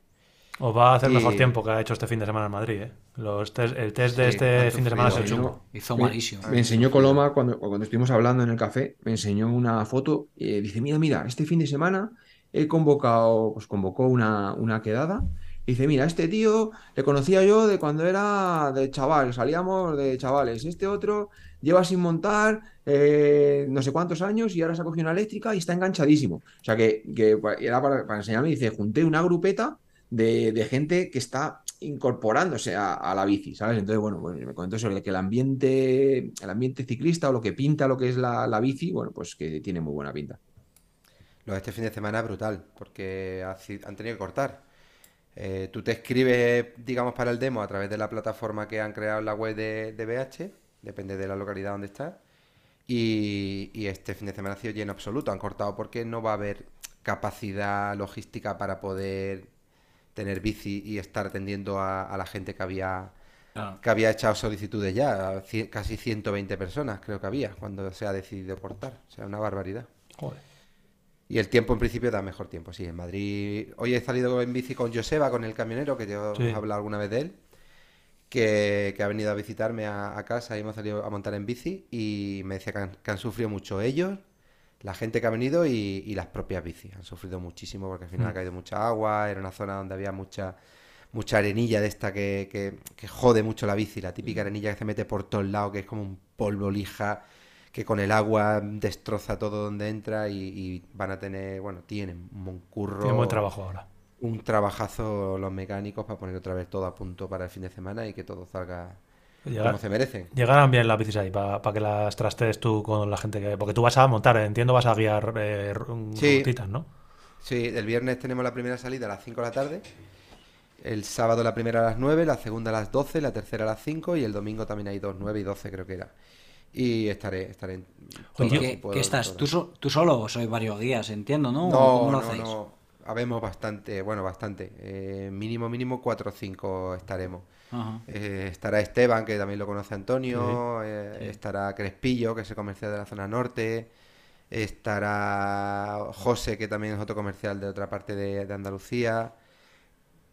Os va a hacer mejor Y- tiempo que ha hecho este fin de semana en Madrid, ¿eh? Los test- el test de Sí, este fin de semana es el chungo. Hizo Me- malísimo. Me enseñó Coloma cuando, cuando estuvimos hablando en el café, me enseñó una foto y dice, mira, mira, este fin de semana he convocado, pues convocó una, una quedada. Y dice, mira, este tío le conocía yo de cuando era de chaval, salíamos de chavales. Este otro lleva sin montar eh, no sé cuántos años y ahora se ha cogido una eléctrica y está enganchadísimo. O sea que, que era para, para enseñarme, dice, junté una grupeta de, gente que está incorporándose a, la bici, ¿sabes? Entonces, bueno, pues me comentó sobre que el ambiente, el ambiente ciclista o lo que pinta lo que es la, la bici, bueno, pues que tiene muy buena pinta. Lo de este fin de semana brutal, porque han tenido que cortar. Eh, tú te escribes, digamos, para el demo a través de la plataforma que han creado en la web de, de BH, depende de la localidad donde estás, y, y este fin de semana ha sido lleno absoluto. Han cortado porque no va a haber capacidad logística para poder tener bici y estar atendiendo a, a la gente que había, que había echado solicitudes ya, ci- casi 120 personas creo que había cuando se ha decidido cortar. O sea, una barbaridad. Joder. Y el tiempo en principio da mejor tiempo, sí. En Madrid. Hoy he salido en bici con Joseba, con el camionero, que yo Sí. he hablado alguna vez de él. Que, que ha venido a visitarme a, a casa y hemos salido a montar en bici. Y me decía que han, que han sufrido mucho ellos, la gente que ha venido y, y las propias bicis. Han sufrido muchísimo porque al final Mm. ha caído mucha agua. Era una zona donde había mucha mucha arenilla de esta que, que- que jode mucho la bici. La típica arenilla que se mete por todos lados, que es como un polvo lija que con el agua destroza todo donde entra y, y van a tener, bueno, tienen un curro, buen trabajo ahora. un trabajazo los mecánicos para poner otra vez todo a punto para el fin de semana y que todo salga Llegar- como se merecen. Llegarán bien las bicis ahí para que las trastees tú con la gente que. Porque tú vas a montar, entiendo, vas a guiar eh, Sí. rutitas, ¿no? Sí, el viernes tenemos la primera salida a las 5 de la tarde, el sábado la primera a las 9, la segunda a las 12, la tercera a las 5 y el domingo también hay dos, 9 y 12 creo que era. Y estaré, estaré en Oye, todas, ¿Y si qué, puedo, qué en estás? ¿Tú, so- ¿Tú solo o sois varios guías? Entiendo, ¿no? No, ¿Cómo lo no, hacéis? no. Habemos bastante, bueno, bastante. Eh, mínimo, mínimo 4 o 5 estaremos. Eh, estará Esteban, que también lo conoce Antonio. eh, sí. Estará Crespillo, que es el comercial de la zona norte. Estará José, que también es otro comercial de otra parte de, de Andalucía.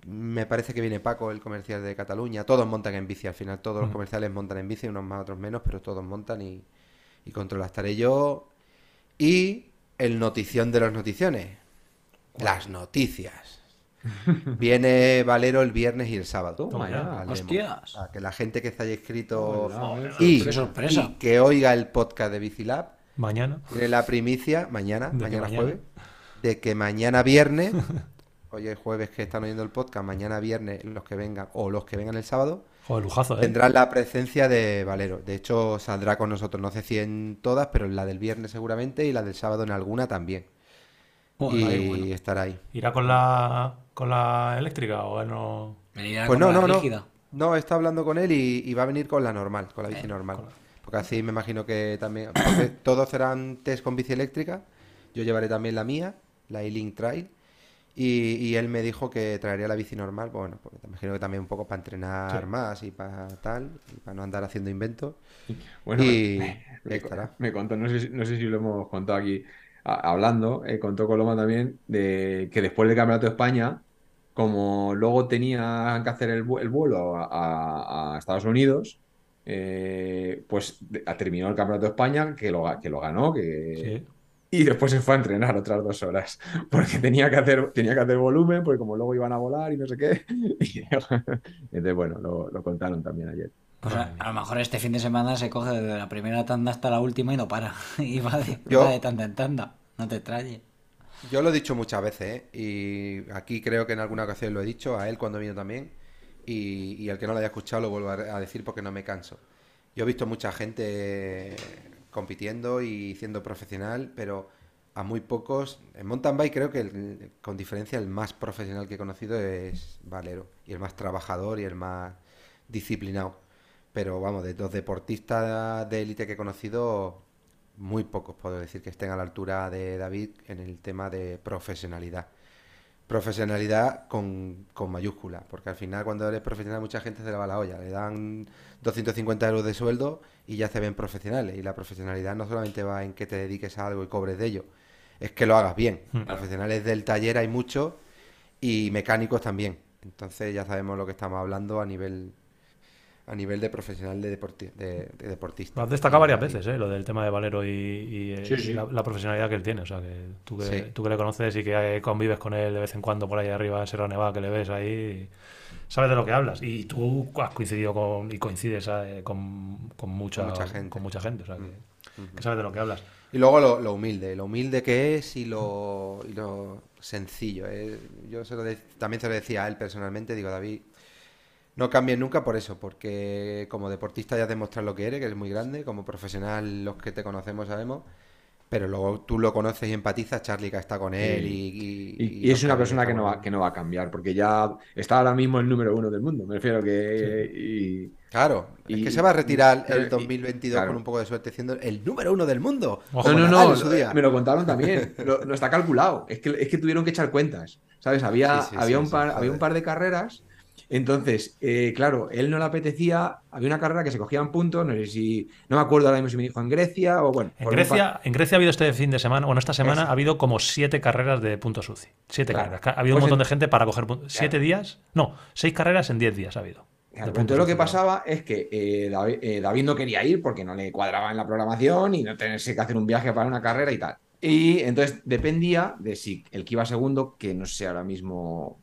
Me parece que viene Paco, el comercial de Cataluña. Todos montan en bici, al final todos los comerciales montan en bici, unos más, otros menos, pero todos montan y, y controla. Estaré yo y el notición de las noticiones. Las noticias. Viene Valero el viernes y el sábado. Toma ya. Hostias. Que la gente que se haya inscrito Hola, y, qué sorpresa. y que oiga el podcast de Bicilab Mañana. tiene la primicia mañana, De que mañana mañana. jueves, de que mañana viernes, hoy es jueves que están oyendo el podcast, mañana viernes los que vengan o los que vengan el sábado Joder, lujazo, ¿eh? tendrán la presencia de Valero. De hecho, saldrá con nosotros, no sé si en todas, pero en la del viernes seguramente y la del sábado en alguna también. Y bueno. estará ahí. ¿Irá con la, con la eléctrica o no? Pues no, no, no. No, está hablando con él y, y va a venir con la normal, con la bici normal. Porque así me imagino que también. todos serán test con bici eléctrica. Yo llevaré también la mía, la E-Link Trail. Y, y él me dijo que traería la bici normal. Bueno, porque te imagino que también un poco para entrenar Sí. más y para tal, y para no andar haciendo inventos. Bueno, y me, me contó, no sé, no sé si lo hemos contado aquí, a- hablando, eh, contó Coloma también, de que después del Campeonato de España, como luego tenían que hacer el, el vuelo a, Estados Unidos, eh, pues terminó el Campeonato de España, que lo, que lo ganó, que, Sí. y después se fue a entrenar otras dos horas, porque tenía que hacer, tenía que hacer volumen, porque como luego iban a volar y no sé qué. y entonces, bueno, lo, lo contaron también ayer. Pues a, a lo mejor este fin de semana se coge desde la primera tanda hasta la última y no para. Y va de, Yo- va de tanda en tanda. No te extrañe. Yo lo he dicho muchas veces, ¿eh? y aquí creo que en alguna ocasión lo he dicho, a él cuando vino también, y, y al que no lo haya escuchado lo vuelvo a, a decir porque no me canso. Yo he visto mucha gente compitiendo y siendo profesional, pero a muy pocos. En mountain bike creo que el- con diferencia el más profesional que he conocido es Valero, y el más trabajador y el más disciplinado. Pero vamos, de los deportistas de élite que he conocido, muy pocos puedo decir que estén a la altura de David en el tema de profesionalidad. profesionalidad con, con mayúscula, porque al final cuando eres profesional mucha gente se le va la olla, le dan 250 euros de sueldo y ya se ven profesionales. Y la profesionalidad no solamente va en que te dediques a algo y cobres de ello, es que lo hagas bien. Mm. Profesionales del taller hay muchos y mecánicos también. Entonces ya sabemos lo que estamos hablando a nivel a nivel de profesional de, deporti- de, de deportista. Lo has destacado varias veces, ¿eh? Lo del tema de Valero y, y, eh, Sí, sí. y la, la profesionalidad que él tiene. O sea, que tú que, Sí. tú que le conoces y que eh, convives con él de vez en cuando por ahí arriba en Sierra Nevada, que le ves ahí, sabes de lo que hablas. Y tú has coincidido con, y coincides eh, con, con mucha, Con mucha gente. Mm. con mucha gente, o sea, que, que sabes de lo que hablas. Y luego lo, lo humilde, lo humilde que es y lo, y lo sencillo. eh. Yo se lo de- también se lo decía a él personalmente, digo, David, no cambies nunca por eso, porque como deportista ya has demostrado lo que eres, que eres muy grande, como profesional los que te conocemos sabemos, pero luego tú lo conoces y empatizas, Charlie que está con él y... Y, y- y es una persona que no, va, que no va a cambiar, porque ya está ahora mismo el número uno del mundo. Me refiero que. y- Claro, es que se va a retirar el y- 2022 claro. con un poco de suerte siendo el número uno del mundo. Ojo, No, no, no, en su día. me lo contaron también. Lo, lo está calculado. Es que, es que tuvieron que echar cuentas. ¿Sabes? Había, Sí, sí, había, sí, un sí, par, había un par de carreras. Entonces, eh, claro, él no le apetecía. Había una carrera que se cogían puntos. No sé si. No me acuerdo ahora mismo si me dijo en Grecia o bueno. En Grecia, en Grecia ha habido este fin de semana, bueno, esta semana ha habido como siete carreras de puntos UCI. Siete Claro. carreras. Ha habido un Pues montón en- de gente para coger puntos. ¿Siete días? No, seis carreras en diez días ha habido. Claro, entonces lo que pasaba es que eh, David, eh, David no quería ir porque no le cuadraba en la programación y no tenerse que hacer un viaje para una carrera y tal. Y entonces dependía de si el que iba segundo, que no sé ahora mismo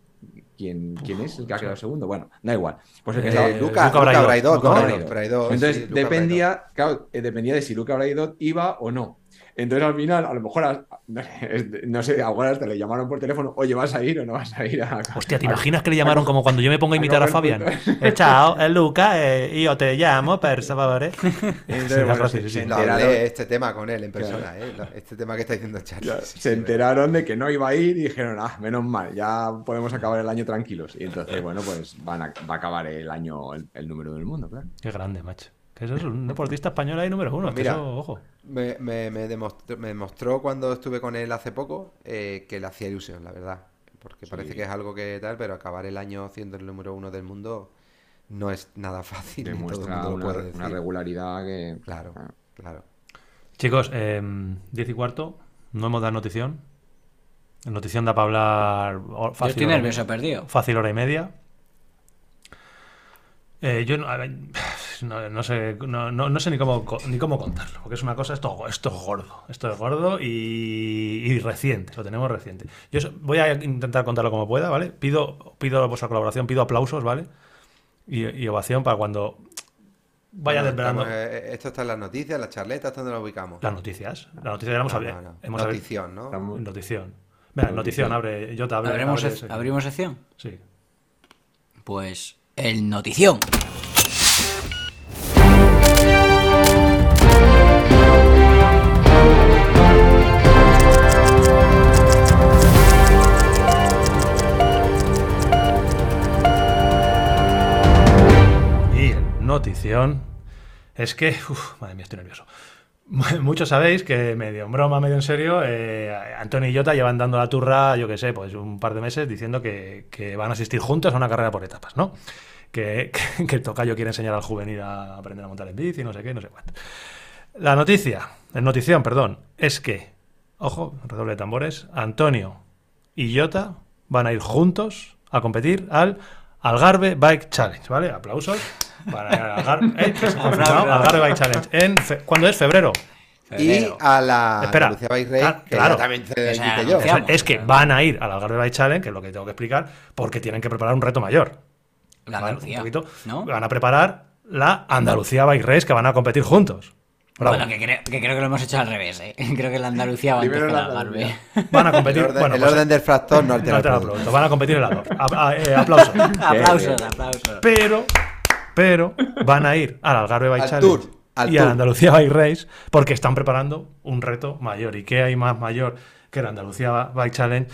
quién, quién es el que ha quedado segundo. Bueno, da igual. Pues el que Eh, Luca, Luca Luca Braidot, Braidot, Luca ¿no? Braidot. Braidot, Entonces sí, Braidot. dependía, claro, eh, dependía de si Luca Braidot iba o no. Entonces al final, a lo mejor, no sé, ahora hasta le llamaron por teléfono, oye, ¿vas a ir o no vas a ir a... Hostia, ¿te a- imaginas que le llamaron como cuando yo me pongo a imitar a Fabian? puntos. Eh, ciao, es Luca, eh, yo te llamo, per. Entonces, Sí, bueno, algo así, se- sí, enteraron- hablé este tema con él en persona, ¿eh? Lo- Este tema que está diciendo Charlie. Sí, se sí, enteraron de que no iba a ir y dijeron, ah, menos mal, ya podemos acabar el año tranquilos. Y entonces, bueno, pues van a- va a acabar el año el, el número del mundo, claro. Qué grande, macho. Que eso es un deportista español ahí número uno. Mira. eso, ojo. Me, me, me demostró, me demostró cuando estuve con él hace poco eh, que le hacía ilusión, la verdad. Porque parece que es algo que tal, pero acabar el año siendo el número uno del mundo no es nada fácil. ni todo el Demuestra mundo lo una, puede una decir. regularidad que... Claro, Ah. claro. Chicos, eh, 10 y cuarto, no hemos dado notición. Notición da para hablar Yo fácil, estoy hora y nervioso, perdido. fácil hora y media. Eh, yo no, a ver, no, no sé, no, no- no sé ni cómo, ni cómo contarlo, porque es una cosa, esto, esto es gordo, esto es gordo y, y reciente, lo tenemos reciente. Yo voy a intentar contarlo como pueda, ¿vale? Pido, pido vuestra colaboración, pido aplausos, ¿vale? Y, y ovación para cuando vaya Bueno, desvelando estamos, eh, esto está en las noticias, las charletas, ¿dónde lo ubicamos? las noticias. Las noticias ya las hemos No, hablado. no, no. hemos hablado- Notición, ¿no? Notición. Venga, notición, abre, yo te abre, ¿Abrimos, ¿Abrimos sección? Sí. Pues el notición. Y el notición es que, uf, madre mía, estoy nervioso. Muchos sabéis que medio en broma, medio en serio, eh, Antonio y Jota llevan dando la turra, yo que sé, pues un par de meses diciendo que, que van a asistir juntos a una carrera por etapas, ¿no? Que, que, que el tocayo quiere enseñar al juvenil a aprender a montar en bici, no sé qué, no sé cuánto. La noticia, la notición, perdón, es que, ojo, redoble de tambores, Antonio y Jota van a ir juntos a competir al Algarve Bike Challenge, ¿vale? Aplausos. Para Algarve, eh. Algarve Bike Challenge. En fe- ¿Cuándo es? ¿Febrero? Y Febrero. a la Espera, Andalucía Bike Race, que claro. ya también te yo. O sea, es que van a ir al Algarve Bike Challenge, que es lo que tengo que explicar, porque tienen que preparar un reto mayor. La ¿vale? Andalucía, Un poquito. ¿no? Van a preparar la Andalucía Bike Race, que van a competir juntos. Bravo. Bueno, que creo, que creo que lo hemos hecho al revés, ¿eh? Creo que la Andalucía va antes que la Algarve. Van a El competir. orden, bueno, el pues, orden del fractor no altera no el te lo producto. Van a competir en la dos. Eh, aplausos. aplausos, aplausos. Pero, pero van a ir al Algarve Bike Al Challenge Tour, al y a. Andalucía Bike Race porque están preparando un reto mayor. ¿Y qué hay más mayor que la Andalucía Bike Challenge?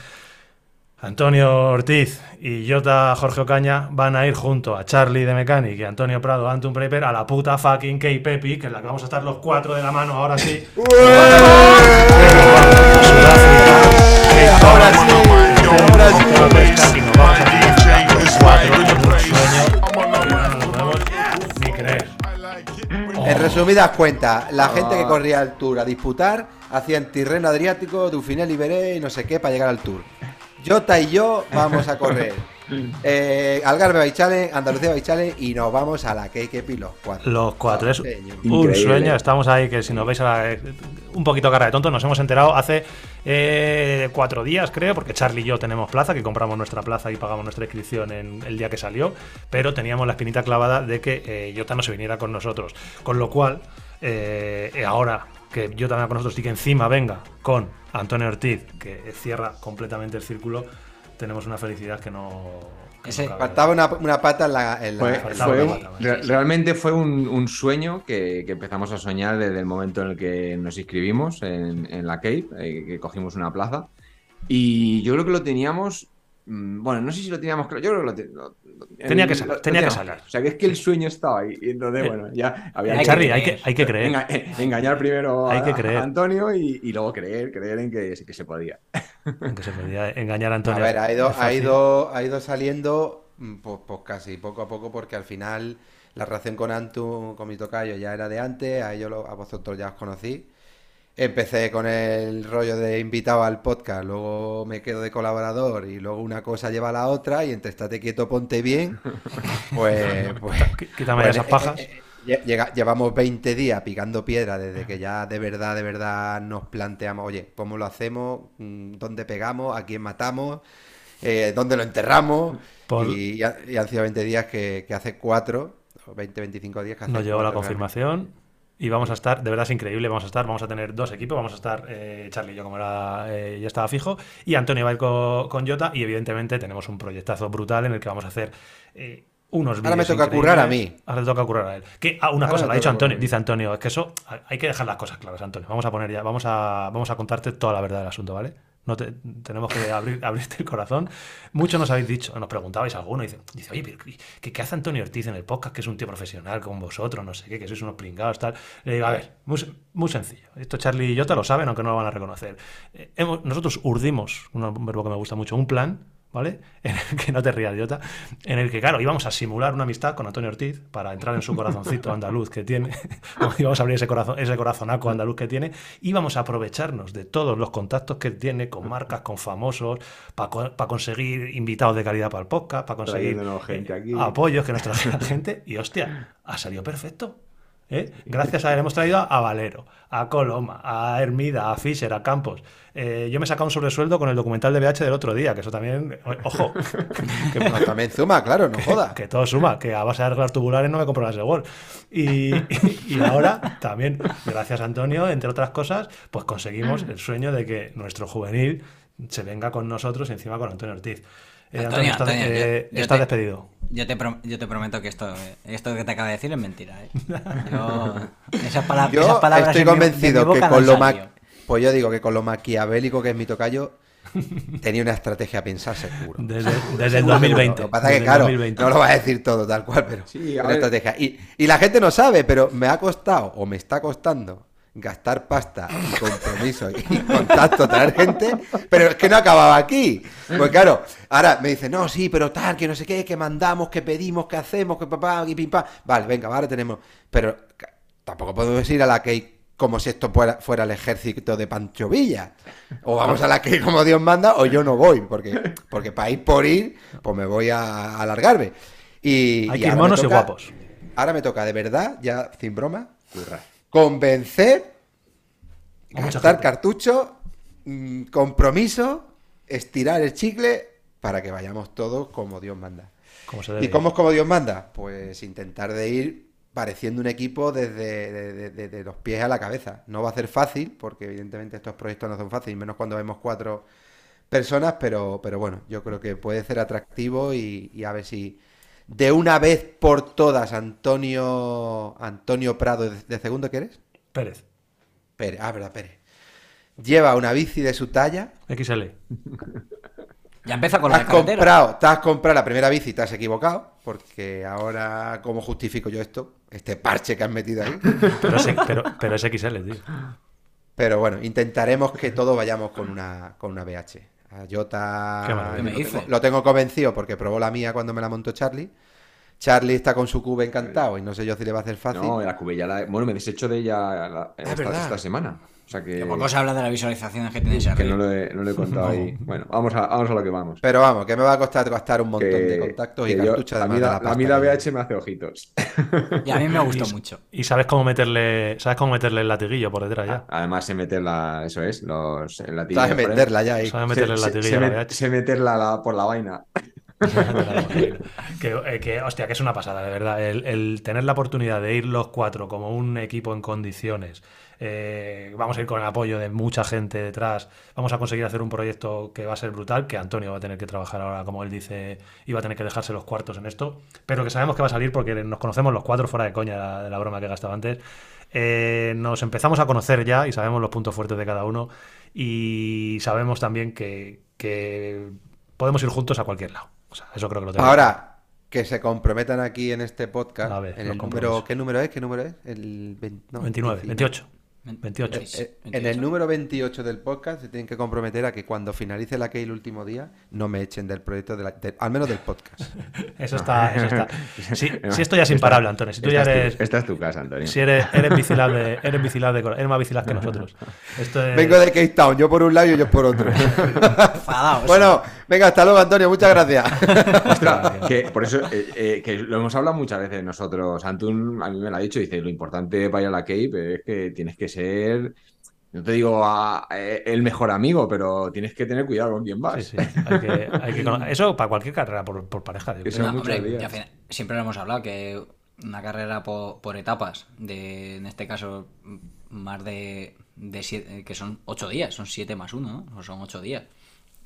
Antonio Ortiz y Jota Jorge Ocaña van a ir junto a Charlie de Mechanic y Antonio Prado, Antum Preper, a la puta fucking K-Pepi, que es la que vamos a estar los cuatro de la mano ahora sí. En resumidas cuentas, la gente que oh. corría al Tour a disputar hacían Tirreno Adriático, Dufinel Iberé y no sé qué para llegar al Tour. Jota y yo vamos a correr eh, Algarve Bay Challenge, Andalucía Bay Challenge y nos vamos a la KKP los cuatro. Los cuatro, es un Increíble. sueño. Estamos ahí, que si nos veis a la- eh, un poquito cara de tonto, nos hemos enterado hace eh, cuatro días, creo, porque Charlie y yo tenemos plaza, que compramos nuestra plaza y pagamos nuestra inscripción en el día que salió, pero teníamos la espinita clavada de que eh, Jota no se viniera con nosotros. Con lo cual, eh, ahora que Jota venga con nosotros y que encima venga con Antonio Ortiz, que cierra completamente el círculo, tenemos una felicidad que no. que Ese-. Faltaba una, una pata en la. en la- Fue- faltaba fue una un- pata, re- realmente fue un, un sueño que, que empezamos a soñar desde el momento en el que nos inscribimos en, en la Cape, eh, que cogimos una plaza. Y yo creo que lo teníamos. Mm, Bueno, no sé si lo teníamos claro. Yo creo que lo, te- lo- lo- Tenía que lo tenía que claro. O sea, que es que el sueño estaba ahí. Y entonces, Eh, bueno, ya había hay que- Charlie, hay creer. que, hay que creer. enga- eh, engañar primero a, Hay que creer. a Antonio y, y luego creer, creer en que, que se podía. en que se podía engañar a A Antonio. ver, ha ido, ha ido, ha ido saliendo mm, pues, pues casi poco a poco porque al final la relación con Antu, con mi tocayo, ya era de antes, a ellos lo- a vosotros ya os conocí. Empecé con el rollo de invitado al podcast, luego me quedo de colaborador y luego una cosa lleva a la otra y entre estate quieto, ponte bien, pues... pues Qu- Quítame pues, esas eh, pajas. eh, eh, llega- llevamos 20 días picando piedra desde que ya de verdad, de verdad nos planteamos, oye, ¿cómo lo hacemos? Mm, ¿Dónde pegamos? ¿A quién matamos? Eh, ¿Dónde lo enterramos? Por- Y, han sido 20 días que, que hace 4, 20, 25 días que hace Nos llegó la confirmación y vamos a estar, de verdad es increíble, vamos a estar, vamos a tener dos equipos, vamos a estar eh, Charlie y yo como era, eh, ya estaba fijo, y Antonio va a ir con, con Jota y evidentemente tenemos un proyectazo brutal en el que vamos a hacer eh, unos Ahora me toca currar a mí. Ahora le toca currar a él. Que ah, una Ahora cosa, lo ha dicho Antonio, dice Antonio, es que eso hay que dejar las cosas claras, Antonio. Vamos a poner ya, vamos a, vamos a contarte toda la verdad del asunto, ¿vale? No te- tenemos que abrir, abrirte el corazón. Muchos nos habéis dicho, nos preguntabais alguno, y dice, oye, pero ¿qué, qué hace Antonio Ortiz en el podcast? Que es un tío profesional con vosotros, no sé qué, que sois unos pringados, tal. Le digo, a ver, muy, muy sencillo. Esto Charlie y Jota lo saben, aunque no lo van a reconocer. Eh, hemos- nosotros urdimos, un verbo que me gusta mucho, un plan, ¿vale? En el que no te rías, Jota. En el que, claro, íbamos a simular una amistad con Antonio Ortiz para entrar en su corazoncito andaluz que tiene. íbamos a abrir ese, corazón, ese corazonaco andaluz que tiene. Íbamos a aprovecharnos de todos los contactos que tiene con marcas, con famosos, para conseguir invitados de calidad para el podcast, para conseguir gente eh, aquí. apoyos que nos trajera gente. Y hostia, ha salido perfecto. ¿Eh? Gracias a él hemos traído a Valero, a Coloma, a Hermida, a Fischer, a Campos. Eh, yo me he sacado un sobresueldo con el documental de BH del otro día, que eso también, ojo, que, No, también Zuma, claro, no joda. que todo suma, que a base de arreglar tubulares no me compro las de Wall. Y, y ahora también, gracias a Antonio, entre otras cosas, pues conseguimos el sueño de que nuestro juvenil se venga con nosotros y encima con Antonio Ortiz. Eh, Antonio, estás, Antonio, eh, yo- yo estás te- despedido. Yo te, prom- yo te prometo que esto, eh, esto que te acabo de decir es mentira. ¿eh? Yo, esas, pala- Yo esas palabras estoy mi- mi convencido que con lo ma-. Pues yo digo que con lo maquiavélico que es mi tocayo, tenía una estrategia a pensar seguro. Desde, desde el Seguro, 2020. Lo que pasa es que, claro, 2020. no lo vas a decir todo tal cual, pero Sí, una estrategia. Y, y la gente no sabe, pero me ha costado o me está costando gastar pasta y compromiso y contacto, traer gente, pero es que no acababa aquí. Pues claro, ahora me dicen, no, sí, pero tal, que no sé qué, que mandamos, que pedimos, que hacemos, que papá, y pim pam. Vale, venga, ahora tenemos. Pero tampoco podemos ir a la que como si esto fuera, fuera el ejército de Pancho Villa. O vamos a la que como Dios manda, o yo no voy, porque, porque para ir por ir, pues me voy a, alargarme. Y, Hay y que y guapos. Ahora me toca de verdad, ya sin broma, convencer, A gastar cartucho, mm, compromiso, estirar el chicle para que vayamos todos como Dios manda. Como se debe. ¿Y cómo es como Dios manda? Pues intentar de ir pareciendo un equipo desde de- de- de- de los pies a la cabeza. No va a ser fácil, porque evidentemente estos proyectos no son fáciles, menos cuando vemos cuatro personas, pero, pero bueno, yo creo que puede ser atractivo y, y a ver si de una vez por todas Antonio Antonio Prado de, de segundo, ¿qué eres? Pérez. Pérez, ah, verdad, Pérez. Lleva una bici de su talla. XL. Ya empieza con la has comprado, te has comprado la primera bici y te has equivocado, porque ahora, ¿cómo justifico yo esto? Este parche que has metido ahí. Pero es, pero, pero es XL, tío. Pero bueno, intentaremos que todos vayamos con una, con una BH. A Jota Qué maravilla. lo, ¿Qué me tengo, lo tengo convencido porque probó la mía cuando me la montó Charlie. Charlie está con su cube encantado y no sé yo si le va a hacer fácil. No, la cube ya la... Bueno, me deshecho de ella la- esta, verdad. esta semana. O sea que, Que poco se habla de las visualizaciones que tiene ese que no lo he, no lo he contado ahí. Bueno, vamos a, vamos a lo que vamos. Pero vamos, que me va a costar gastar un montón Que- de contactos y la además de la la que- VH me hace ojitos. Y a mí me gustó mucho. Y sabes cómo meterle, sabes cómo meterle el latiguillo por detrás ya. Además, sé meterla, eso es, los, el latillo Sabes meterla ya ahí. Sabes meterle el latiguillo a la VH. sé meterla la- por la vaina. que, eh, que, hostia, que es una pasada, de verdad. El, el tener la oportunidad de ir los cuatro como un equipo en condiciones. Eh, vamos a ir con el apoyo de mucha gente detrás. Vamos a conseguir hacer un proyecto que va a ser brutal. Que Antonio va a tener que trabajar ahora, como él dice, y va a tener que dejarse los cuartos en esto. Pero que sabemos que va a salir porque nos conocemos los cuatro fuera de coña de la, de la broma que he gastado antes. Eh, nos empezamos a conocer ya y sabemos los puntos fuertes de cada uno. Y sabemos también que, que podemos ir juntos a cualquier lado. O sea, eso creo que lo tenemos. Ahora, que se comprometan aquí en este podcast. Ver, en los el número, compromisos. ¿Qué número es? ¿Qué número es? El 20 no, 29, 25. 28. 28. Eh, eh, en el número 28 del podcast se tienen que comprometer a que cuando finalice la que el último día no me echen del proyecto, de la- de- al menos del podcast. Eso está. Eso está. Sí, sí, esto ya es imparable, Antonio. Si tú ya esta, es eres. tu, esta es tu casa, Antonio. Si eres, eres eres eres más vicilab que nosotros. Esto es- Vengo de Cape Town, yo por un lado y yo por otro. Bueno, venga, hasta luego, Antonio, muchas gracias. Ostras, que por eso, eh, eh, que lo hemos hablado muchas veces nosotros. Antun a mí me lo ha dicho, dice, lo importante para ir a la Cape es que tienes que ser, no te digo a- eh, el mejor amigo, pero tienes que tener cuidado con quién vas. Sí, sí. Hay que, hay que cono- eso para cualquier carrera por, por pareja. No, hombre, al final- siempre lo hemos hablado que una carrera po- por, etapas, de en este caso más de, de siete, que son ocho días, son siete más uno, ¿no? O son ocho días.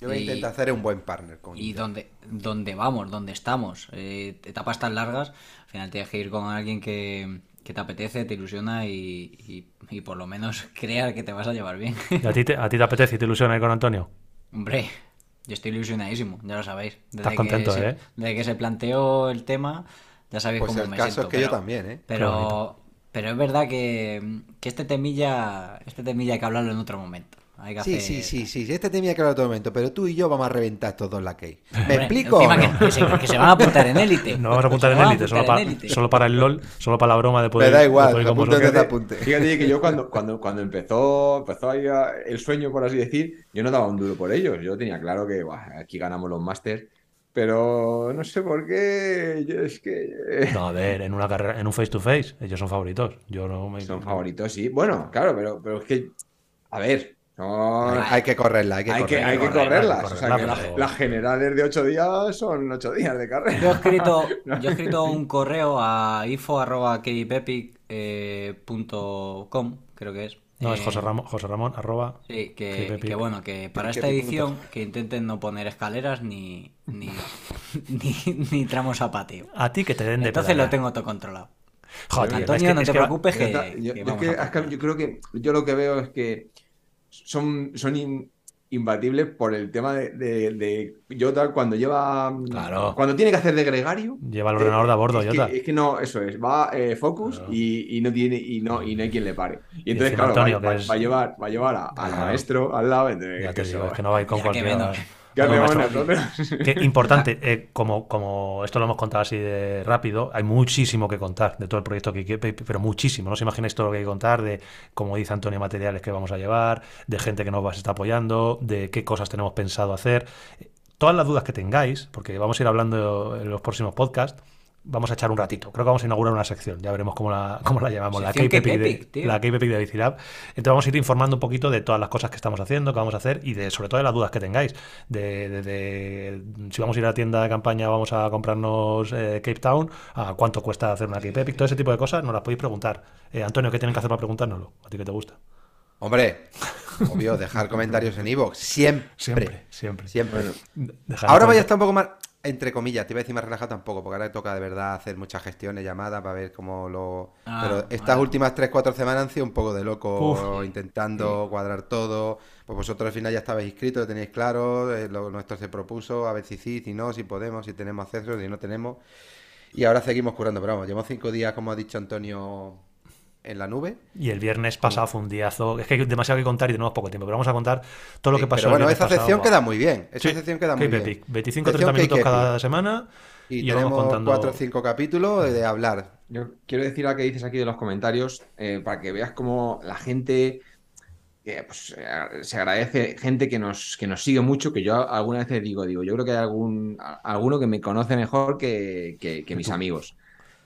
Yo voy a intentar hacer un buen partner con Y donde, donde vamos, donde estamos, eh, etapas tan largas, al final tienes que ir con alguien que, que te apetece, te ilusiona y, y- y por lo menos crea que te vas a llevar bien. ¿Y a ti, te, ¿A ti te apetece y te ilusiona ir con Antonio? Hombre, yo estoy ilusionadísimo, ya lo sabéis. Desde Estás contento, que se, ¿eh? Desde que se planteó el tema, ya sabéis Pues cómo el me caso siento. es que yo pero- también, ¿eh? Pero, pero es verdad que, que este temilla, este temilla hay que hablarlo en otro momento. Hay que Sí, hacer- sí, sí, sí, sí, este tenía que hablar otro momento, pero tú y yo vamos a reventar estos dos la Key. ¿Me Hombre, explico? no? que, que se, que se van a apuntar en élite. No vamos a apuntar en élite, solo, para- solo para el LOL, solo para la broma de poder Me da igual, poder te apunte. Fíjate que yo cuando, cuando, cuando empezó, empezó ahí a- el sueño, por así decir, yo no daba un duro por ellos. Yo tenía claro que "Buah, aquí ganamos los Masters, pero no sé por qué. yo es que No, a ver, en una carrera, en un face to face, ellos son favoritos. Yo no me. son favoritos, sí. Bueno, claro, pero, pero es que, a ver, son- Hay, que correrla, hay que hay que, correrla. hay que correrla, correrlas. hay que O sea, que correrla, la- pero- las generales de ocho días son ocho días de carrera. Yo he escrito, yo he escrito un correo a info.kpepic.com, creo que es. No, es Eh, José Ramón, José Ramón, arroba. Sí, que, bueno, que para esta edición que intenten no poner escaleras ni, ni, ni, ni tramos a patio. A ti que te den de Entonces lo tengo todo controlado. Joder, Antonio, es que- no es te que preocupes. Yo, yo vamos que yo creo que yo lo que veo es que son, son in- imbatibles por el tema de, de, de Jota cuando lleva Claro. cuando tiene que hacer de gregario Lleva el ordenador de a bordo, es que, Jota. es que no eso es va eh, focus Claro. y, y no tiene y no y no hay quien le pare y entonces claro va, Antonio, va- que es- va a llevar va a llevar a- al maestro al lado entonces, Ya te que digo, eso- es que no va a ir con que cualquiera. Que importante, eh, como, como esto lo hemos contado así de rápido, hay muchísimo que contar de todo el proyecto que pero muchísimo. No os imagináis todo lo que hay que contar de, como dice Antonio, materiales que vamos a llevar, de gente que nos va- se está apoyando, de qué cosas tenemos pensado hacer. Todas las dudas que tengáis, porque vamos a ir hablando en los próximos podcasts, vamos a echar un ratito. Creo que vamos a inaugurar una sección, ya veremos cómo la, cómo la llamamos, la Cape de, la de Bicilab. Entonces vamos a ir informando un poquito de todas las cosas que estamos haciendo, que vamos a hacer y de sobre todo de las dudas que tengáis. De, de- de si vamos a ir a la tienda de campaña, vamos a comprarnos eh, Cape Town, a cuánto cuesta hacer una Cape Epic, todo ese tipo de cosas nos las podéis preguntar. Eh, Antonio, ¿qué tienen que hacer para preguntárnoslo? ¿A ti que te gusta? Hombre, obvio, dejar comentarios en Evox. Siempre. Siempre, siempre. Ahora vaya a estar un poco más, entre comillas, te iba a decir más relajado tampoco, porque ahora toca de verdad hacer muchas gestiones, llamadas, para ver cómo lo... Ah, Pero estas últimas 3-4 semanas han sido un poco de loco, Uf. intentando cuadrar todo. Pues vosotros al final ya estabais inscritos, lo teníais claro, eh, lo nuestro se propuso, a ver si sí, si no, si podemos, si tenemos acceso, si no tenemos. Y ahora seguimos curando, pero vamos, llevamos cinco días, como ha dicho Antonio, en la nube. Y el viernes pasado fue un diazo. Es que hay demasiado que contar y tenemos poco tiempo, pero vamos a contar todo lo que Sí, pasó. pero el bueno, viernes esa sección queda muy bien. Esa Sí, sección queda muy bien. Epic. 25-30 Sección minutos cada semana. Y, vamos tenemos contando- cuatro o cinco capítulos de hablar. Yo quiero decir a que dices aquí de los comentarios, eh, para que veas cómo la gente que, pues, eh, se agradece, gente que nos, que nos sigue mucho, que yo alguna vez digo, digo, yo creo que hay algún, a- alguno que me conoce mejor que, que- que mis amigos.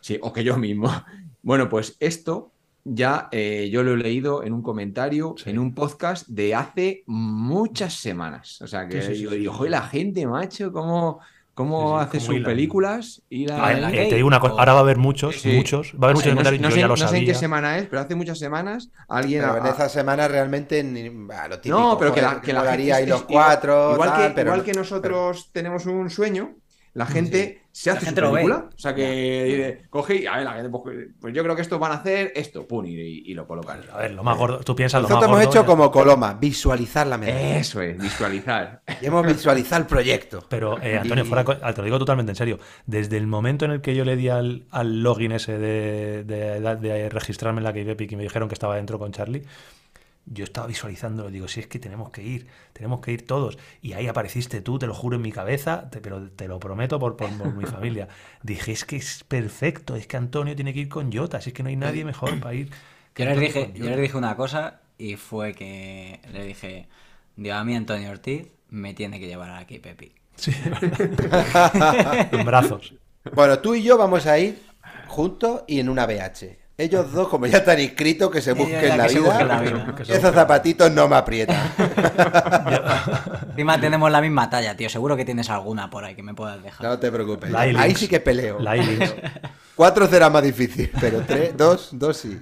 Sí, o que yo mismo. Bueno, pues esto ya eh, yo lo he leído en un comentario, Sí. en un podcast de hace muchas semanas. O sea que Sí, sí, sí, digo, sí, digo, sí. "Joder, la gente, macho, cómo, cómo Sí, sí, hace cómo sus películas y la- A ver, la eh, Gate te digo una cosa, ahora va a haber muchos, Sí. muchos, va a haber muchos Sí, no, comentarios, no yo sé, ya lo no sé en qué semana es, pero hace muchas semanas alguien. Pero ha- en esa semana realmente ni, bah, lo típico, no, pero que la, que la gente. ahí los cuatro, Igual, tal, que, pero igual que nosotros tenemos un sueño, la gente se hace La su gente lo ve. película. O sea que dice, coge y a ver, la gente, pues, pues yo creo que estos van a hacer esto, pum, y, y lo colocan. A ver, lo más gordo, tú piensas lo más Nosotros hemos gordo, hecho ya- como Coloma, visualizar la medalla. Eso es, visualizar. Y hemos visualizado el proyecto. Pero, eh, Antonio, Y- fuera te lo digo totalmente en serio. Desde el momento en el que yo le di al, al login ese de, de, de- de registrarme en la Epic y me dijeron que estaba dentro con Charlie, yo estaba visualizándolo. Digo, si es que tenemos que ir, tenemos que ir todos. Y ahí apareciste tú, te lo juro en mi cabeza, te- pero te lo prometo por, por, por mi familia. Dije, es que es perfecto, es que Antonio tiene que ir con Jota, si es que no hay nadie mejor para ir. Yo les, dije, yo Jota". les dije una cosa y fue que le dije, digo, a mí Antonio Ortiz me tiene que llevar a la Cape Epic. Sí, ¿verdad? en brazos. Bueno, tú y yo vamos a ir juntos y en una BH. Ellos dos, como ya están inscritos, que se busquen ya la vida. Esos zapatitos no me aprietan. Encima tenemos la misma talla, tío. Seguro que tienes alguna por ahí que me puedas dejar. No te preocupes. Ahí sí que peleo. La. Cuatro será más difícil, pero tres, dos, dos sí.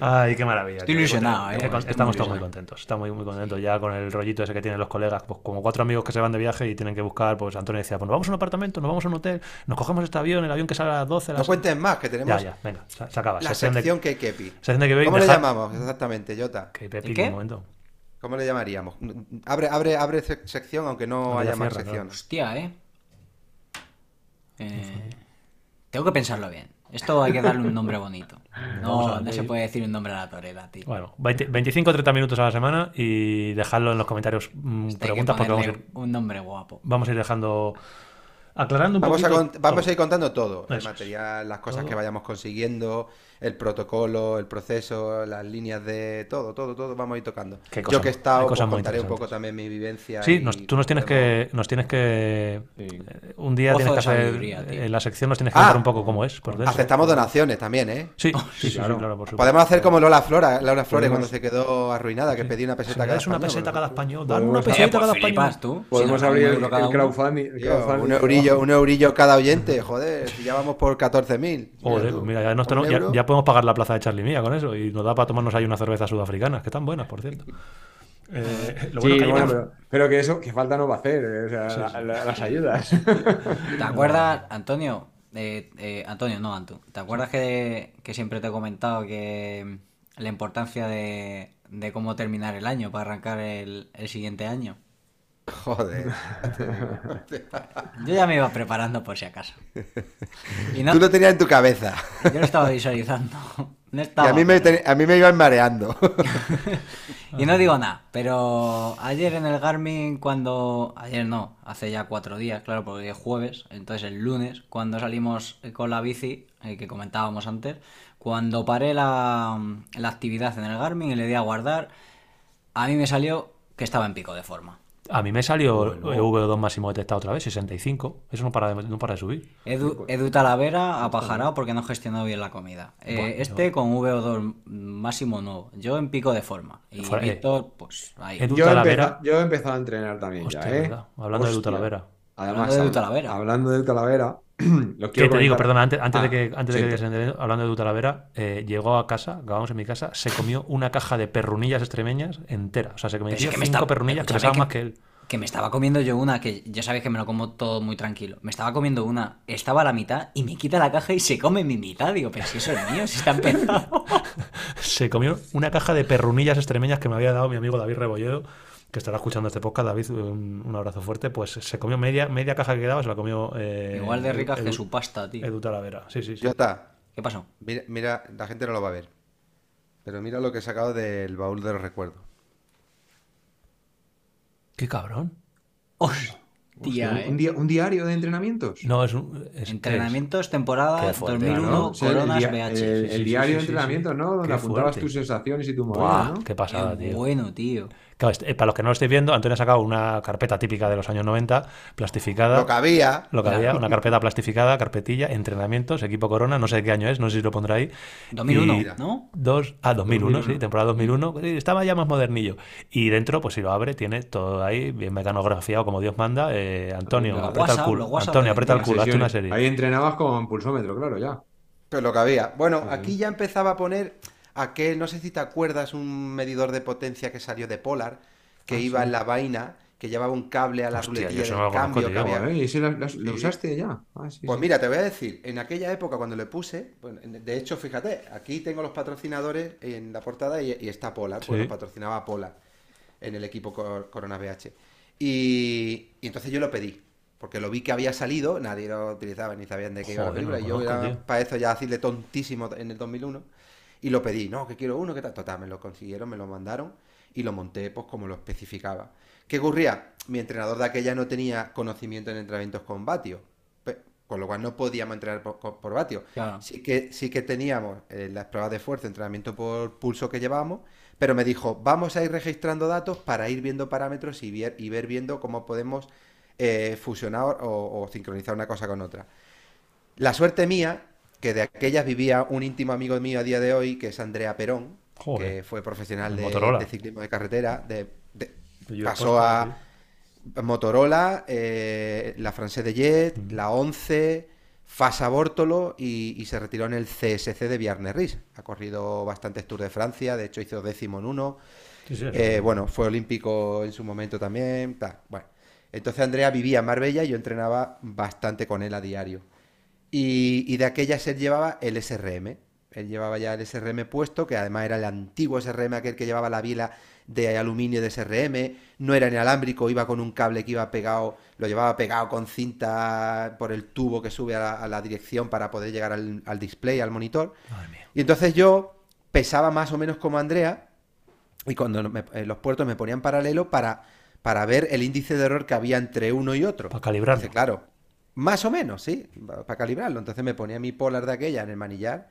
Ay, qué maravilla. Estoy ilusionado, Eh, Estamos muy todos muy contentos. Estamos muy, muy contentos ya con el rollito ese que tienen los colegas. Pues como cuatro amigos que se van de viaje y tienen que buscar, pues Antonio decía, pues nos vamos a un apartamento, nos vamos a un hotel, nos cogemos este avión, el avión que sale a las 12. a No las- cuentes más, que tenemos Ya, ya, venga, se, se acaba. la Sección de- sección que Kepi. sección de que veis, ¿Cómo le llamamos exactamente, Jota? Que Pepi, ¿El qué? un momento. ¿Cómo le llamaríamos? Abre, abre, abre sec- sección, aunque no No, ya haya más sección. Hostia, ¿eh? Eh, Tengo que pensarlo bien. Esto hay que darle un nombre bonito. No, se puede decir un nombre a la torera, tío. Bueno, 20 25 o 30 minutos a la semana y dejadlo en los comentarios mm, preguntas porque vamos a, ir, un nombre guapo. vamos a ir dejando. Aclarando un Vamos a, poquito cont- vamos a ir contando todo. El Eso material, las cosas Todo. que vayamos consiguiendo, el protocolo, el proceso, las líneas de todo, todo, todo. Vamos a ir tocando. Qué Yo que he estado, pues, contaré un poco también mi vivencia. Sí, y nos- tú nos tienes que, nos tienes que Sí. eh, un día tienes que hacer sabiduría, en la sección nos tienes que Ah, contar un poco cómo es por dentro. Aceptamos donaciones también, ¿eh? Sí, sí, sí, sí, claro. claro, por supuesto. Podemos hacer como Lola Flora, Laura Flores Podemos- cuando se quedó arruinada, que pedí una peseta cada das una español, peseta cada español, Podemos una peseta pues cada flipas, español. tú. Podemos abrir dan un el, crowdfunding. un eurillo, un eurillo cada oyente, joder, si ya vamos por 14.000. Joder, pues mira, ya, nos tenemos- ya podemos pagar la plaza de Charlie Mía con eso y nos da para tomarnos ahí una cerveza sudafricana, que están buenas, por cierto. Eh, lo bueno Sí, que bueno, pero, pero que eso, que falta no va a hacer, eh, o sea, Sí, la- sí. la- las ayudas. ¿Te acuerdas, Antonio? Eh, eh, Antonio, no, Antu. ¿Te acuerdas que, que siempre te he comentado que la importancia de, de cómo terminar el año para arrancar el, el siguiente año? Joder. Yo ya me iba preparando por si acaso. Y no, Tú lo tenías en tu cabeza. yo lo estaba visualizando. No Y a mí, me, pero- a mí me iban mareando. Y no digo nada, pero ayer en el Garmin cuando... Ayer no, hace ya cuatro días, claro, porque es jueves, entonces el lunes, cuando salimos con la bici, eh, que comentábamos antes, cuando paré la, la actividad en el Garmin y le di a guardar, a mí me salió que estaba en pico de forma. A mí me salió el V2 máximo detectado otra vez, 65. Eso no para de, no para de subir. Edu, Edu Talavera apajarado porque no gestionó bien la comida. Eh, este con VO2 máximo nuevo. Yo en pico de forma. Y Fuera, eh. Víctor, pues ahí. Edu Yo he, Talavera. empezado, yo he empezado a entrenar también Hostia, ya, ¿eh? Hablando de Edu. Talavera. Además, Hablando de Edu Talavera. Hablando de Edu Talavera, lo quiero te digo, perdona, antes, antes de Ah, que, antes de que sí. hablando de Edu Talavera, eh, llegó a casa, acabamos en mi casa, se comió una caja de perrunillas extremeñas entera. O sea, se comió si es que cinco me está- perrunillas que pesaban que- más que él. Que me estaba comiendo yo una, que ya sabéis que me lo como todo muy tranquilo. Me estaba comiendo una, estaba a la mitad y me quita la caja y se come mi mitad. Digo, pero si eso es mío, si está empezado. Se comió una caja de perrunillas extremeñas que me había dado mi amigo David Rebolledo, que estará escuchando este podcast. David, un, un abrazo fuerte. Pues se comió media, media caja que quedaba, se la comió. eh, Igual de ricas Edu- que su pasta, tío. Edu Talavera. Sí, sí, sí. Ya está. ¿Qué pasó? Mira, mira, la gente no lo va a ver. Pero mira lo que he sacado del baúl de los recuerdos. Qué cabrón. Hostia, Hostia, un, eh. un di- un diario de entrenamientos. No, es un. es- Entrenamientos, temporada Qué fuerte, 2001, ¿no? O sea, el, Coronas dia- BH. el- el sí, diario sí, de entrenamientos, sí. ¿no? Donde Qué apuntabas fuerte. tus sensaciones y tu es- movida, qué pasada, Qué tío. bueno, tío. Claro, este- eh, para los que no lo estéis viendo, Antonio ha sacado una carpeta típica de los años 90, plastificada. Lo que había. Lo que había, una carpeta plastificada, carpetilla, entrenamientos, equipo Corona, no sé qué año es, no sé si lo pondrá ahí. 2001, Y ¿no? Dos, ah, 2001, 2001. sí, temporada 2001. sí, Estaba ya más modernillo. Y dentro, pues si lo abre, tiene todo ahí, bien mecanografiado como Dios manda. Eh, Antonio, Los aprieta el culo. Antonio, aprieta el culo, hazte una serie. Ahí entrenabas con pulsómetro, claro, ya. Pero lo que había. Bueno, aquí ya empezaba a poner aquel, no sé si te acuerdas, un medidor de potencia que salió de Polar, que iba en la vaina, que llevaba un cable a la Hostia, ruletilla del no cambio. que había- Joder, ¿y ese lo, lo- usaste ya? Ah, sí, Pues mira, te voy a decir, en aquella época cuando le puse, bueno, en- de hecho, fíjate, aquí tengo los patrocinadores en la portada y, y está Polar, pues patrocinaba Polar en el equipo Cor- Corona BH. Y, y entonces yo lo pedí, porque lo vi que había salido, nadie lo utilizaba ni sabían de qué iba la no y yo era para eso ya así de tontísimo en el 2001, y lo pedí, no, que quiero uno, que tal, total, me lo consiguieron, me lo mandaron y lo monté pues como lo especificaba. ¿Qué ocurría? Mi entrenador de aquella no tenía conocimiento en entrenamientos con vatio, con lo cual no podíamos entrenar por, por- vatio. Claro. Sí que, sí que teníamos eh, las pruebas de esfuerzo, entrenamiento por pulso que llevábamos, pero me dijo, vamos a ir registrando datos para ir viendo parámetros y ver, y ver viendo cómo podemos eh, fusionar o, o sincronizar una cosa con otra. La suerte mía, que de aquellas vivía un íntimo amigo mío a día de hoy, que es Andrea Perón, Joder. que fue profesional De de, ciclismo de carretera, de, pasó a Motorola, eh, la Française de Jet, Mm. la 11, Fasa Bortolo y, y se retiró en el CSC de Viarnerris. Ha corrido bastantes Tours de Francia, de hecho hizo décimo en uno. Sí, sí, Eh, bueno, fue olímpico en su momento también. Bueno, entonces Andrea vivía en Marbella y yo entrenaba bastante con él a diario. Y, y de aquellas él llevaba el SRM. Él llevaba ya el SRM puesto, que además era el antiguo SRM, aquel que llevaba la biela de aluminio de SRM. No era inalámbrico, iba con un cable que iba pegado, lo llevaba pegado con cinta por el tubo que sube a la, a la dirección para poder llegar al, al display, al monitor. Y entonces yo pesaba más o menos como Andrea y cuando me- en los puertos me ponían paralelo para, para ver el índice de error que había entre uno y otro. Para calibrarlo. Entonces, claro, más o menos, sí, para calibrarlo. Entonces me ponía mi polar de aquella en el manillar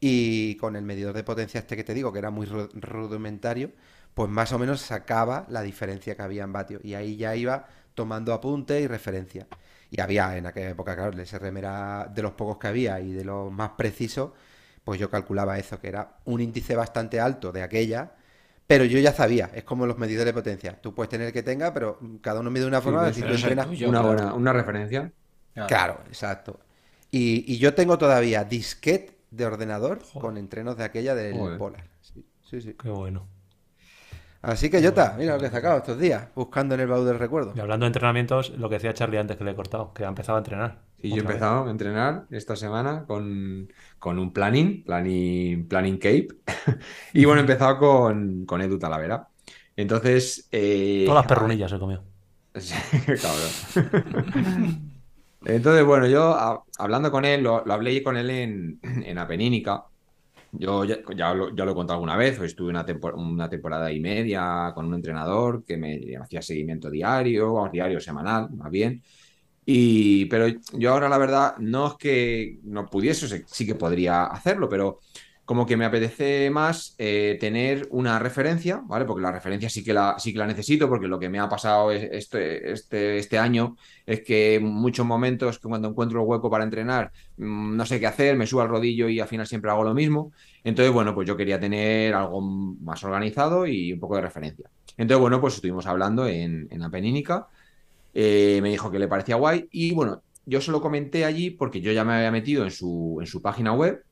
y con el medidor de potencia este que te digo, que era muy ru- rudimentario, pues más o menos sacaba la diferencia que había en vatio. Y ahí ya iba tomando apunte y referencia. Y había en aquella época, claro, el SRM era de los pocos que había y de los más precisos, pues yo calculaba eso, que era un índice bastante alto de aquella, pero yo ya sabía, es como los medidores de potencia. Tú puedes tener el que tenga, pero cada uno mide de una forma, pero si tú entrenas... una buena una referencia. Claro, exacto. Y, y yo tengo todavía disquete de ordenador Joder. con entrenos de aquella del Joder. Polar. Sí, sí, sí. Qué bueno. Así que Jota, mira lo que he sacado estos días, buscando en el baúl del recuerdo. Y hablando de entrenamientos, lo que decía Charlie antes que le he cortado, que ha empezado a entrenar. Y yo he vez. empezado a entrenar esta semana con, con un planning, planning, planning Cape. y bueno, he empezado con, con Edu Talavera. Entonces. eh, Todas las perrunillas he comido. Sí, cabrón. Entonces, bueno, yo hablando con él, lo, hablé con él en, en Apenínica. Yo ya, ya lo, ya he contado alguna vez, estuve una, tempor- una temporada y media con un entrenador que me hacía seguimiento diario, o diario semanal, más bien. Y, pero yo ahora la verdad no es que no pudiese, sí que podría hacerlo, pero como que me apetece más eh, tener una referencia, ¿vale? Porque la referencia sí que la, sí que la necesito, porque lo que me ha pasado es- este, este, este año es que en muchos momentos que cuando encuentro el hueco para entrenar, mm, no sé qué hacer, me subo al rodillo y al final siempre hago lo mismo. Entonces, bueno, pues yo quería tener algo más organizado y un poco de referencia. Entonces, bueno, pues estuvimos hablando en, en la. Eh, me dijo que le parecía guay y bueno, yo se lo comenté allí porque yo ya me había metido en su, en su página web,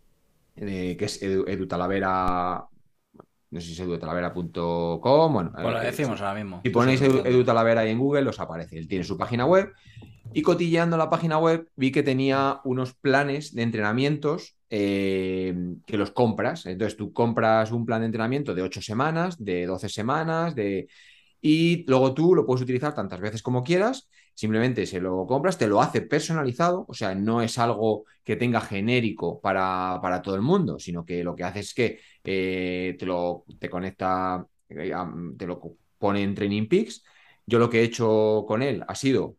eh, que es edu, no sé si es edutalavera.com, bueno, Pues lo eh, decimos ahora mismo. si ponéis Edu, Edu Talavera ahí en Google, os aparece. Él tiene su página web. Y cotilleando la página web, vi que tenía unos planes de entrenamientos eh, que los compras. Entonces tú compras un plan de entrenamiento de 8 semanas, de 12 semanas, de... y luego tú lo puedes utilizar tantas veces como quieras, simplemente se lo compras, te lo hace personalizado, o sea, no es algo que tenga genérico para, para todo el mundo, sino que lo que hace es que eh, te lo te conecta, eh, te lo pone en Training Peaks. Yo lo que he hecho con él ha sido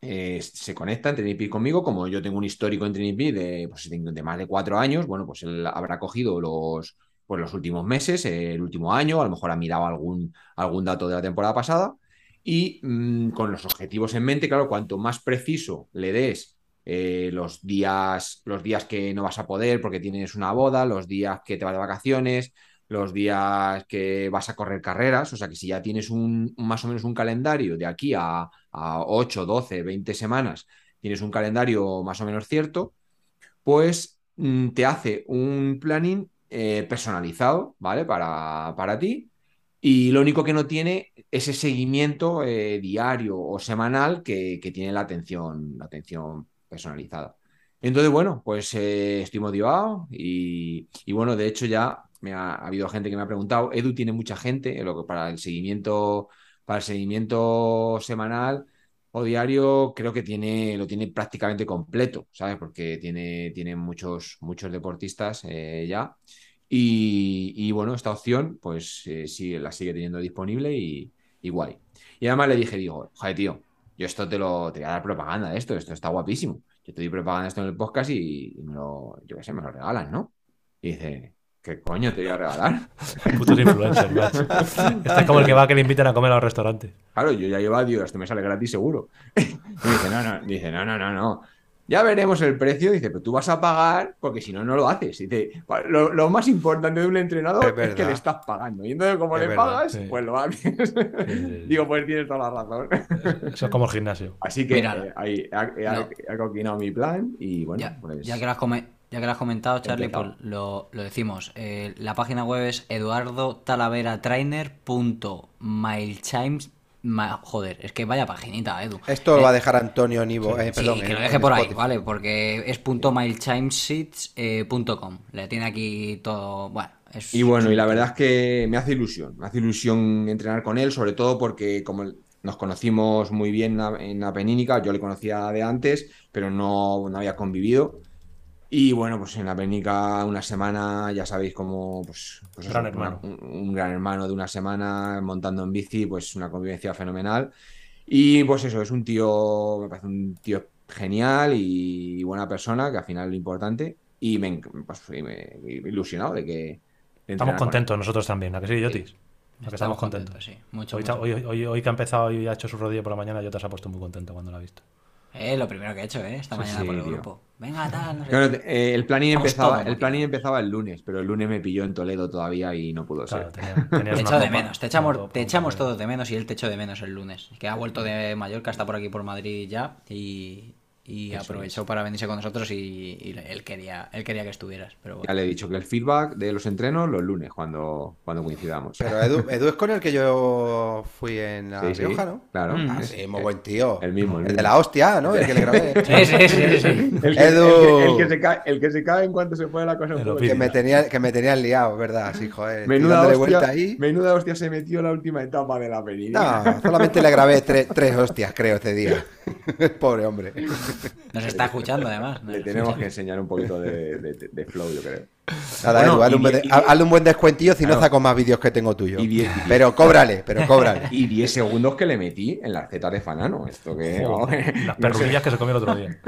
eh, se conecta en TrainingPeaks conmigo, como yo tengo un histórico en TrainingPeaks de, pues, de más de cuatro años, bueno, pues él habrá cogido los, pues, los últimos meses, el último año, a lo mejor ha mirado algún, algún dato de la temporada pasada y mm, con los objetivos en mente, claro, cuanto más preciso le des eh, los, días, los días que no vas a poder porque tienes una boda, los días que te vas de vacaciones, los días que vas a correr carreras, o sea que si ya tienes un, más o menos un calendario de aquí a, 8, 12, 20 semanas, tienes un calendario más o menos cierto, pues mm, te hace un planning eh, personalizado, ¿vale? Para, para, ti. Y lo único que no tiene es ese seguimiento eh, diario o semanal que, tiene la atención, la atención personalizada. Entonces, bueno, pues eh, estoy motivado y, bueno, de hecho ya me ha, habido gente que me ha preguntado, Edu tiene mucha gente, lo que para el seguimiento, para el seguimiento semanal o diario, creo que tiene, lo tiene prácticamente completo, ¿sabes? Porque tiene, tiene muchos, muchos deportistas eh, ya. Y, bueno, esta opción, pues eh, sí, la sigue teniendo disponible y, guay. Y además le dije, digo, joder, tío, yo esto te lo te voy a dar propaganda de esto, esto está guapísimo. Yo te doy propaganda esto en el podcast y, me lo, yo qué sé, me lo regalan, ¿no? Y dice, ¿Qué coño te voy a regalar? Putos influencers, macho. Este es como el que va a que le inviten a comer al restaurante. Claro, yo ya llevo, digo, esto me sale gratis seguro. Y dice, no, no, dice, no, no, no, no. Ya veremos el precio. Dice, pero tú vas a pagar porque si no, no lo haces. Dice, lo, más importante de un entrenador es, que le estás pagando. Y entonces, como le pagas, pues lo haces. Digo, pues tienes toda la razón. Eso es como el gimnasio. Así que eh, ahí, he, coquinado mi plan y bueno, ya, pues. Ya que lo has comentado ya que lo has comentado, Charlie, pues lo, decimos. Eh, la página web es eduardotalaveratrainer.mailchimes. joder, es que vaya paginita, Edu. Esto lo va a eh, dejar Antonio Nivo. Eh, perdón, que lo deje por ahí, ¿vale? Porque es .mailchimesits.com. Le tiene aquí todo. Bueno. Es, y bueno, y la verdad es que me hace ilusión. Me hace ilusión entrenar con él, sobre todo porque como nos conocimos muy bien en la Penínica, yo le conocía de antes, pero no, no había convivido. Y bueno, pues en la Penica una semana, ya sabéis cómo, pues, pues gran hermano. un, gran hermano de una semana montando en bici, pues una convivencia fenomenal. Y pues eso, es un tío, me parece un tío genial y buena persona, que al final es lo importante. Y me, pues, me, ilusionado de que... estamos contentos nosotros también, ¿a que sí, Yotis? ¿A que estamos, contentos? sí. Mucho, hoy, hoy, hoy, que ha empezado y ha hecho su rodilla por la mañana, yo te has puesto muy contento cuando lo ha visto. Eh, lo primero que he hecho, ¿eh? Esta mañana por el grupo. Venga, tal. Eh, el planning empezaba, el planning empezaba el lunes, pero el lunes me pilló en Toledo todavía y no pudo ser. te echo de menos, te echamos, te echamos todos de menos y él te echó de menos el lunes. Que ha vuelto de Mallorca, está por aquí por Madrid ya y y aprovechó para venirse con nosotros y, él quería él quería que estuvieras. Pero Ya le he dicho que el feedback de los entrenos los lunes cuando, cuando coincidamos. Pero Edu, Edu es con el que yo fui en La Rioja, ¿no? Claro. Ah, sí, muy buen tío. El mismo. El, de la hostia, ¿no? El que le grabé. sí, sí, sí. sí. El, que, Edu... el, que, se cae, el que se cae en cuanto se pone la cosa. Un que, me tenía, que me tenían liado, ¿verdad? Sí, joder. Menuda hostia, vuelta ahí. menuda hostia se metió en la última etapa de la película. No, solamente le grabé tres hostias, creo, ese día. Pobre hombre. Nos está escuchando, además. Le tenemos que enseñar un poquito de, flow, yo creo. Nada, Edu, hazle, un buen, descuentillo si no saco más vídeos que tengo tuyo. pero cóbrale, pero cóbrale. Y 10 segundos que le metí en la Z de Fanano. Esto que. las perrulillas que se comió el otro día.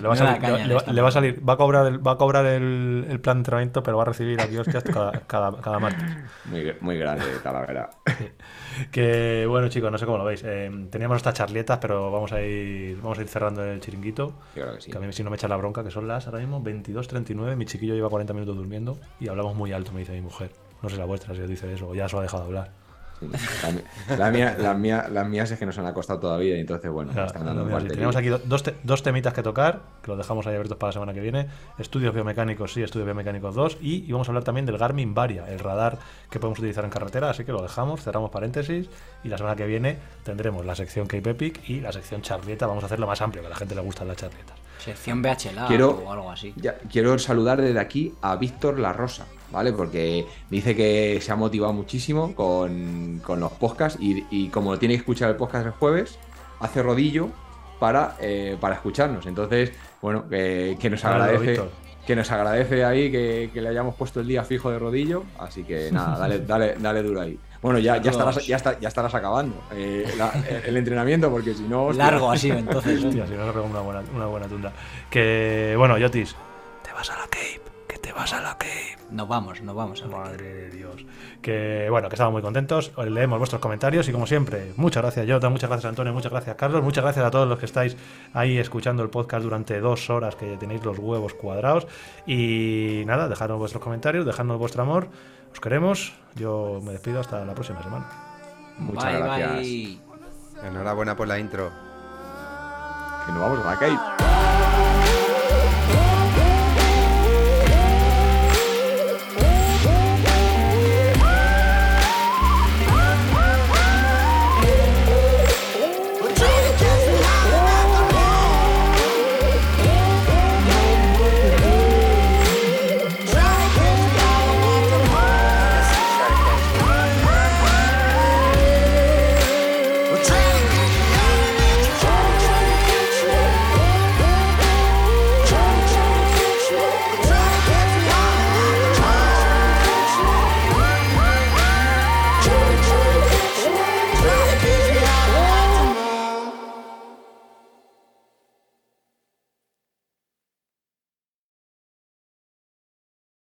Le va, a salir, va, a cobrar el, va a cobrar el, plan de entrenamiento, pero va a recibir aquí hostias cada, cada, martes. Muy, muy grande, verdad Que bueno, chicos, no sé cómo lo veis. Eh, teníamos estas charletas, pero vamos a ir vamos a ir cerrando el chiringuito. que, a mí si no me echa la bronca, que son las ahora mismo 22.39. Mi chiquillo lleva 40 minutos durmiendo y hablamos muy alto, me dice mi mujer. No sé la vuestra si os dice eso, o ya os ha dejado hablar. La, mía, la mía, las mías es que nos han acostado todavía y entonces, bueno, están dando Tenemos aquí dos, dos, temitas que tocar, que los dejamos ahí abiertos para la semana que viene. Estudios biomecánicos, sí, estudios biomecánicos 2. Y, y, vamos a hablar también del Garmin Varia, el radar que podemos utilizar en carretera. Así que lo dejamos, cerramos paréntesis. Y la semana que viene tendremos la sección Cape Epic y la sección charleta. Vamos a hacerlo más amplio, que a la gente le gustan las charletas. Sección BHLA quiero, o algo así. quiero saludar desde aquí a Víctor La Rosa ¿vale? Porque dice que se ha motivado muchísimo con, con los podcasts y, y, como tiene que escuchar el podcast el jueves, hace rodillo para, eh, para escucharnos. Entonces, bueno, que, que nos agradece. Que nos agradece ahí que, que, le hayamos puesto el día fijo de rodillo. Así que nada, dale, dale, dale duro ahí. Bueno, ya, ya, estarás, ya, está, ya estarás acabando eh, la, el entrenamiento, porque si no. Hostia. Largo así, entonces. Hostia, si no, nos una buena, una buena tunda. Que, bueno, Yotis, te vas a la Cape. Que te vas a la Cape. Nos vamos, nos vamos. A Madre de Dios. Que, bueno, que estamos muy contentos. Leemos vuestros comentarios y, como siempre, muchas gracias, Jota. Muchas gracias, Antonio. Muchas gracias, Carlos. Muchas gracias a todos los que estáis ahí escuchando el podcast durante dos horas, que tenéis los huevos cuadrados. Y nada, dejadnos vuestros comentarios, dejadnos vuestro amor. Os queremos. Yo me despido hasta la próxima semana. Muchas bye, gracias. Bye. Enhorabuena por la intro. Que nos vamos a la calle.